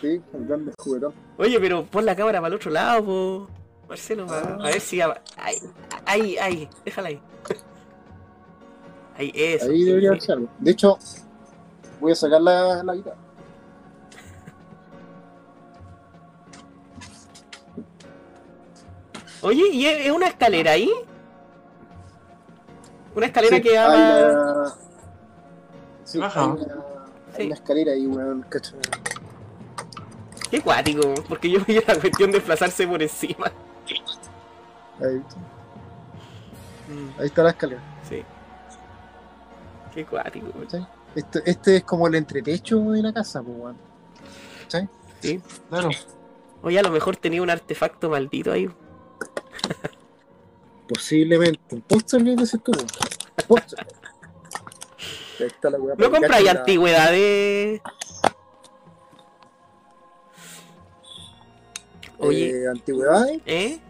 Sí, el grande juguetón. Oye, pero pon la cámara para el otro lado, po. Marcelo, pa- a ver si... Ahí, ahí, ahí, déjala ahí. (laughs) Ahí, eso. Ahí debería sí. haberse algo. De hecho, voy a sacar la, la guitarra. Oye, ¿y es una escalera ahí? Una escalera Sí, que va... la- Sí, Baja. hay una, hay Sí. una escalera ahí, weón, cacho. Qué cuático, porque yo vi la cuestión de desplazarse por encima. Ahí, ahí está la escalera. Sí. Qué cuático. ¿cachai? Este, este es como el entretecho de la casa, pues, weón. ¿Cachai? Sí. Claro. Oye, a lo mejor tenía un artefacto maldito ahí. Posiblemente. Un póster de ese tú, weón. Póster. Ahí está la weá. ¿No compráis la- antigüedades? Oye, Eh, antigüedades. ¿eh?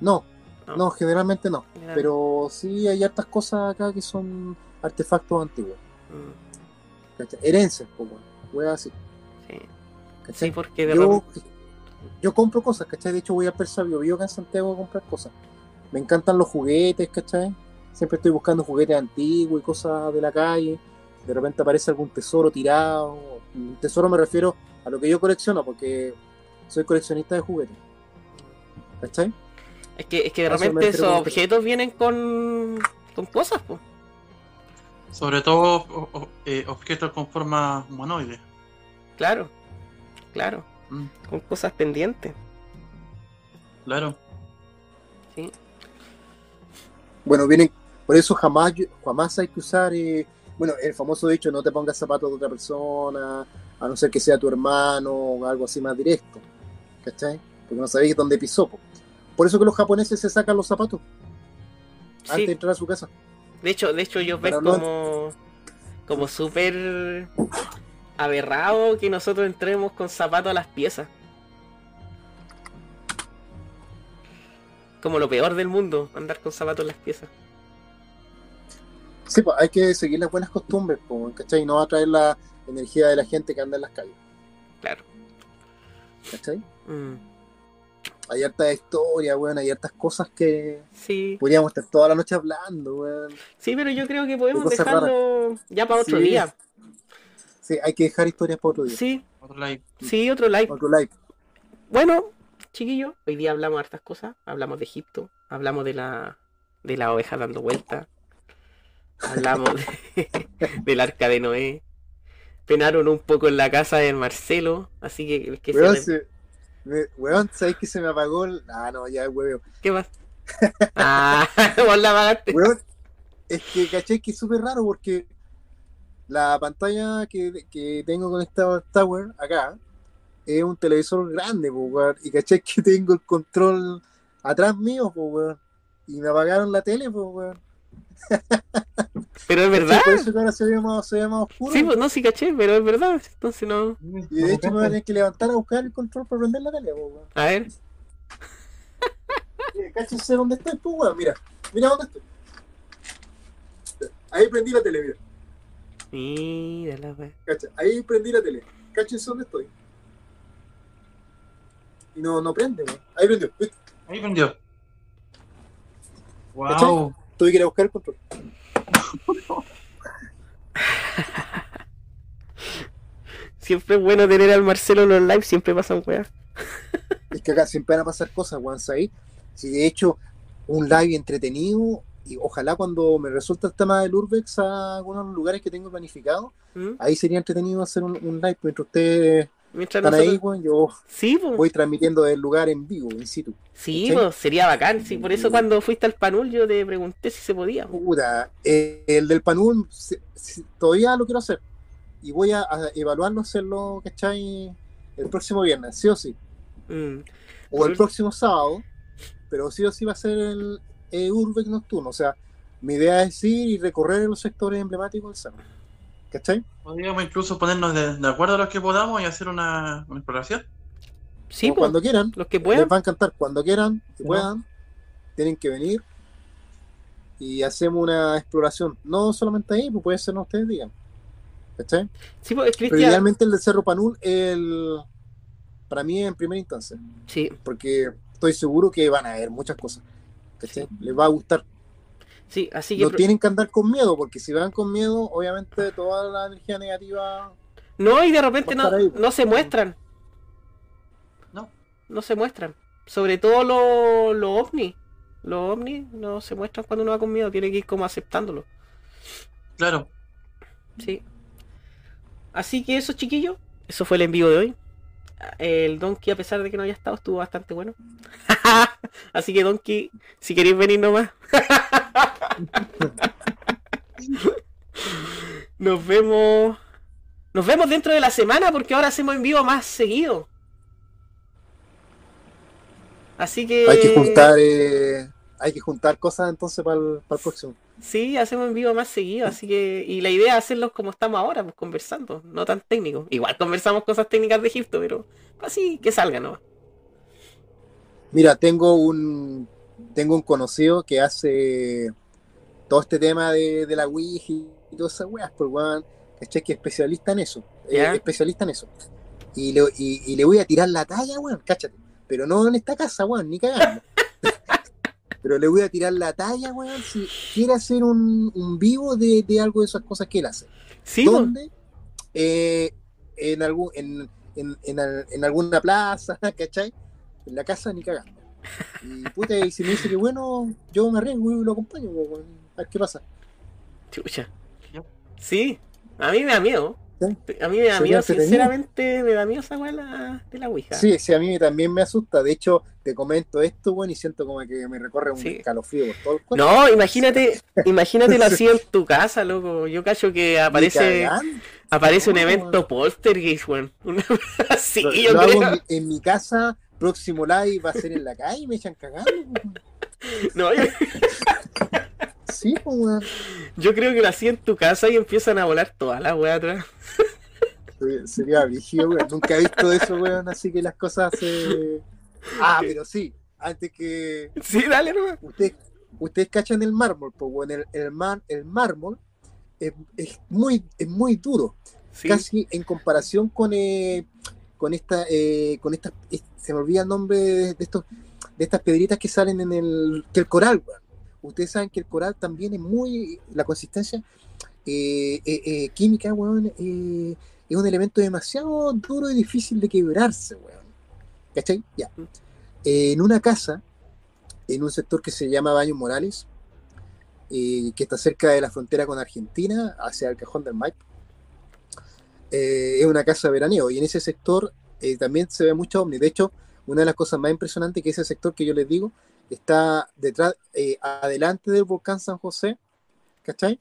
No, No. no, generalmente no. Pero sí hay hartas cosas acá que son artefactos antiguos. Mm. Herencias, pues, weón. Weá así. Sí, ¿cachai? sí porque de yo, yo compro cosas, ¿cachai? De hecho voy a Persa Bio Bio acá en Santiago a comprar cosas. Me encantan los juguetes, ¿cachai? Siempre estoy buscando juguetes antiguos y cosas de la calle. De repente aparece algún tesoro tirado. Un tesoro me refiero a lo que yo colecciono, porque soy coleccionista de juguetes. ¿Cachai? Es que, es que de repente esos objetos vienen con, con cosas, pues. Sobre todo o- o- eh, objetos con forma humanoide. Claro, claro. Mm, Con cosas pendientes. claro. Sí. Bueno, vienen, por eso jamás, jamás hay que usar, eh, bueno, el famoso dicho, no te pongas zapatos de otra persona, a no ser que sea tu hermano o algo así más directo, ¿cachai? Porque no sabéis dónde pisó. Po. Por eso que los japoneses se sacan los zapatos antes de entrar a su casa. de hecho, de hecho ellos ven no- como, como súper aberrado que nosotros entremos con zapatos a las piezas. Como lo peor del mundo, andar con zapatos en las piezas. Sí, pues hay que seguir las buenas costumbres, ¿cachai? No atraer la energía de la gente que anda en las calles, Claro. ¿cachai? Mm, Hay harta historia, weón, hay hartas cosas que sí. podríamos estar toda la noche hablando, weón. Sí, pero yo creo que podemos dejarlo ya para otro Sí. día. Sí, hay que dejar historias para otro día. Sí, Otro like. sí, otro live. Otro live. Bueno, chiquillos, hoy día hablamos de hartas cosas. Hablamos de Egipto, hablamos de la de la oveja dando vuelta. Hablamos de- (laughs) del arca de Noé. Penaron un poco en la casa del Marcelo, así que el que se- me- weón, ¿sabes que se me apagó el... Ah, no, ya, weón. ¿Qué más? Ah, (laughs) vos la apagaste. Weón, es que caché que es súper raro porque la pantalla que, que tengo con esta Tower acá es un televisor grande, po, weón. Y caché (laughs) que tengo el control atrás mío, po, weón. Y me apagaron la tele, po, weón. (laughs) Pero es verdad. Sí, por eso que ahora se ve más, se ve más oscuro. Sí, pues no, sí caché, pero es verdad. Entonces no. Y de hecho me voy a tener que levantar a buscar el control para prender la tele, po, weón. A ver. Mira, (laughs) Cáchense dónde estoy, pues, weón. Mira, mira dónde estoy. Ahí prendí la tele, mira. Mira la wea. Cacha, ahí prendí la tele. Cáchense dónde estoy. Y no, no prende, weón. Ahí prendió. ¿viste? Ahí prendió. ¿Cachai? Tuve que ir a buscar el control. Siempre es bueno tener al Marcelo en los live, siempre pasan weas. Es que acá siempre van a pasar cosas, weón. ahí. Si de hecho, un live entretenido, y ojalá cuando me resulta el tema del Urbex a algunos lugares que tengo planificado, ¿Mm? ahí sería entretenido hacer un, un live, mientras ustedes Mientras están ahí, nosotros... weón, yo Sí, pues. voy transmitiendo del lugar en vivo, in situ. Sí, pues, sería bacán. Sí, por eso cuando fuiste al panul yo te pregunté si se podía. Puta, eh, el del Panul todavía lo quiero hacer. Y voy a, a evaluarlo, hacerlo, ¿cachai? El próximo viernes, sí o sí. Mm. O el próximo sábado, pero sí o sí va a ser el eh, Urbex nocturno. O sea, mi idea es ir y recorrer los sectores emblemáticos del cerro. ¿Cachai? Podríamos incluso ponernos de, de acuerdo a los que podamos y hacer una, una exploración. Sí, pues, cuando quieran, los que les puedan. va a encantar. Cuando quieran No. puedan, tienen que venir y hacemos una exploración. No solamente ahí, pues puede ser no ustedes digan. ¿Cachai? Sí, pues, Pero Cristian. idealmente el del Cerro Panul, el, para mí en primera instancia, Sí, porque estoy seguro que van a haber muchas cosas. ¿cachai? Les va a gustar. Sí, así que. No tienen que andar con miedo, porque si van con miedo, obviamente toda la energía negativa. No, y de repente no, ahí, pues. no se muestran. No. No se muestran. Sobre todo los lo ovnis. Los ovnis no se muestran cuando uno va con miedo, tiene que ir como aceptándolo. Claro. Sí. Así que eso, chiquillos. Eso fue el envío de hoy. El Donkey, a pesar de que no haya estado, estuvo bastante bueno. (laughs) Así que, Donkey, si queréis venir nomás. (laughs) Nos vemos. Nos vemos dentro de la semana porque ahora hacemos en vivo más seguido. Así que. Hay que juntar, eh, hay que juntar cosas entonces para el, para el próximo. Sí, hacemos en vivo más seguido, así que, y la idea es hacerlos como estamos ahora, pues conversando, no tan técnicos. Igual conversamos cosas técnicas de Egipto, pero así que salga nomás. Mira, tengo un tengo un conocido que hace todo este tema de, de la Ouija y todas esas weas, pues weón, ¿cachai? Que es especialista en eso, eh, especialista en eso. Y le, y, y le voy a tirar la talla, weón, cáchate. Pero no en esta casa, weón, ni cagando. Pero le voy a tirar la talla, weón, si quiere hacer un, un vivo de, de algo de esas cosas que él hace. Sí, ¿Dónde? Eh, en, algún, en, en, en, al- en alguna plaza, (laughs) ¿cachai? En la casa ni cagando. Y puta, y si me dice que bueno, yo me arriesgo y lo acompaño, weón, a ver qué pasa. chucha. Sí, a mí me da miedo. Sí. A mí me da miedo, sinceramente, me da miedo esa weá de la Ouija. Sí, sí, a mí también me asusta. De hecho, te comento esto, weón, y siento como que me recorre un Sí. escalofrío por todo el cuerpo. No, imagínate, (laughs) imagínatelo así en tu casa, loco. Yo cacho que aparece, aparece un No, evento poltergeist, weón. (laughs) Weá así, Lo, yo lo hago creo. en, mi, en mi casa, próximo live va a ser en la calle me echan cagando. No, yo, (laughs) Pues, weón. yo creo que lo hacía en tu casa y empiezan a volar todas las weas atrás. Sería- brígido, weón. Nunca he visto eso, weón. Así que las cosas se. Ah, pero sí. Antes que. Sí, dale nomás. Ustedes, ustedes cachan el mármol, pues, weón. El, el, mar, el mármol es, es muy, es muy duro. Sí. Casi en comparación con. eh, con esta. eh, con esta. es- se me olvida el nombre de, de estos. De estas piedritas que salen en el. Que el coral, weón. Ustedes saben que el coral también es muy. La consistencia eh, eh, eh, química, weón. es un elemento demasiado duro y difícil de quebrarse, weón. ¿Cachai? Ya. en una casa, en un sector que se llama Baños Morales, que está cerca de la frontera con Argentina, hacia el cajón del Maipo, es una casa de veraneo y en ese sector también se ve mucho ovni. De hecho, una de las cosas más impresionantes que ese sector que yo les digo está detrás, adelante del volcán San José, ¿cachai?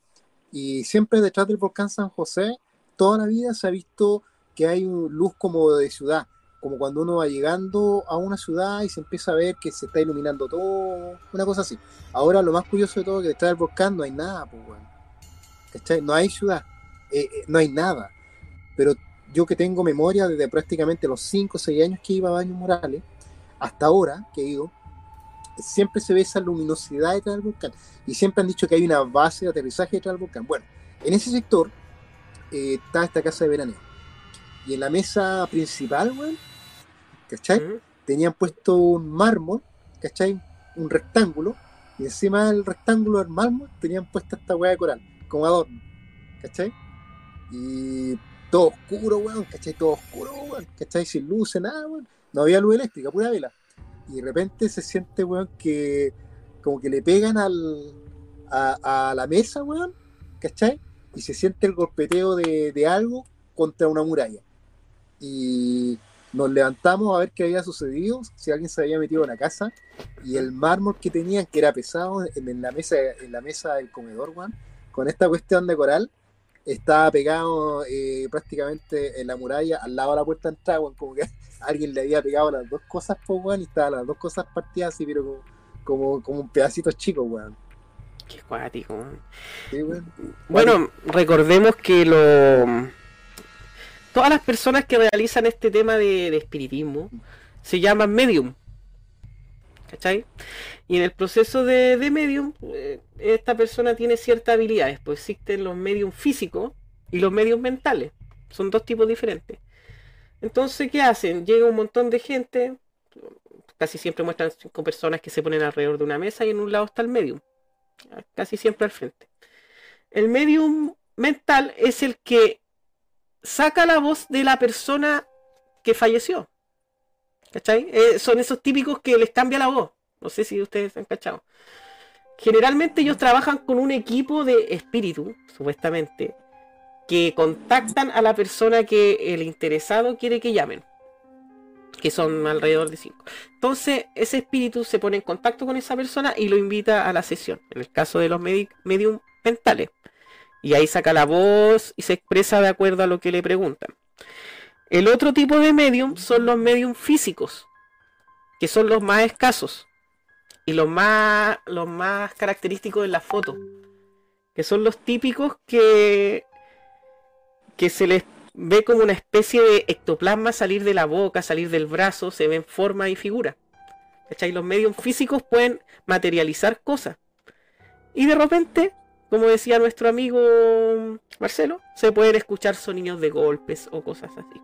Y siempre detrás del volcán San José, toda la vida se ha visto que hay luz como de ciudad, como cuando uno va llegando a una ciudad y se empieza a ver que se está iluminando todo, una cosa así. Ahora lo más curioso de todo es que detrás del volcán no hay nada, pues, bueno. ¿cachai? No hay ciudad, no hay nada pero yo que tengo memoria desde prácticamente los 5 o 6 años que iba a Baños Morales, hasta ahora que he ido, siempre se ve esa luminosidad detrás del volcán. Y siempre han dicho que hay una base de aterrizaje detrás del volcán. Bueno, en ese sector eh, está esta casa de veraneo. Y en la mesa principal, weón, ¿cachai? Tenían puesto un mármol, ¿cachai? Un rectángulo. Y encima del rectángulo del mármol tenían puesta esta hueá de coral, como adorno, ¿cachai? Y todo oscuro, weón, ¿cachai? Todo oscuro, weón, ¿cachai? Sin luces, nada, weón. No había luz eléctrica, pura vela. Y de repente se siente, weón, que como que le pegan al, a, la mesa, weón, ¿cachai? Y se siente el golpeteo de, de algo contra una muralla. Y nos levantamos a ver qué había sucedido, si alguien se había metido en la casa, y el mármol que tenían, que era pesado, en, la mesa, en la mesa del comedor, weón, con esta cuestión de coral, estaba pegado eh, prácticamente en la muralla al lado de la puerta de entrada, como que (laughs) alguien le había pegado las dos cosas, pues, weón, y estaban las dos cosas partidas así, pero como, como, un pedacito chico, weón. Qué cuático, weón. Bueno, recordemos que lo todas las personas que realizan este tema de, de espiritismo se llaman medium. ¿Cachai? Y en el proceso de, medium, eh, esta persona tiene ciertas habilidades, pues existen los medium físicos y los medios mentales. Son dos tipos diferentes. Entonces, ¿qué hacen? Llega un montón de gente, casi siempre muestran cinco personas que se ponen alrededor de una mesa y en un lado está el medium, casi siempre al frente. El medium mental es el que saca la voz de la persona que falleció. ¿Cachai? Eh, son esos típicos que les cambia la voz. No sé si ustedes han cachado. Generalmente ellos trabajan con un equipo de espíritu, supuestamente, que contactan a la persona que el interesado quiere que llamen. Que son alrededor de cinco. Entonces, ese espíritu se pone en contacto con esa persona y lo invita a la sesión. En el caso de los medium mentales. Y ahí saca la voz y se expresa de acuerdo a lo que le preguntan. El otro tipo de medium son los medium físicos, que son los más escasos y los más, los más característicos de la foto, que son los típicos que, que se les ve como una especie de ectoplasma salir de la boca, salir del brazo, se ven forma y figura. ¿Cachai? Los medios físicos pueden materializar cosas. Y de repente, como decía nuestro amigo Marcelo, se pueden escuchar sonidos de golpes o cosas así.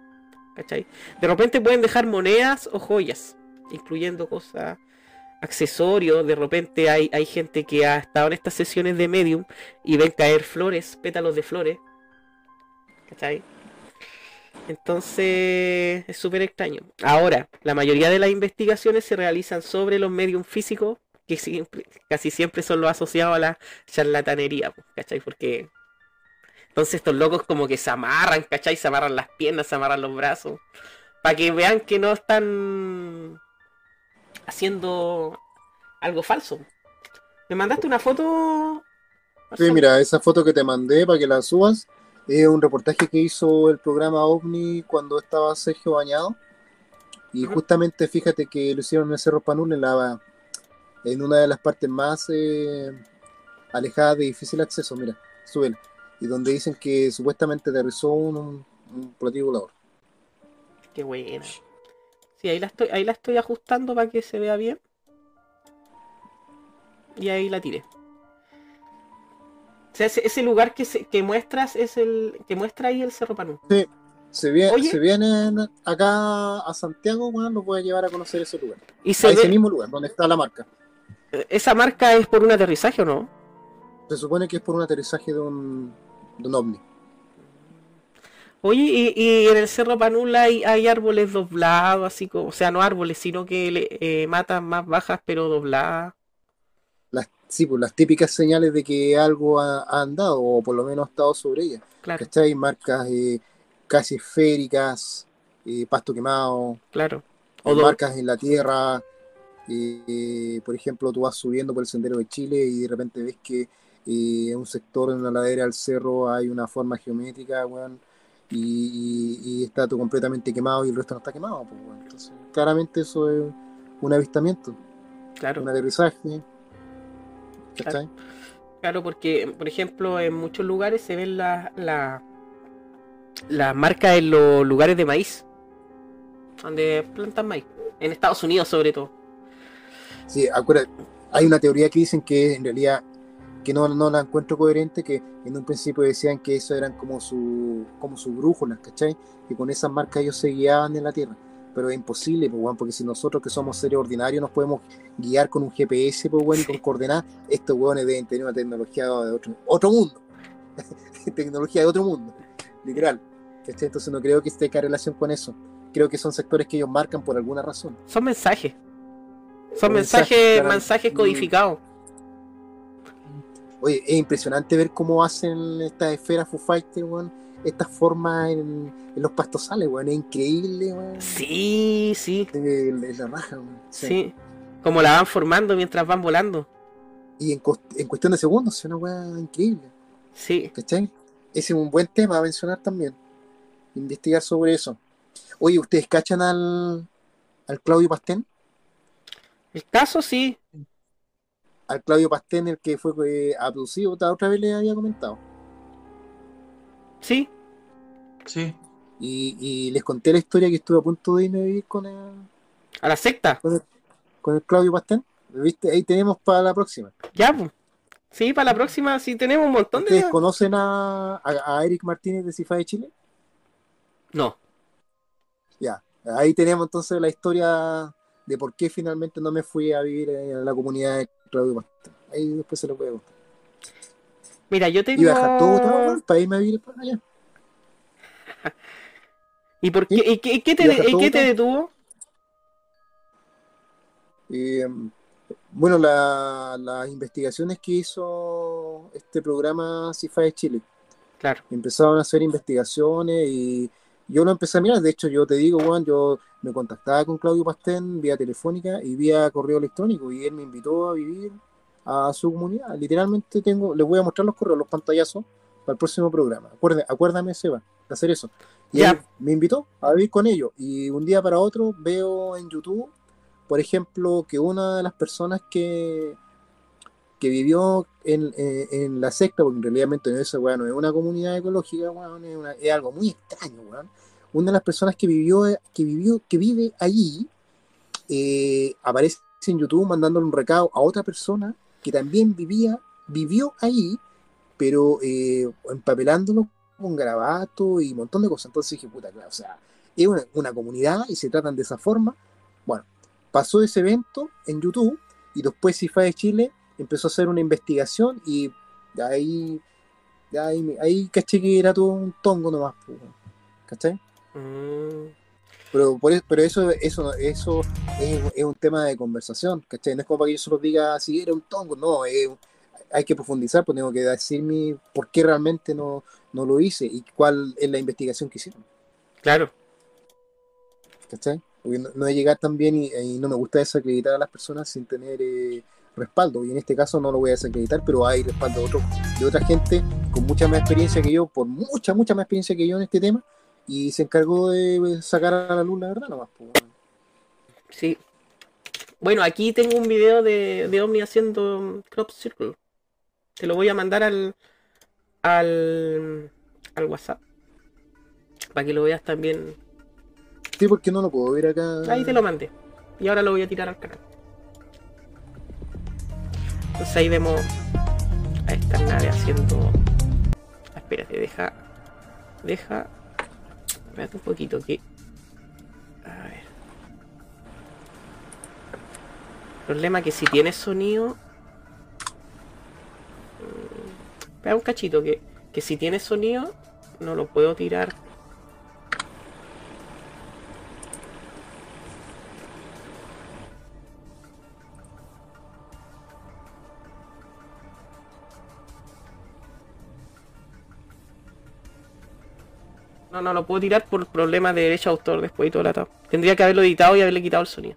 ¿Cachai? De repente pueden dejar monedas o joyas, incluyendo cosas accesorios, de repente hay, hay gente que ha estado en estas sesiones de medium y ven caer flores, pétalos de flores. ¿Cachai? Entonces es súper extraño. Ahora, la mayoría de las investigaciones se realizan sobre los medium físicos, que casi siempre son los asociados a la charlatanería, ¿cachai? Porque entonces estos locos como que se amarran, ¿cachai? Se amarran las piernas, se amarran los brazos, para que vean que no están haciendo algo falso. ¿Me mandaste una foto? Sí, mira, esa foto que te mandé para que la subas es un reportaje que hizo el programa OVNI cuando estaba Sergio Bañado. Y justamente fíjate que lo hicieron en el Cerro Panul, en, la, en una de las partes más eh, alejadas de difícil acceso. Mira, suben. Y donde dicen que supuestamente aterrizó un, un, un platillo volador. Qué buena. Sí, ahí la estoy, ahí la estoy ajustando para que se vea bien. Y ahí la tiré. O sea, ese, lugar que, que muestras es el que muestra ahí el Cerro Panú. Sí, se, viene, se vienen acá a Santiago, bueno, los voy a llevar a conocer ese lugar. ¿Y a ese mismo lugar, donde está la marca. ¿Esa marca es por un aterrizaje o no? Se supone que es por un aterrizaje de un, de un ovni. Oye, y, en el Cerro Panula hay, hay, árboles doblados, así como, o sea, no árboles, sino que le, eh, matan más bajas pero dobladas. Las, sí, pues las típicas señales de que algo ha, andado, o por lo menos ha estado sobre ellas. Claro. ¿Cachai? Marcas eh, casi esféricas, eh, pasto quemado. Claro. O marcas en la tierra. por ejemplo, tú vas subiendo por el sendero de Chile y de repente ves que en un sector en la ladera del cerro hay una forma geométrica, bueno, y, está todo completamente quemado y el resto no está quemado. Pues, Entonces, claramente eso es un avistamiento. Claro. Un aterrizaje. Claro. claro. porque, por ejemplo, en muchos lugares se ven las la, la marcas en los lugares de maíz. Donde plantan maíz. En Estados Unidos, sobre todo. Sí, acuérdate, hay una teoría que dicen que en realidad que no, no la encuentro coherente, que en un principio decían que eso eran como su como sus brújulas, ¿cachai? Que con esas marcas ellos se guiaban en la Tierra. Pero es imposible, pues, bueno, porque si nosotros que somos seres ordinarios nos podemos guiar con un GPS, pues, bueno, y con coordenadas, estos hueones deben tener una tecnología de otro, otro mundo. (laughs) tecnología de otro mundo, literal. ¿cachai? Entonces no creo que esté en relación con eso. Creo que son sectores que ellos marcan por alguna razón. Son mensajes. Son mensajes, mensajes codificados. Oye, es impresionante ver cómo hacen estas esferas Foo Fighters, weón. Estas formas en, los pastosales, weón. Es increíble, weón. Sí, sí. Es la raja, weón. Sí. Como la van formando mientras van volando. Y en, cuestión de segundos, es una weá increíble. Sí. ¿Cachai? Ese es un buen tema a mencionar también. Investigar sobre eso. Oye, ¿ustedes cachan al, al Claudio Pastén? El caso sí al Claudio Pastén, el que fue eh, abducido, otra vez le había comentado. Sí. Sí. Y, les conté la historia que estuve a punto de irme a vivir con el. ¿A la secta? Con el, Claudio Pastén. ¿Viste? Ahí tenemos para la próxima. Ya, pues. Sí, para la próxima sí tenemos un montón de. ¿Ustedes conocen a, a, Eric Martínez de Cifa de Chile? No. Ya. Ahí tenemos entonces la historia de por qué finalmente no me fui a vivir en la comunidad de Claudio Ahí después se lo voy a contar. Mira, yo tengo. Iba a dejar todo, para irme a vivir para allá. (laughs) ¿Y por qué, ¿Y qué, te, ¿qué te detuvo? Eh, bueno, las investigaciones que hizo este programa CIFA de Chile. Claro. Empezaron a hacer investigaciones y yo lo empecé a mirar. De hecho, yo te digo, Juan, yo me contactaba con Claudio Pastén vía telefónica y vía correo electrónico y él me invitó a vivir a su comunidad. Literalmente tengo, les voy a mostrar los correos, los pantallazos para el próximo programa. Acuérdame, acuérdame Seba, de hacer eso. Y él me invitó a vivir con ellos y un día para otro veo en YouTube, por ejemplo, que una de las personas que que vivió en, en, la secta, porque en realidad esa weá no es una comunidad ecológica, weón, es, es, algo muy extraño, weón una de las personas que vivió, que vivió, que vive allí, eh, aparece en YouTube mandándole un recado a otra persona que también vivía, vivió allí, pero eh, empapelándolo con grabato y un montón de cosas. Entonces dije, puta, claro, o sea, es una, comunidad y se tratan de esa forma. Bueno, pasó ese evento en YouTube y después CIFA de Chile empezó a hacer una investigación y de ahí, de ahí, ahí caché que era todo un tongo nomás, ¿cachai? Mm. Pero, por, pero eso, eso, eso es, un tema de conversación, ¿cachai? No es como para que yo solo diga si era un tongo, no, hay que profundizar, pues tengo que decirme por qué realmente no, no lo hice y cuál es la investigación que hicieron. Claro. ¿Cachai? Porque no, no llegar tan bien y, no me gusta desacreditar a las personas sin tener eh, respaldo. Y en este caso no lo voy a desacreditar, pero hay respaldo de, otro, de otra gente con mucha más experiencia que yo, por mucha, mucha más experiencia que yo en este tema, y se encargó de sacar a la luz la verdad nomás. Pues, sí. Bueno, aquí tengo un video de, de Omni haciendo crop circle. Te lo voy a mandar al, al, al WhatsApp. Para que lo veas también. Sí, porque no lo puedo ver acá. Ahí te lo mandé. Y ahora lo voy a tirar al canal. Entonces ahí vemos a esta nave haciendo. Espérate, deja. Deja Espérate un poquito aquí. A ver. problema que si tienes sonido. Mm, espera un cachito que, que si tienes sonido no lo puedo tirar No, no lo puedo tirar por problemas de derecho de autor después y todo el atado. Tendría que haberlo editado y haberle quitado el sonido.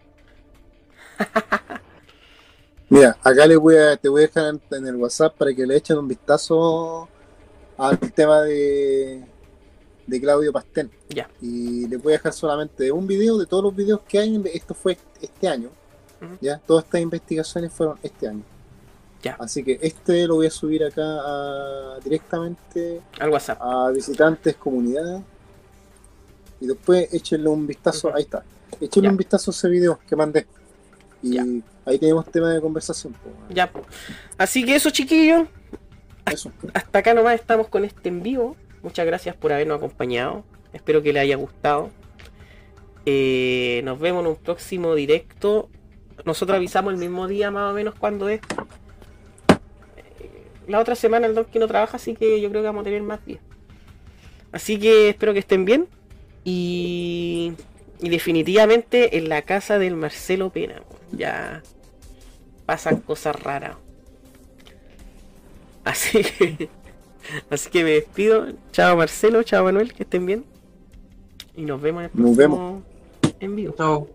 (laughs) Mira, acá le voy a, te voy a dejar en, el WhatsApp para que le echen un vistazo al tema de, de Claudio Pastel. Ya. Y le voy a dejar solamente un video de todos los videos que hay. Esto fue este año. Ya, todas estas investigaciones fueron este año. Ya. Así que este lo voy a subir acá a- directamente Al WhatsApp. a visitantes, comunidad. Y después échenle un vistazo. Ahí está. Échenle Ya. un vistazo a ese video que mandé. Y Ya. ahí tenemos tema de conversación. pues, Ya. Así que eso, chiquillos. Eso. Hasta acá nomás estamos con este en vivo. Muchas gracias por habernos acompañado. Espero que les haya gustado. Eh, nos vemos en un próximo directo. Nosotros avisamos el mismo día más o menos cuando es. La otra semana el Donkey no trabaja, así que yo creo que vamos a tener más días. Así que espero que estén bien. Y, y definitivamente en la casa del Marcelo Pena. Ya pasan cosas raras. Así que, (laughs) así que me despido. Chao Marcelo, chao Manuel, que estén bien. Y nos vemos en el Nos próximo en vivo. Chao.